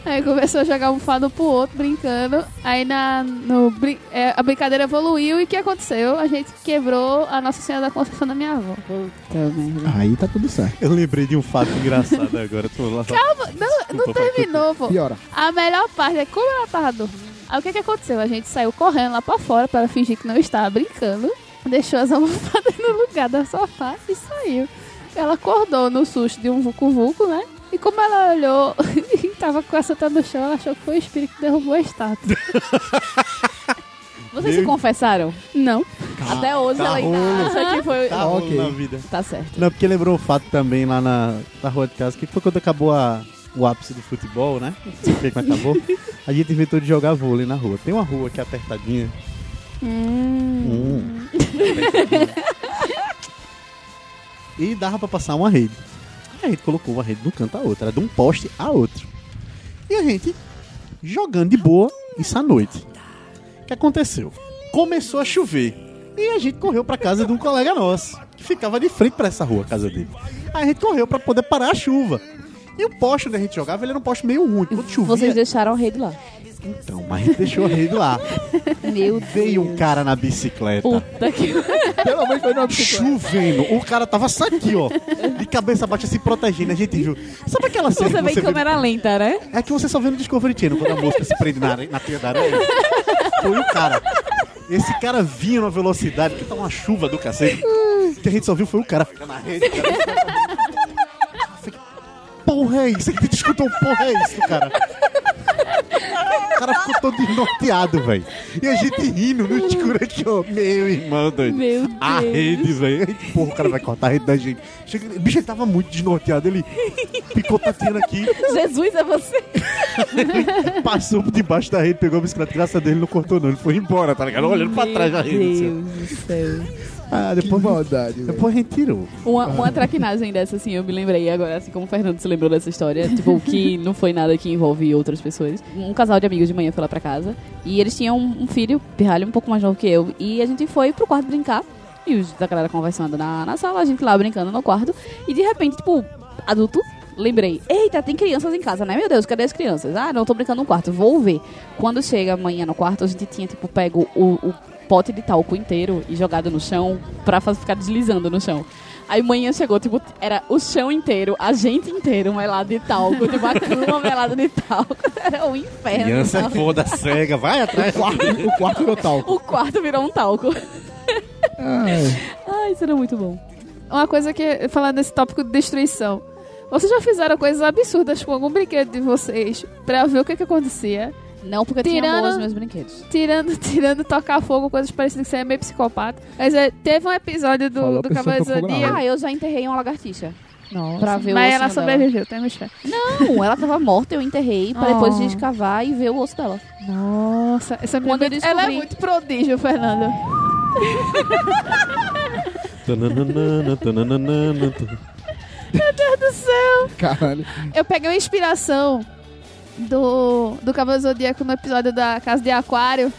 C: Aí começou a jogar almofada um pro outro, brincando. Aí na, no, brin- é, a brincadeira evoluiu e o que aconteceu? A gente quebrou a Nossa Senhora da Conceição da minha avó.
D: Puta merda.
A: Aí tá tudo certo.
B: Eu lembrei de um fato engraçado agora. Tô lá.
C: Calma, não, não terminou, pô.
A: Piora.
C: A melhor parte é como ela tava dormindo. Aí o que que aconteceu? A gente saiu correndo lá pra fora para fingir que não estava brincando. Deixou as [laughs] almofadas no lugar da sofá e saiu. Ela acordou no susto de um vucu-vucu, né? E como ela olhou [laughs] e tava com a santa no chão, ela achou que foi o espírito que derrubou a estátua.
D: Vocês se confessaram?
C: Não.
D: Até hoje
B: tá
D: ela ainda
B: rolo.
D: acha que foi...
B: Tá rolando
A: ok.
B: na vida.
D: Tá certo.
B: Não, porque lembrou um fato também lá na, na rua de casa, que foi quando acabou a, o ápice do futebol, né? Não sei o que acabou. [laughs] A gente inventou de jogar vôlei na rua. Tem uma rua que é apertadinha.
C: Hum.
B: Hum. [laughs] E dava pra passar uma rede. A gente colocou uma rede de um canto a outro, era de um poste a outro. E a gente jogando de boa isso à noite. O que aconteceu? Começou a chover. E a gente correu pra casa de um colega nosso, que ficava de frente pra essa rua, a casa dele. Aí a gente correu pra poder parar a chuva. E o poste onde a gente jogava, ele era um poste meio ruim. Quando chovia,
D: Vocês deixaram a rede lá.
B: Então, mas a gente deixou rede lá. [laughs]
D: Meu
B: Veio um cara na bicicleta.
D: Puta que... [laughs]
A: Pelo menos foi numa bicicleta.
B: Chovendo, o cara tava só aqui, ó, de cabeça baixa se protegendo. A gente viu. Sabe aquela cena
D: Você
B: que
D: vê em
B: você vê-
D: câmera lenta, né?
B: É que você só vê no Discovery Channel quando a mosca se prende na, na teia da areia. Foi o cara. Esse cara vinha numa velocidade que tá uma chuva do cacete. O que a gente só viu foi o cara ficando na rede. Cara. Porra é isso? A gente escutou porra é isso, cara. O cara ficou todo desnorteado, velho. E a gente rindo no escuro aqui, ó. Meu irmão, doido.
D: Meu
B: A
D: Deus.
B: rede, velho. Porra, o cara vai cortar a rede da gente. Chega- O bicho ele tava muito desnorteado. Ele ficou tateando aqui,
D: Jesus é você.
B: passou por debaixo da rede, pegou a bicicleta. Graças a Deus ele não cortou, não. Ele foi embora, tá ligado? Olhando pra trás da
D: Meu
B: rede. assim,
D: Deus do céu.
B: Ah,
A: Que
B: depois,
A: maldade, velho.
B: depois a gente tirou.
D: Uma, uma traquinagem dessa, assim, eu me lembrei agora, assim como o Fernando se lembrou dessa história, tipo, que [laughs] não foi nada que envolve outras pessoas. Um casal de amigos de manhã foi lá pra casa e eles tinham um, um filho, pirralho, um pouco mais novo que eu, e a gente foi pro quarto brincar. E os da galera conversando na, na sala, a gente lá brincando no quarto, e de repente, tipo, adulto, lembrei, eita, tem crianças em casa, né? Meu Deus, cadê as crianças? Ah, não, tô brincando no quarto, vou ver. Quando chega amanhã no quarto, a gente tinha, tipo, pego o, o pote de talco inteiro e jogado no chão pra ficar deslizando no chão. Aí manhã chegou, tipo, era o chão inteiro, a gente inteiro melado de talco, tipo, a cama [laughs] melada de talco. [laughs] Era um inferno.
B: Criança é foda, cega, vai [laughs] atrás.
A: O quarto virou talco.
D: O quarto virou um talco.
A: Ai,
D: Ai, isso era muito bom.
C: Uma coisa que, falando desse tópico de destruição. Vocês já fizeram coisas absurdas com algum brinquedo de vocês pra ver o que que acontecia?
D: Não, porque tinha
C: Tirando-
D: amor aos meus brinquedos.
C: Tirando, [laughs] tirando tocar fogo, coisas parecidas que você é meio psicopata. Mas é, teve um episódio do,
A: Falou
C: do Cavaleiro Zodíaco.
D: Ah, eu já enterrei uma lagartixa.
C: Nossa.
D: pra ver o
C: Mas ela sobreviveu, temos fé.
D: Não, ela tava morta, eu enterrei pra depois
C: Oh.
D: escavar e ver o osso dela.
C: Nossa, essa menina,
D: Quando eu descobri-
C: ela é muito prodígio, Fernanda. Meu Deus do céu.
A: caralho.
C: Eu peguei uma inspiração do, do Cavaleiro Zodíaco no episódio da Casa de Aquário,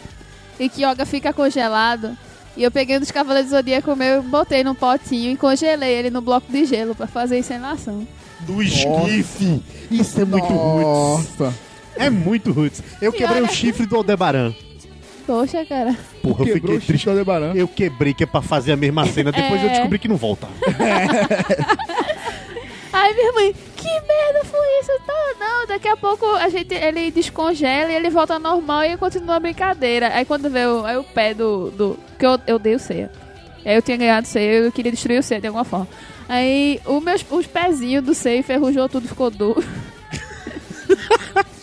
C: em que Yoga fica congelado. E eu peguei um dos Cavaleiros do Zodíaco meu, botei num potinho e congelei ele no bloco de gelo pra fazer encenação.
B: Do esquife. Isso é muito roots.
A: Nossa.
B: É muito roots. Eu quebrei o chifre do Aldebaran.
C: Poxa, cara.
B: Porra, eu
A: Quebrou
B: fiquei
A: o
B: triste.
A: Aldebaran.
B: Eu quebrei que é pra fazer a mesma cena. Depois eu
C: É.
B: descobri que não volta. [laughs]
C: Aí minha mãe, que merda foi isso? Tá, não, daqui a pouco a gente, ele descongela e ele volta normal e continua a brincadeira. Aí quando veio aí o pé do. do que eu, eu dei o ceia. Aí eu tinha ganhado o ceia, eu queria destruir o ceia de alguma forma. Aí o meus, os pezinhos do ceia enferrujou tudo, ficou duro. [laughs]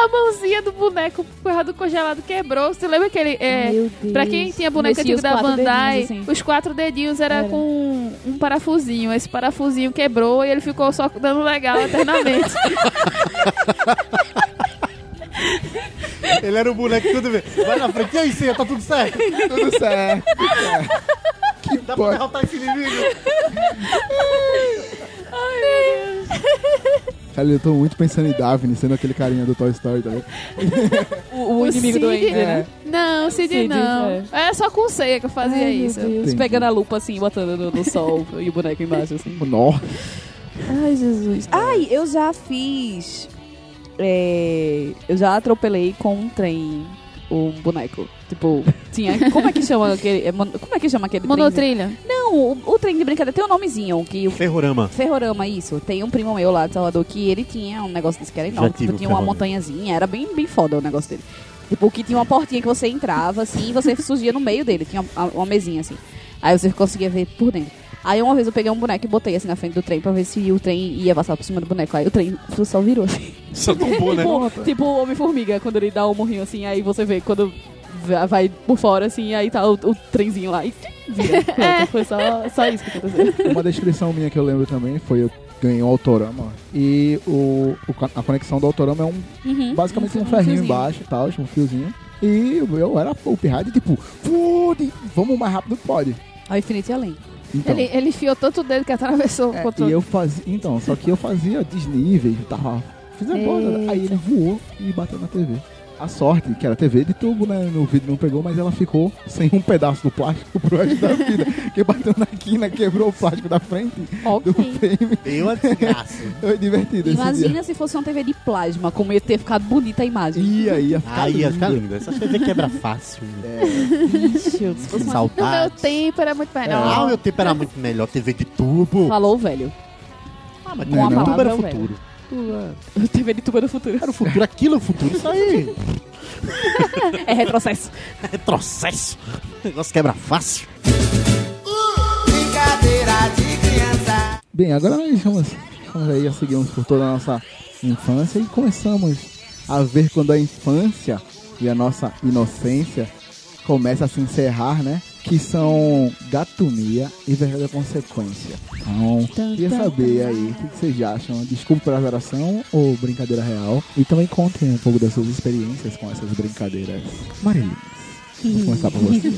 C: A mãozinha do boneco por causa do congelado quebrou. Você lembra que ele. É,
D: Meu Deus.
C: Pra quem tinha boneca antigo da Bandai,
D: dedinhos, assim.
C: os quatro dedinhos era,
D: Era.
C: com um parafusinho. Esse parafusinho quebrou e ele ficou só dando legal eternamente. [laughs]
B: Ele era o boneco tudo vê. Vai na frente, e aí, Ceia, tá tudo certo?
A: Tudo certo. que
B: Dá pra derrotar esse inimigo?
A: Cara, eu tô muito pensando em Daphne, sendo aquele carinha do Toy Story, tá ligado? [laughs]
D: O, o inimigo do
C: Sid-
D: Andy, né?
C: Não, Cid,
D: Cid,
C: não.
D: é.
C: É só com ceia que eu fazia
D: Ai,
C: isso.
D: Pegando a lupa assim, botando no, no sol e o boneco embaixo, assim.
A: Nossa.
D: Ai, Jesus. Ai, eu já fiz. é, eu já atropelei com um trem um boneco. Tipo, tinha. Como é que chama aquele. é Como é que chama aquele trem?
C: Monotrilha.
D: Não, o, o trem de brincadeira tem um nomezinho. Que o
B: Ferrorama.
D: Ferrorama, isso. Tem um primo meu lá de Salvador que ele tinha um negócio desse que era enorme. Tipo, tinha uma montanhazinha. Era bem, bem foda o negócio dele. Tipo, que tinha uma portinha que você entrava, assim, e você [laughs] surgia no meio dele. Tinha uma, uma mesinha, assim. Aí você conseguia ver por dentro. Aí uma vez eu peguei um boneco e botei assim na frente do trem pra ver se o trem ia passar por cima do boneco. Aí o trem só virou assim.
B: Só tombou, né?
D: Tipo, tipo o Homem-Formiga, quando ele dá um morrinho assim, aí você vê quando va- vai por fora, assim, aí tá o, o trenzinho lá e vira. [laughs] Pronto, foi só, só isso que aconteceu.
A: Uma descrição minha que eu lembro também foi eu ganhei um Autorama e o, o a conexão do Autorama é um
D: Uhum.
A: basicamente um,
D: Um
A: ferrinho
D: fiozinho.
A: embaixo e tal, tinha um fiozinho. E eu era o pirralho, tipo, "Foda, vamos o mais rápido que pode.
D: Ao infinito e além.
A: Então,
C: Ele, ele enfiou tanto o dedo que atravessou
A: é,
C: o controle.
A: e eu fazia, então, só que eu fazia desníveis, tava, fiz a coisa, aí ele voou e bateu na TV. A sorte, que era TV de tubo, né? No vídeo não pegou, mas ela ficou sem um pedaço do plástico [laughs] pro resto da vida. que bateu na quina, quebrou o plástico da frente do
D: Ok.
A: frame.
B: Eu a desgraça. [laughs]
A: Foi divertido dia.
D: Imagina se fosse uma TV de plasma, como ia ter ficado bonita a imagem.
A: Ia, ia ficar
B: Aí ia ficar
A: lindo.
B: Essa TV quebra fácil.
D: Ixi, se fosse uma-
C: No meu
B: Saltar.
C: tempo era muito
B: Ah,
C: melhor.
B: o meu tempo era muito melhor. TV de tubo.
D: Falou velho.
B: Ah, mas
A: Não,
B: de
A: não.
B: tubo era
D: Palavra,
B: futuro.
D: TV de tuba do futuro.
B: Era o futuro. Aquilo é o futuro. Isso aí. [laughs]
D: É retrocesso.
B: Retrocesso. O negócio quebra fácil.
E: Brincadeira de criança.
A: Bem, agora nós vamos, vamos aí a seguirmos por toda a nossa infância e começamos a ver quando a infância e a nossa inocência começa a se encerrar, né? Que são gatomia e verdadeira consequência. Então, queria saber aí o que vocês acham. Desculpa pela geração ou brincadeira real. E também contem um pouco das suas experiências com essas brincadeiras. Marilinhas. Vamos começar por você. [laughs]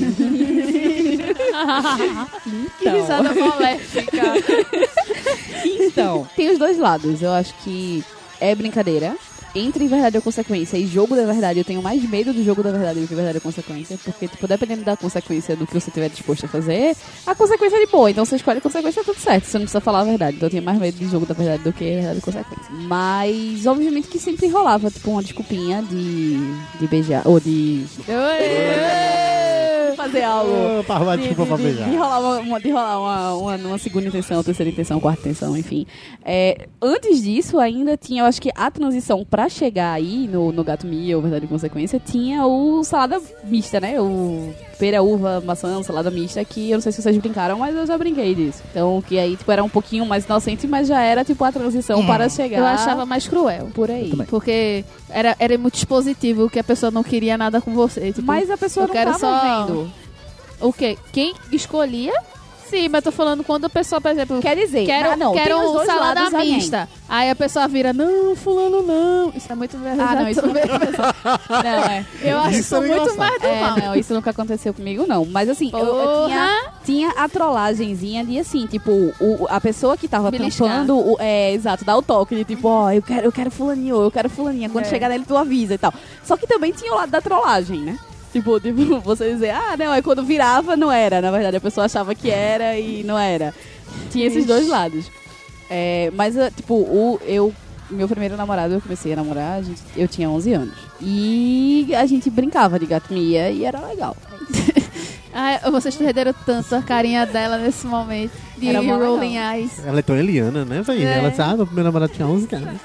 C: Que risada maléfica. [laughs]
D: Então, tem os dois lados. Eu acho que é brincadeira. Entre verdade ou consequência e jogo da verdade, eu tenho mais medo do jogo da verdade do que verdade ou consequência. Porque, tipo, dependendo da consequência do que você estiver disposto a fazer, a consequência é de boa. Então você escolhe a consequência, tudo certo. Você não precisa falar a verdade. Então eu tenho mais medo de jogo da verdade do que verdade e consequência. Mas, obviamente, que sempre rolava, tipo, uma desculpinha de, de beijar. Ou de fazer algo.
B: Ah, arrumar
D: De,
B: desculpa
D: de- de- de rolar, uma, uma- de rolar uma, uma, uma segunda intenção, terceira intenção, quarta intenção, enfim. É, antes disso, ainda tinha, eu acho que a transição pra chegar aí no, no Gato Mia, ou Verdade e Consequência, tinha o salada mista, né? O pera, uva, maçã, salada mista, que eu não sei se vocês brincaram, mas eu já brinquei disso. Então, que aí, tipo, era um pouquinho mais inocente, mas já era, tipo, a transição para chegar.
C: Eu achava mais cruel.
D: por aí.
C: Porque era, era muito expositivo que a pessoa não queria nada com você. Tipo,
D: Mas a pessoa
C: eu
D: não
C: quero
D: tava
C: só-
D: vendo.
C: o quê? Quem escolhia? Sim, mas tô falando quando a pessoa, por exemplo,
D: Quer dizer,
C: quero,
D: ah, não,
C: quero
D: tem os
C: um
D: dois
C: salada mista. Aí a pessoa vira, não, fulano não. Isso é muito verdade.
D: Ah, não, isso não Não, é.
C: Eu acho
B: Isso é
C: muito
B: engraçado.
C: mais do
D: É,
C: mal.
D: não, isso nunca aconteceu comigo, não. Mas assim, eu, eu tinha, tinha a trollagenzinha de assim, tipo, o, a pessoa que tava
C: Beliscar.
D: tampando, o, é, exato, dar o toque de tipo, ó, eu quero, eu quero fulaninho, eu quero fulaninha. Quando
C: É.
D: chegar nele, tu avisa e tal. Só que também tinha o lado da trollagem, né? Tipo, tipo, [laughs] você dizer, ah, não, aí quando virava, não era. Na verdade, a pessoa achava que era e não era. Tinha esses dois lados. É, mas, eh, tipo, o, eu, meu primeiro namorado, eu comecei a namorar, a gente, eu tinha 11 anos. E a gente brincava de gato mia e era legal.
C: Ai, vocês perderam tanto a carinha dela nesse momento. De
D: Era mó legal.
C: Rolling Eyes.
B: Ela é tão Eliana, né, velho?
C: É.
B: Ela disse, ah, meu primeiro namorado tinha 11 anos.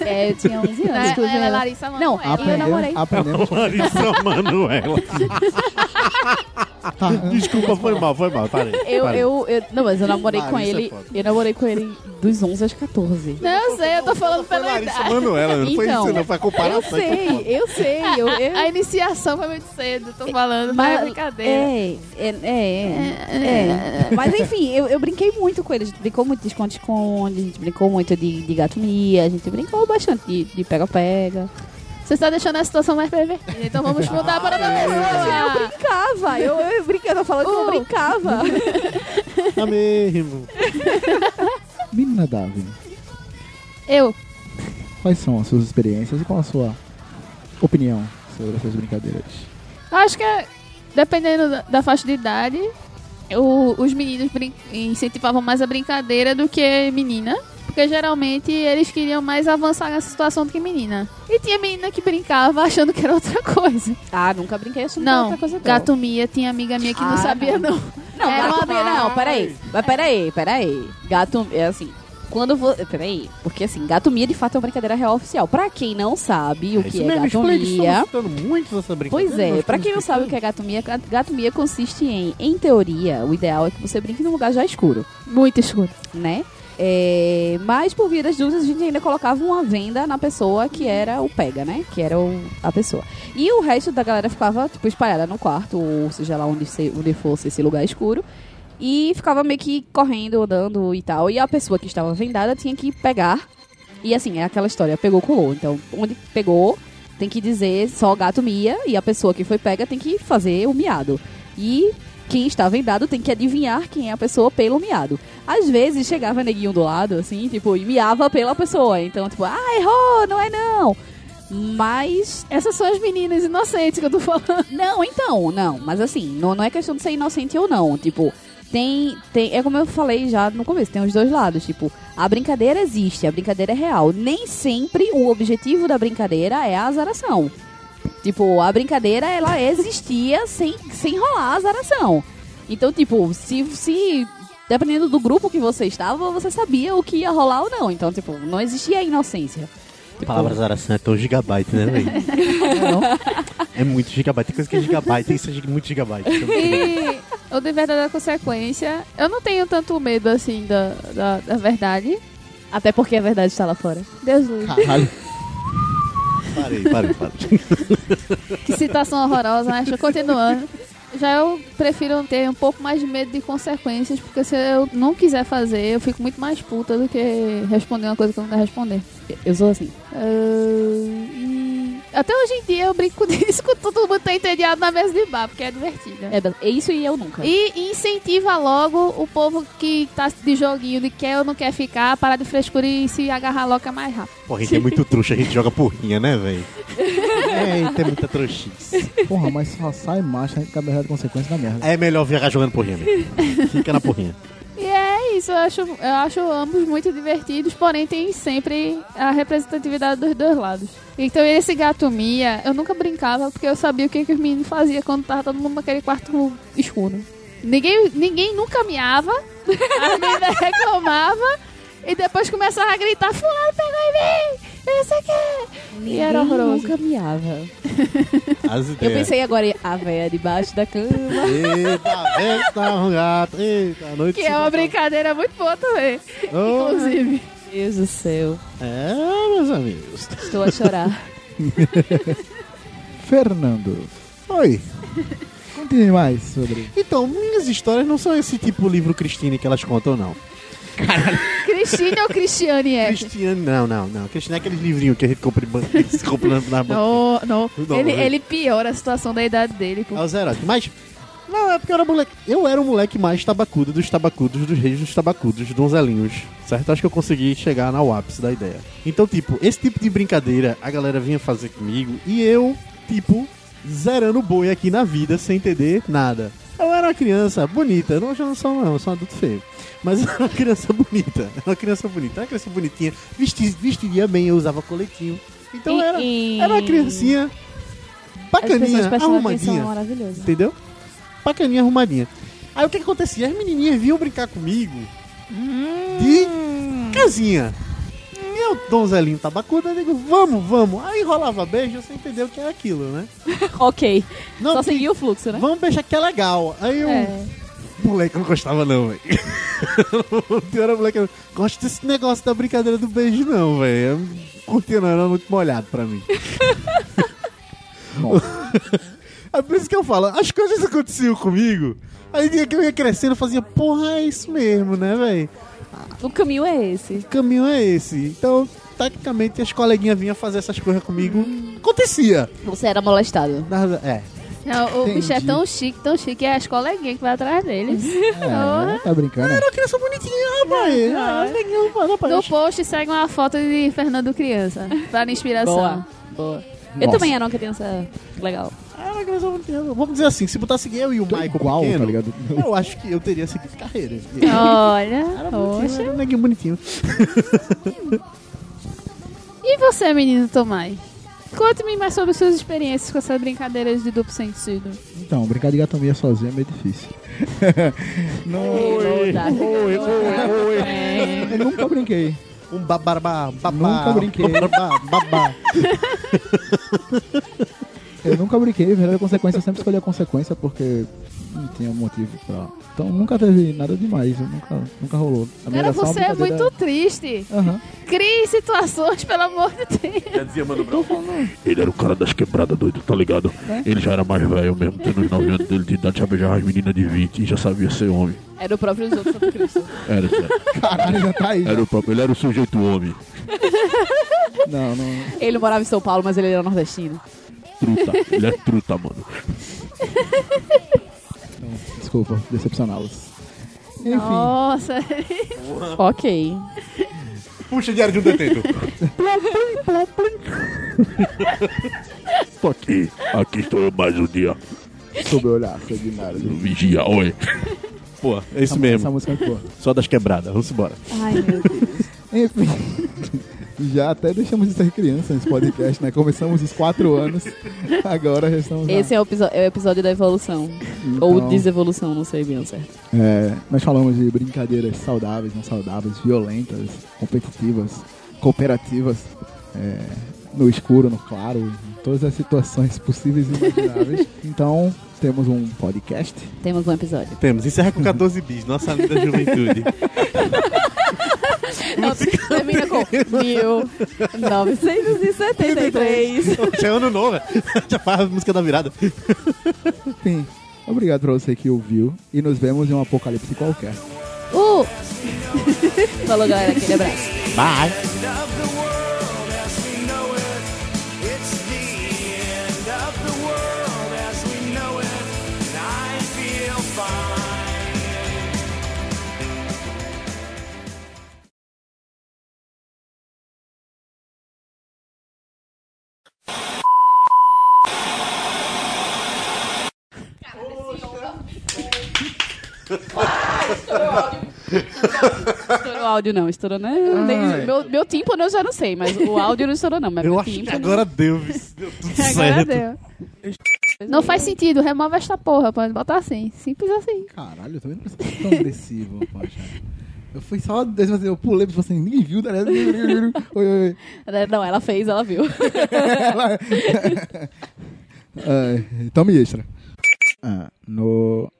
D: É, eu tinha 11 anos.
C: Né?
D: inclusive,
C: Ela é
D: ela-
C: Larissa
D: Não,
C: Manoela.
D: eu namorei.
A: Aprendemos,
B: Larissa Manoela. [laughs]
A: Tá,
B: Desculpa, foi mal, foi mal. Parei.
D: Eu,
B: parei.
D: eu, eu- não, mas eu namorei com
B: Larissa é
D: ele.
B: foda.
D: eu namorei com ele dos 11 aos 14.
C: Não, eu sei, eu tô falando
B: Foi
C: pela
B: Larissa
C: idade.
B: Manuela, não foi
D: Então,
B: isso, não. Foi a
D: Eu
B: comparação.
D: sei, eu sei. Eu, [laughs] eu,
C: A iniciação foi muito cedo, tô falando, mas é brincadeira.
D: É, é, é, é. [laughs] Mas enfim, eu, eu brinquei muito com ele. A gente brincou muito de esconde-esconde, a gente brincou muito de, de gato mia, a gente brincou bastante de de pega-pega.
C: Você está deixando a situação mais pervertida, então vamos mudar para outra
D: Eu
C: pessoa.
D: brincava, eu, eu brinquei, eu tô falando que eu
C: Uh.
D: brincava. [laughs]
B: Tá mesmo.
A: Menina Davi,
C: Eu,
A: quais são as suas experiências e qual a sua opinião sobre essas brincadeiras?
C: acho que é, dependendo da, da faixa de idade, o- os meninos brin- incentivavam mais a brincadeira do que menina. Porque geralmente eles queriam mais avançar nessa situação do que menina. E tinha menina que brincava achando que era outra coisa.
D: Ah, nunca brinquei achando que
C: Não,
D: era outra coisa não.
C: gato Mia, tinha amiga minha que não
D: Ah,
C: sabia,
D: não.
C: não.
D: Não,
C: Era
D: gato
C: uma-
D: não, peraí. Mas peraí, peraí. Gato, é assim, quando vou... Peraí, porque assim, gato mia de fato é uma brincadeira real oficial. Pra quem não sabe o
B: É
D: que
B: isso
D: é
B: mesmo,
D: gato
B: explica,
D: mia...
B: estamos citando muito dessa brincadeira.
D: Pois é, pra quem não sabe o que é gato mia, gato mia consiste em, em teoria, o ideal é que você brinque num lugar já escuro,
C: Muito escuro.
D: né? É, mas por via das dúvidas a gente ainda colocava uma venda na pessoa que era o pega, né? Que era o- a pessoa. E o resto da galera ficava, tipo, espalhada no quarto, ou seja lá onde, se- onde fosse esse lugar escuro. E ficava meio que correndo, andando e tal. E a pessoa que estava vendada tinha que pegar. E assim, é aquela história, pegou, colou. Então, onde pegou, tem que dizer só gato mia. E a pessoa que foi pega tem que fazer o miado. E quem está vendado tem que adivinhar quem é a pessoa pelo miado. Às vezes chegava neguinho do lado, assim, tipo, e miava pela pessoa. Então, tipo, ah, errou, não é não. Mas
C: Essas são as meninas inocentes que eu tô [laughs] falando.
D: não, então, não. Mas assim, não, não é questão de ser inocente ou não. Tipo, tem, tem. É como eu falei já no começo, tem os dois lados. Tipo, a brincadeira existe, a brincadeira é real. Nem sempre o objetivo da brincadeira é a azaração. Tipo, a brincadeira, ela existia [laughs] sem, sem rolar a azaração. Então, tipo, se, se. Dependendo do grupo que você estava, você sabia o que ia rolar ou não. Então, tipo, não existia a inocência.
B: Palavras araçã é tão gigabyte, né, velho? [laughs] É muito gigabyte. Tem coisa que é gigabyte, isso é muito gigabyte.
C: E o de verdade é consequência, eu não tenho tanto medo assim da, da, da verdade.
D: Até porque a verdade está lá fora.
C: Deus livre.
B: Parei, parei, parei. [laughs]
C: Que situação horrorosa, mas continuando. Já eu prefiro ter um pouco mais de medo de consequências, porque se eu não quiser fazer, eu fico muito mais puta do que responder uma coisa que eu não quero responder.
D: Eu sou assim.
C: Ah, e até hoje em dia eu brinco [laughs] disso com todo mundo tá entediado na mesa de bar, porque é divertido.
D: É, é isso e eu nunca.
C: E incentiva logo o povo que tá de joguinho, de quer ou não quer ficar, parar de frescura e se agarrar logo mais rápido.
B: Pô, a gente é muito trouxa, a gente joga porrinha, né, velho? [laughs] É, é muita trouxice.
A: Porra, mas só sai macho, a gente acaba errando consequência da merda.
B: É melhor viajar jogando porrinha, mesmo. Fica na porrinha.
C: Isso, eu acho, eu acho ambos muito divertidos, porém tem sempre a representatividade dos dois lados. Então esse gato Mia, eu nunca brincava porque eu sabia o que, que os meninos faziam quando tava todo mundo naquele quarto escuro. Ninguém, ninguém nunca miava, [laughs] as meninas reclamavam e depois começava a gritar, fulano pegou em mim, eu não sei o que. E era horroroso.
D: nunca miava.
B: As
D: Eu
B: ideias.
D: pensei agora em a véia debaixo da cama.
B: Eita, eita, um gato. Eita, a noite
C: Que é uma brincadeira muito boa também,
B: Oh,
C: inclusive.
D: Deus do céu.
B: É, meus amigos.
D: Estou a chorar. [laughs]
A: Fernando,
B: Oi.
A: continue mais sobre.
B: Então, minhas histórias não são esse tipo livro Cristine que elas contam, não.
C: Cristine ou Cristiane é?
B: Cristiane, não, não, não. Cristine é aqueles livrinhos que a gente compra, se compra na banca.
C: Não, não.
B: Não,
C: ele, ele piora a situação da idade dele. Pô.
B: É heróis. Mas, não, é porque eu era moleque. Eu era o moleque mais tabacudo dos tabacudos, dos reis dos tabacudos, donzelinhos. Certo? Acho que eu consegui chegar no ápice da ideia. Então, tipo, esse tipo de brincadeira a galera vinha fazer comigo e eu, tipo, zerando boi aqui na vida sem entender nada. Eu era uma criança bonita, eu não, eu não sou não, eu sou um adulto feio. Mas era uma criança bonita, era uma criança bonita, era uma criança bonitinha, vesti, vestiria bem, eu usava coletinho. Então eu era,
D: E-
B: era uma criancinha bacaninha, arrumadinha. Entendeu? Bacaninha, arrumadinha. Aí o que, que acontecia? As menininhas vinham brincar comigo de casinha. E Eu, donzelinho tabacudo, eu digo, vamos, vamos. Aí rolava beijo, você entendeu que era aquilo, né? [laughs]
D: ok.
B: Não,
D: Só seguir o fluxo, né?
B: Vamos beijar que é legal. Aí eu.
C: É.
B: Moleque, eu não gostava não, velho. [laughs] O pior era moleque, eu não gosto desse negócio da brincadeira do beijo não, velho. Eu não, era muito molhado pra mim. [laughs] É por isso que eu falo, as coisas aconteciam comigo. Aí dia que eu ia crescendo, eu fazia, porra, é isso mesmo, né, velho?
D: O caminho é esse.
B: O caminho é esse. Então, tecnicamente, as coleguinhas vinham fazer essas coisas comigo. Acontecia.
D: Você era molestado.
B: É.
C: Não, o bicho é
A: Entendi.
C: tão chique, tão chique, é as coleguinhas que vai atrás deles.
A: é, tá brincando?
B: Era uma criança bonitinha, rapaz. Ah, mano, rapaz.
C: No post segue uma foto de Fernando Criança, para inspiração.
D: Boa. Boa. Eu
A: Nossa.
D: também era uma criança legal.
B: Era uma criança bonitinha. Vamos dizer assim, se botasse eu e o
A: Tô
B: Michael
A: igual,
B: pequeno,
A: tá ligado?
B: eu acho que eu teria seguido carreira.
C: Olha,
B: Era bonitinho, era um neguinho bonitinho.
C: E você, menino Tomai? Conte-me mais sobre suas experiências com essas brincadeiras de duplo sentido.
A: Então, brincar de gatomia sozinho é meio difícil. [laughs] não,
B: Oi, oi, oi.
D: É.
A: eu nunca brinquei.
B: Um babarbá, babá.
A: Nunca brinquei.
B: Babá, babá. [laughs]
A: Eu nunca brinquei, verdade, a consequência, eu sempre escolhi a consequência porque não tinha motivo pra. Então nunca teve nada demais, eu nunca, nunca rolou. A minha
C: Cara, você é muito triste.
A: Aham.
C: Crie situações, pelo amor de Deus.
F: Já dizia Mano Brown. Ele era o cara das quebradas doido, tá ligado?
A: É.
F: Ele já era mais velho mesmo, tendo uns 9 anos dele de idade, já beijava as meninas de 20 e já sabia ser homem.
D: Era o próprio Santo Cristo.
F: Era, sério.
A: Caralho, já tá aí.
F: era o próprio, ele era o sujeito homem.
A: Não, não.
D: Ele morava em São Paulo, mas ele era nordestino.
F: Truta, ele é truta, mano.
A: Desculpa, decepcioná-los. Enfim,
C: Nossa, [laughs]
D: Ok.
B: Puxa diário de um detento.
F: Tô aqui, aqui estou eu mais um dia.
A: sob o olhar.
F: No Vigia, oi.
B: Pô, é isso
A: Essa-
B: mesmo.
A: Essa música é boa.
B: Só das quebradas, vamos embora.
D: Ai, meu Deus.
A: Enfim, já até deixamos de ser criança nesse podcast, né? Começamos os quatro anos, agora já estamos lá.
D: Esse é o, é o episódio da evolução.
A: Então,
D: Ou desevolução, não sei bem o certo.
A: é, nós falamos de brincadeiras saudáveis, não saudáveis, violentas, competitivas, cooperativas, é, no escuro, no claro, em todas as situações possíveis e imagináveis. [laughs] Então, temos um podcast.
D: Temos um episódio.
B: Temos, encerra com [laughs] 14 bis, nossa linda juventude. [laughs]
D: Termina com 1973.
B: Já é ano novo, já faz a música da virada.
A: Enfim, obrigado pra você que ouviu e nos vemos em um apocalipse qualquer.
C: uh, [laughs]
D: Falou, galera. Aquele abraço.
B: Bye.
D: Estourou o áudio, não. Estourou, né? Nem- meu, meu tímpano eu já não sei, mas o áudio não estourou, não. Mas
B: Eu
D: meu
B: acho que
D: tímpano-
B: agora deu, viu? deu tudo
C: agora
B: certo.
C: deu. Não faz sentido, remove esta porra, pode botar assim. Simples assim.
A: Caralho, eu também não preciso ser tão agressivo, [laughs] poxa. Eu fui só, eu pulei, tipo assim, ninguém viu, tá ligado? [laughs] Oi, oi, oi.
D: Não, ela fez, ela viu.
A: Ela- [laughs] Ai, tome extra. Ah, no...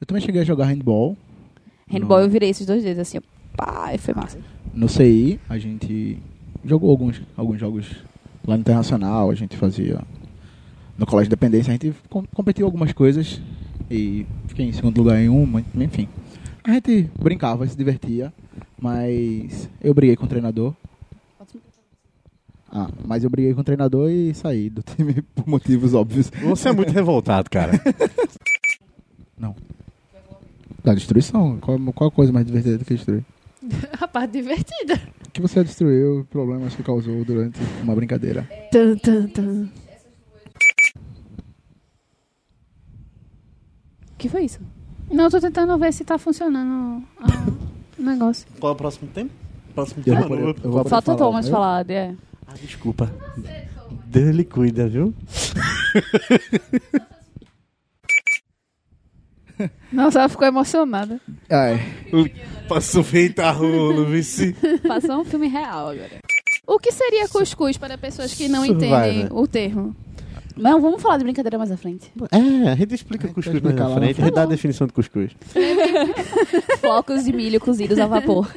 A: Eu também cheguei a jogar handball.
D: Handball
A: no,
D: eu virei esses dois dedos assim, ó. Pá, e foi massa.
A: no CI, a gente jogou alguns, alguns jogos lá no Internacional, a gente fazia no Colégio de Dependência, a gente com- competiu algumas coisas e fiquei em segundo lugar em uma, enfim. A gente brincava, se divertia, mas eu briguei com o treinador. Ah, mas eu briguei com o treinador e saí do time [laughs] por motivos óbvios.
B: Você é muito revoltado, cara.
A: Da destruição. Qual, qual a coisa mais divertida do que destruir? [laughs]
C: A parte divertida.
A: O que você destruiu, problemas que causou durante uma brincadeira.
C: Tum, tum, tum.
D: O que foi isso?
C: Não, eu tô tentando ver se tá funcionando ah, o negócio.
B: Qual é o próximo tempo? Próximo
A: Eu poder-
B: não
A: eu vou poder
D: Falta o Thomas
A: eu?
D: falar, é.
B: Ah, desculpa. Deus lhe cuida, viu? [laughs] [laughs]
C: Nossa, ela ficou emocionada.
A: Ai,
B: Passou feito a rolo, vice.
D: Passou um filme real agora.
C: O que seria cuscuz para pessoas que não
B: vai,
C: entendem
B: né?
C: o termo?
D: Não, vamos falar de brincadeira mais à frente.
B: É, a gente explica cuscuz mais
A: na
B: frente, a gente dá a definição de cuscuz. [laughs]
D: Flocos de milho cozidos a vapor.